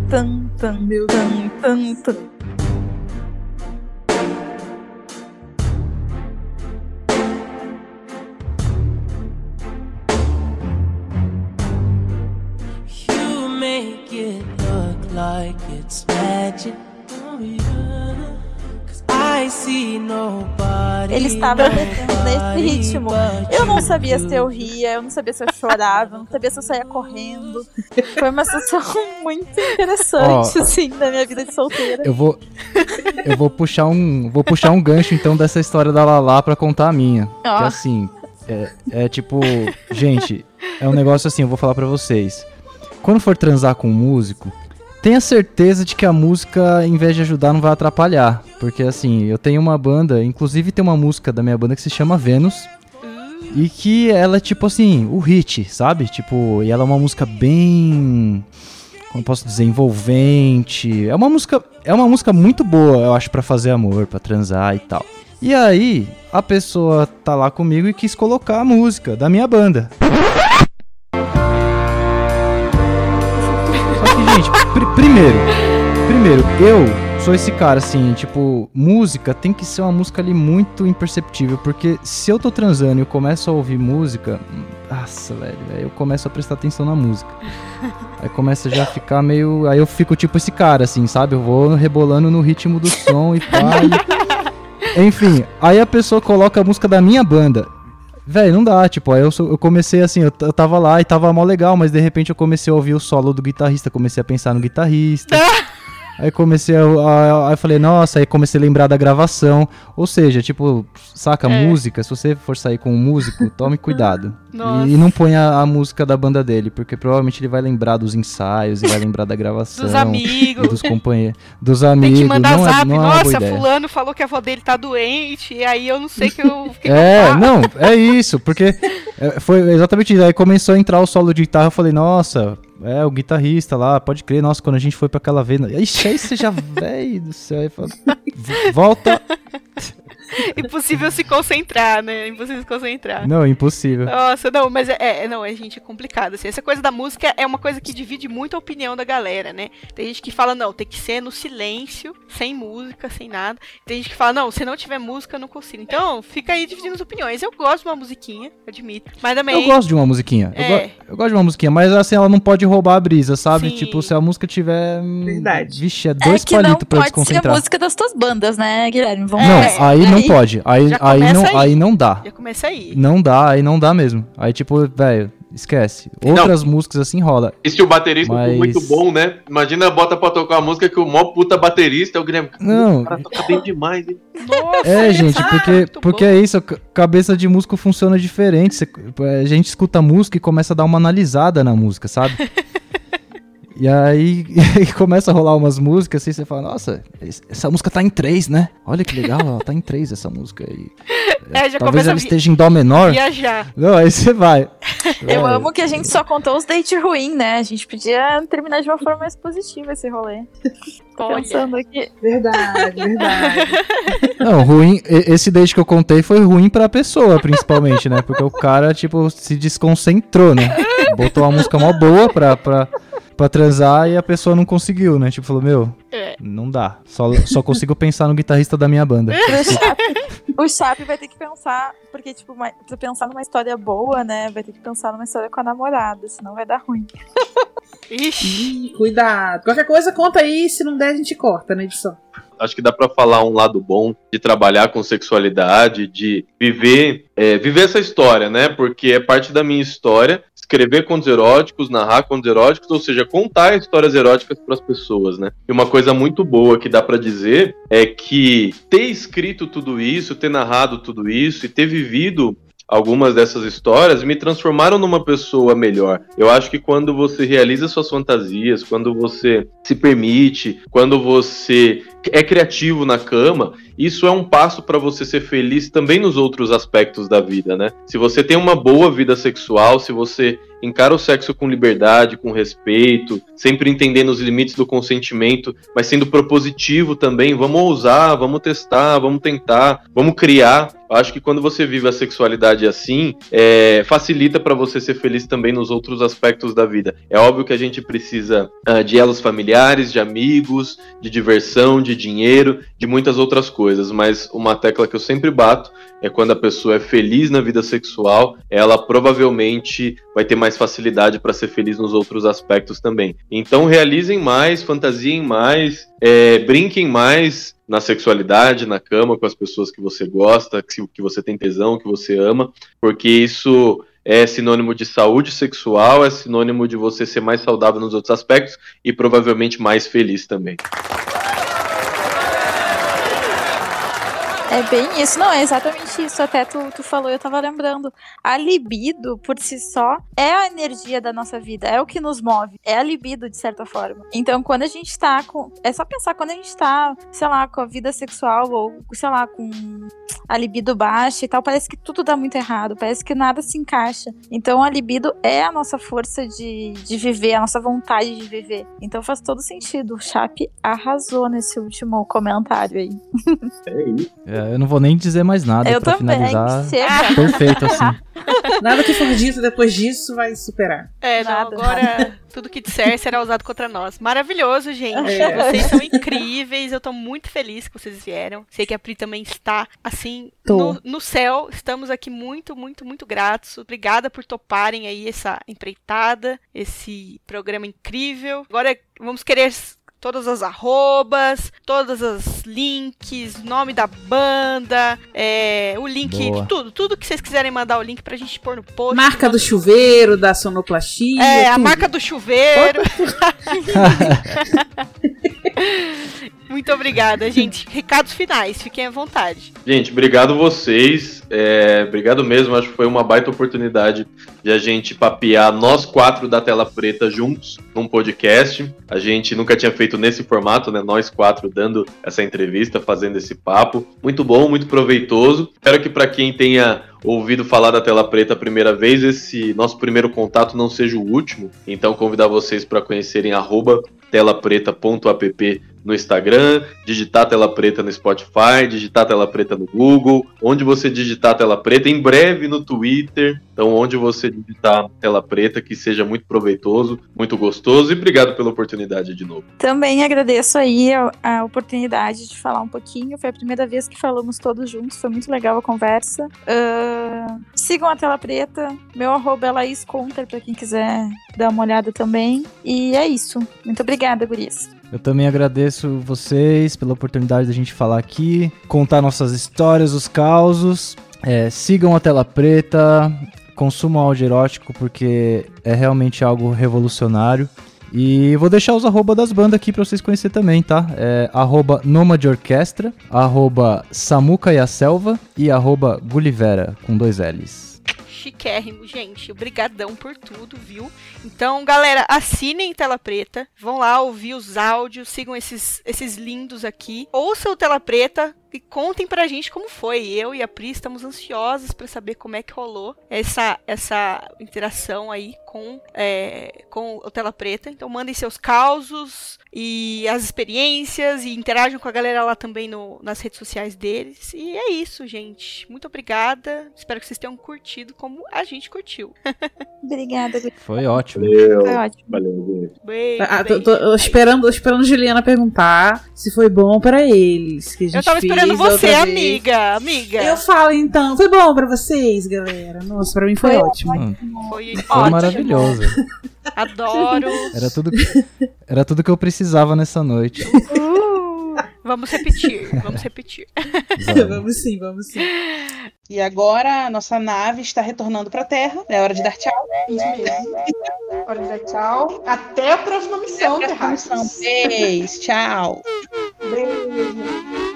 [SPEAKER 15] You make it look like it's magic.
[SPEAKER 8] Ele estava metendo nesse ritmo. Eu não sabia se eu ria, eu não sabia se eu chorava, eu não sabia se eu saía correndo. Foi uma situação muito interessante, assim, da minha vida de solteira.
[SPEAKER 9] Eu vou eu vou puxar um vou puxar um gancho então dessa história da Lala pra contar a minha.
[SPEAKER 8] Ó.
[SPEAKER 9] Que assim, é, é tipo, gente, é um negócio assim, eu vou falar pra vocês. Quando for transar com um músico, tenha certeza de que a música, em vez de ajudar, não vai atrapalhar, porque assim, eu tenho uma banda, inclusive tem uma música da minha banda que se chama Vênus. E que ela é tipo assim, o hit, sabe? Tipo, e ela é uma música bem como posso dizer, envolvente. É uma música, é uma música muito boa, eu acho, pra fazer amor, pra transar e tal. E aí, a pessoa tá lá comigo e quis colocar a música da minha banda. Só que, gente, primeiro, primeiro, eu sou esse cara assim, tipo, música tem que ser uma música ali muito imperceptível, porque se eu tô transando e eu começo a ouvir música, nossa, velho, aí eu começo a prestar atenção na música. Aí começa já a ficar meio. Aí eu fico tipo esse cara, assim, sabe? Eu vou rebolando no ritmo do som e e- Enfim, aí a pessoa coloca a música da minha banda. Velho, não dá, tipo, aí eu, eu comecei assim, eu, eu tava lá e tava mó legal, mas de repente eu comecei a ouvir o solo do guitarrista, comecei a pensar no guitarrista. Aí comecei a, a- Aí falei, nossa, aí comecei a lembrar da gravação. Ou seja, tipo, saca,
[SPEAKER 5] É.
[SPEAKER 9] música, se você for sair com um músico, tome cuidado. E, e não ponha a música da banda dele, porque provavelmente ele vai lembrar dos ensaios e vai lembrar da gravação.
[SPEAKER 5] Dos amigos.
[SPEAKER 9] dos companheiros. Dos
[SPEAKER 5] Tem
[SPEAKER 9] amigos.
[SPEAKER 5] que mandar
[SPEAKER 9] não
[SPEAKER 5] zap.
[SPEAKER 9] é, não é boa
[SPEAKER 5] Nossa, fulano falou que a avó dele tá doente. E aí eu não sei que eu. que que eu
[SPEAKER 9] É, não, é isso, porque é, foi exatamente isso. Aí começou a entrar o solo de guitarra, eu falei, nossa, é o guitarrista lá, pode crer, nossa, quando a gente foi pra aquela vez. Ixi, aí você já, velho do céu, aí fala, "V- volta.
[SPEAKER 5] Impossível se concentrar, né? Impossível se concentrar.
[SPEAKER 9] Não, impossível.
[SPEAKER 5] Nossa, não, mas é, é, não, é, gente, é complicado, assim. Essa coisa da música é uma coisa que divide muito a opinião da galera, né? Tem gente que fala, não, tem que ser no silêncio, sem música, sem nada. Tem gente que fala, não, se não tiver música, eu não consigo. Então, fica aí dividindo as opiniões. Eu gosto de uma musiquinha, admito. Mas também.
[SPEAKER 9] Eu gosto de uma musiquinha. Eu,
[SPEAKER 5] É.
[SPEAKER 9] go- eu gosto de uma musiquinha, mas assim, ela não pode roubar a brisa, sabe?
[SPEAKER 5] Sim.
[SPEAKER 9] Tipo, se a música tiver. hum,
[SPEAKER 1] Verdade.
[SPEAKER 9] Vixe, é
[SPEAKER 8] É
[SPEAKER 9] dois
[SPEAKER 8] não
[SPEAKER 9] palitos pra eu
[SPEAKER 8] pode ser a
[SPEAKER 9] desconcentrar.
[SPEAKER 8] música das tuas bandas, né, Guilherme? Vamos
[SPEAKER 9] Não, aí não pode. Aí, aí, não,
[SPEAKER 5] aí.
[SPEAKER 9] aí não dá.
[SPEAKER 5] Já começa aí.
[SPEAKER 9] Não dá, aí não dá mesmo. Aí, tipo, velho, esquece. Outras músicas assim rola.
[SPEAKER 7] E se o baterista for
[SPEAKER 9] Mas-
[SPEAKER 7] muito bom, né? Imagina, bota pra tocar uma música que o maior puta baterista é o Guilherme.
[SPEAKER 9] Não.
[SPEAKER 7] O cara toca bem demais, hein?
[SPEAKER 5] Nossa,
[SPEAKER 9] É, gente, porque, porque é isso, a ca- cabeça de músico funciona diferente. Você- a gente escuta música e começa a dar uma analisada na música, sabe? E aí e começa a rolar umas músicas assim, você fala, nossa, es- essa música tá em três, né? Olha que legal, ela tá em três essa música aí.
[SPEAKER 5] É, já
[SPEAKER 9] Talvez
[SPEAKER 5] começa a
[SPEAKER 9] ela esteja em dó menor.
[SPEAKER 5] viajar.
[SPEAKER 9] Não, aí você vai.
[SPEAKER 8] Eu
[SPEAKER 9] Vai.
[SPEAKER 8] amo que a gente só contou os dates ruins, né? A gente podia terminar de uma forma mais positiva esse rolê. Tô pensando aqui.
[SPEAKER 1] Verdade, verdade.
[SPEAKER 9] Não, ruim. Esse date que eu contei foi ruim pra pessoa, principalmente, né? Porque o cara, tipo, se desconcentrou, né? Botou uma música mó boa pra, pra, pra transar e a pessoa não conseguiu, né? Tipo, falou, meu,
[SPEAKER 5] É.
[SPEAKER 9] não dá. Só, só consigo pensar no guitarrista da minha banda.
[SPEAKER 8] O Chap, vai ter que pensar, porque, tipo, uma- pra pensar numa história boa, né? Vai ter que pensar numa história com a namorada, senão vai dar ruim.
[SPEAKER 5] Ixi.
[SPEAKER 1] Ih, cuidado. Qualquer coisa, conta aí. Se não der, a gente corta na edição.
[SPEAKER 7] Acho que dá pra falar um lado bom de trabalhar com sexualidade, de viver, é, viver essa história, né? Porque é parte da minha história escrever contos eróticos, narrar contos eróticos, ou seja, contar histórias eróticas para as pessoas, né? E uma coisa muito boa que dá pra dizer é que ter escrito tudo isso, ter narrado tudo isso e ter vivido algumas dessas histórias me transformaram numa pessoa melhor. Eu acho que quando você realiza suas fantasias, quando você se permite, quando você é criativo na cama, isso é um passo para você ser feliz também nos outros aspectos da vida, né? Se você tem uma boa vida sexual, se você encara o sexo com liberdade, com respeito, sempre entendendo os limites do consentimento, mas sendo propositivo também, vamos ousar, vamos testar, vamos tentar, vamos criar. Eu acho que quando você vive a sexualidade assim, é, facilita para você ser feliz também nos outros aspectos da vida. É óbvio que a gente precisa ah, de elos familiares, de amigos, de diversão, de dinheiro, de muitas outras coisas, mas uma tecla que eu sempre bato é quando a pessoa é feliz na vida sexual, ela provavelmente vai ter mais facilidade para ser feliz nos outros aspectos também. Então realizem mais, fantasiem mais, é, brinquem mais na sexualidade, na cama, com as pessoas que você gosta, que, que você tem tesão, que você ama, porque isso é sinônimo de saúde sexual, é sinônimo de você ser mais saudável nos outros aspectos e provavelmente mais feliz também.
[SPEAKER 8] É bem isso, não, é exatamente isso. Até tu, tu falou, eu tava lembrando. A libido, por si só, é a energia da nossa vida, é o que nos move, é a libido, de certa forma. Então, quando a gente tá com. É só pensar, quando a gente tá, sei lá, com a vida sexual, ou, sei lá, com a libido baixa e tal, parece que tudo dá muito errado, parece que nada se encaixa. Então, a libido é a nossa força de, de viver, a nossa vontade de viver. Então, faz todo sentido. O Chape arrasou nesse último comentário aí.
[SPEAKER 7] É isso.
[SPEAKER 9] É, eu não vou nem dizer mais nada
[SPEAKER 8] Eu
[SPEAKER 9] pra
[SPEAKER 8] também,
[SPEAKER 9] finalizar.
[SPEAKER 8] chega.
[SPEAKER 9] Perfeito, assim.
[SPEAKER 1] Nada que for dito depois disso vai superar.
[SPEAKER 5] É, não,
[SPEAKER 8] Nada,
[SPEAKER 5] agora tudo que disser será usado contra nós. Maravilhoso, gente.
[SPEAKER 1] É.
[SPEAKER 5] Vocês são incríveis. Eu tô muito feliz que vocês vieram. Sei que a Pri também está, assim, no, no céu. Estamos aqui muito, muito, muito gratos. Obrigada por toparem aí essa empreitada, esse programa incrível. Agora vamos querer todas as arrobas, todas as links, nome da banda, é, o link
[SPEAKER 9] Boa.
[SPEAKER 5] de tudo, tudo que vocês quiserem mandar o link pra gente pôr no post.
[SPEAKER 1] Marca do chuveiro, da sonoplastia.
[SPEAKER 5] É, a
[SPEAKER 1] tudo.
[SPEAKER 5] marca do chuveiro. Muito obrigada, gente. Recados finais, fiquem à vontade.
[SPEAKER 7] Gente, obrigado vocês. É, obrigado mesmo. Acho que foi uma baita oportunidade de a gente papear nós quatro da tela preta juntos num podcast. A gente nunca tinha feito nesse formato, né? Nós quatro dando essa entrevista, fazendo esse papo. Muito bom, muito proveitoso. Espero que para quem tenha ouvido falar da tela preta a primeira vez, esse nosso primeiro contato não seja o último. Então convidar vocês para conhecerem arroba telapreta.app no Instagram, digitar tela preta no Spotify, digitar tela preta no Google, onde você digitar tela preta, em breve no Twitter. Então, onde você digitar tela preta, que seja muito proveitoso, muito gostoso. E obrigado pela oportunidade de novo.
[SPEAKER 8] Também agradeço aí a, a oportunidade de falar um pouquinho. Foi a primeira vez que falamos todos juntos, foi muito legal a conversa. Uh, sigam a tela preta, meu arroba é Laís Conter, pra quem quiser dar uma olhada também. E é isso. Muito obrigada, Gurias.
[SPEAKER 9] Eu também agradeço vocês pela oportunidade da gente falar aqui, contar nossas histórias, os causos. É, sigam a tela preta, consumam áudio erótico porque é realmente algo revolucionário. E vou deixar os arroba das bandas aqui pra vocês conhecerem também, tá? É arroba Nomad Orquestra, arroba Samuca e a Selva e arroba Gulivera, com dois L's.
[SPEAKER 5] Chiquérrimo, gente. Obrigadão por tudo, viu? Então, galera, assinem Tela Preta. Vão lá ouvir os áudios, sigam esses, esses lindos aqui. Ouçam o Tela Preta, e contem pra gente como foi. Eu e a Pri estamos ansiosos para saber como é que rolou essa, essa interação aí com, é, com o Tela Preta. Então mandem seus causos e as experiências e interajam com a galera lá também no, nas redes sociais deles. E é isso, gente. Muito obrigada. Espero que vocês tenham curtido como a gente curtiu.
[SPEAKER 8] Obrigada.
[SPEAKER 9] Foi ótimo.
[SPEAKER 7] Valeu.
[SPEAKER 8] Foi ótimo.
[SPEAKER 7] Valeu.
[SPEAKER 5] Beijo,
[SPEAKER 1] Ah, tô, tô- tô esperando, esperando Juliana perguntar se foi bom pra eles. Que a gente
[SPEAKER 5] Eu tava
[SPEAKER 1] fez
[SPEAKER 5] esperando
[SPEAKER 1] outra
[SPEAKER 5] você, amiga. Amiga.
[SPEAKER 1] Eu falo então, foi bom pra vocês, galera? Nossa, pra mim foi,
[SPEAKER 8] Foi
[SPEAKER 1] ótimo.
[SPEAKER 5] Foi,
[SPEAKER 9] Foi
[SPEAKER 5] ótimo.
[SPEAKER 9] maravilhoso.
[SPEAKER 5] Adoro.
[SPEAKER 9] Era tudo, era tudo que eu precisava nessa noite.
[SPEAKER 5] Uh, vamos repetir, vamos repetir.
[SPEAKER 1] vamos sim, vamos sim. E agora a nossa nave está retornando pra Terra. É hora de dar tchau.
[SPEAKER 4] Hora de dar tchau. Até a próxima missão,
[SPEAKER 1] Até a próxima missão. Beijo, tchau.
[SPEAKER 4] Beijo.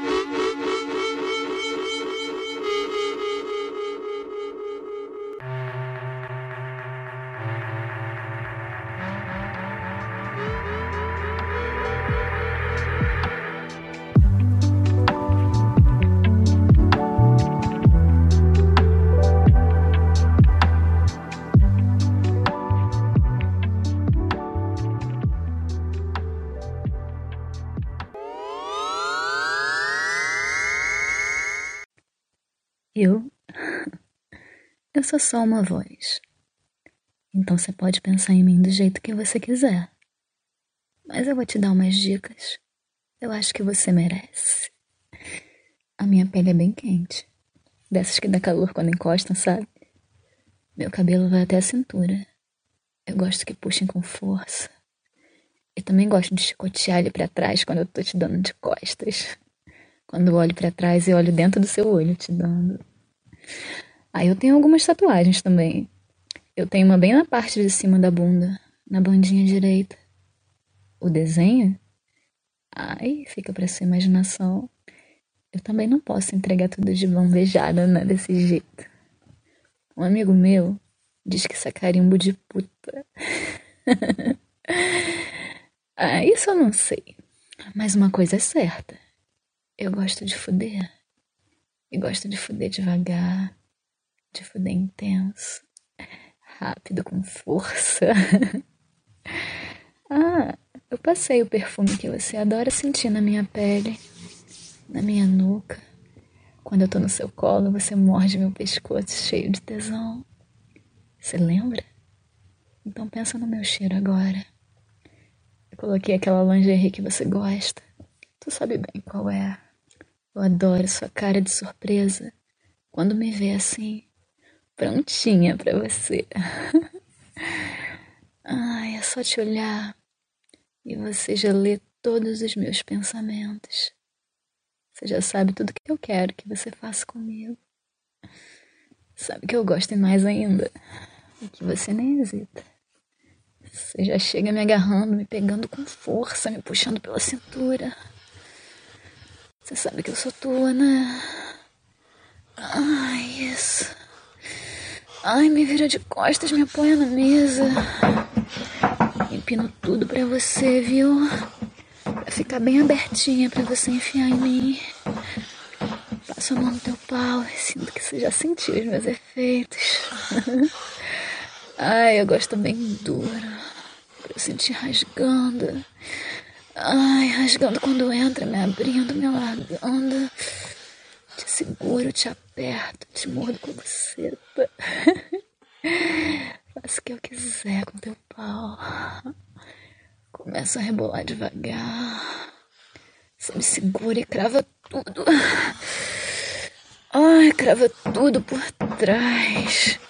[SPEAKER 18] Eu? Eu sou só uma voz. Então você pode pensar em mim do jeito que você quiser. Mas eu vou te dar umas dicas. Eu acho que você merece. A minha pele é bem quente. Dessas que dá calor quando encostam, sabe? Meu cabelo vai até a cintura. Eu gosto que puxem com força. E também gosto de chicotear ele pra trás quando eu tô te dando de costas. Quando eu olho pra trás, eu olho dentro do seu olho te dando. Aí eu tenho algumas tatuagens também. Eu tenho uma bem na parte de cima da bunda, na bandinha direita. O desenho? Ai, fica pra sua imaginação. Eu também não posso entregar tudo de mão beijada, né, desse jeito. Um amigo meu diz que isso é carimbo de puta. ah, isso eu não sei. Mas uma coisa é certa. Eu gosto de fuder. E gosto de fuder devagar, de fuder intenso, rápido, com força. ah, eu passei o perfume que você adora sentir na minha pele, na minha nuca. Quando eu tô no seu colo, você morde meu pescoço cheio de tesão. Você lembra? Então pensa no meu cheiro agora. Eu coloquei aquela lingerie que você gosta. Tu sabe bem qual é. Eu adoro sua cara de surpresa quando me vê assim, prontinha pra você. Ai, é só te olhar e você já lê todos os meus pensamentos. Você já sabe tudo que eu quero que você faça comigo. Sabe que eu gosto mais ainda? E que você nem hesita. Você já chega me agarrando, me pegando com força, me puxando pela cintura. Você sabe que eu sou tua, né? Ai, isso. Ai, me vira de costas, me apoia na mesa. Empino tudo pra você, viu? Pra ficar bem abertinha pra você enfiar em mim. Passo a mão no teu pau e sinto que você já sentiu os meus efeitos. Ai, eu gosto bem duro. Pra eu sentir rasgando. Ai, rasgando quando entra, me abrindo, me largando. Te seguro, te aperto, te mordo com você. Faço o que eu quiser com teu pau. Começa a rebolar devagar. Você me segura e crava tudo. Ai, crava tudo por trás.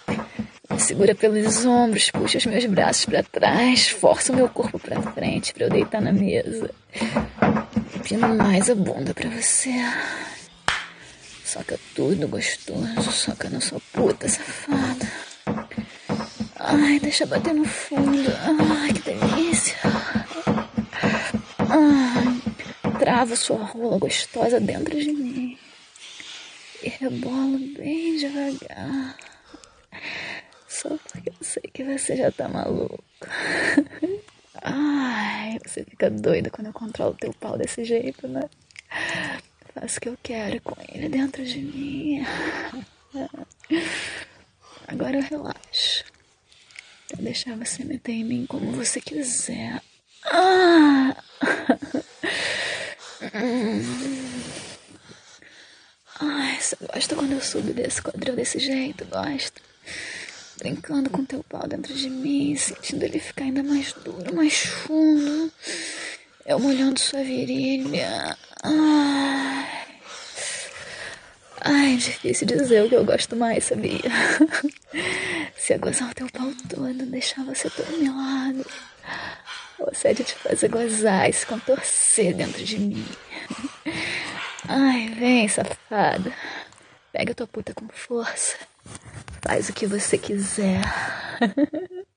[SPEAKER 18] Segura pelos ombros, puxa os meus braços para trás, força o meu corpo para frente para eu deitar na mesa. Empino mais a bunda para você. Soca tudo gostoso, soca na sua puta safada. Ai, deixa bater no fundo. Ai, que delícia. Ai, trava sua rola gostosa dentro de mim. E rebolo bem devagar. Só porque eu sei que você já tá maluco. Ai, você fica doida quando eu controlo teu pau desse jeito, né? Faço o que eu quero com ele dentro de mim. Agora eu relaxo. Vou deixar você meter em mim como você quiser. Ah! Ai, você gosta quando eu subo desse quadril desse jeito? Gosta? Brincando com teu pau dentro de mim, sentindo ele ficar ainda mais duro, mais fundo. Eu molhando sua virilha. Ai. Ai, difícil dizer o que eu gosto mais, sabia? Se gozar o teu pau todo, deixar você todo se é de te fazer gozar e se contorcer dentro de mim. Ai, vem, safada. Pega tua puta com força. Faz o que você quiser.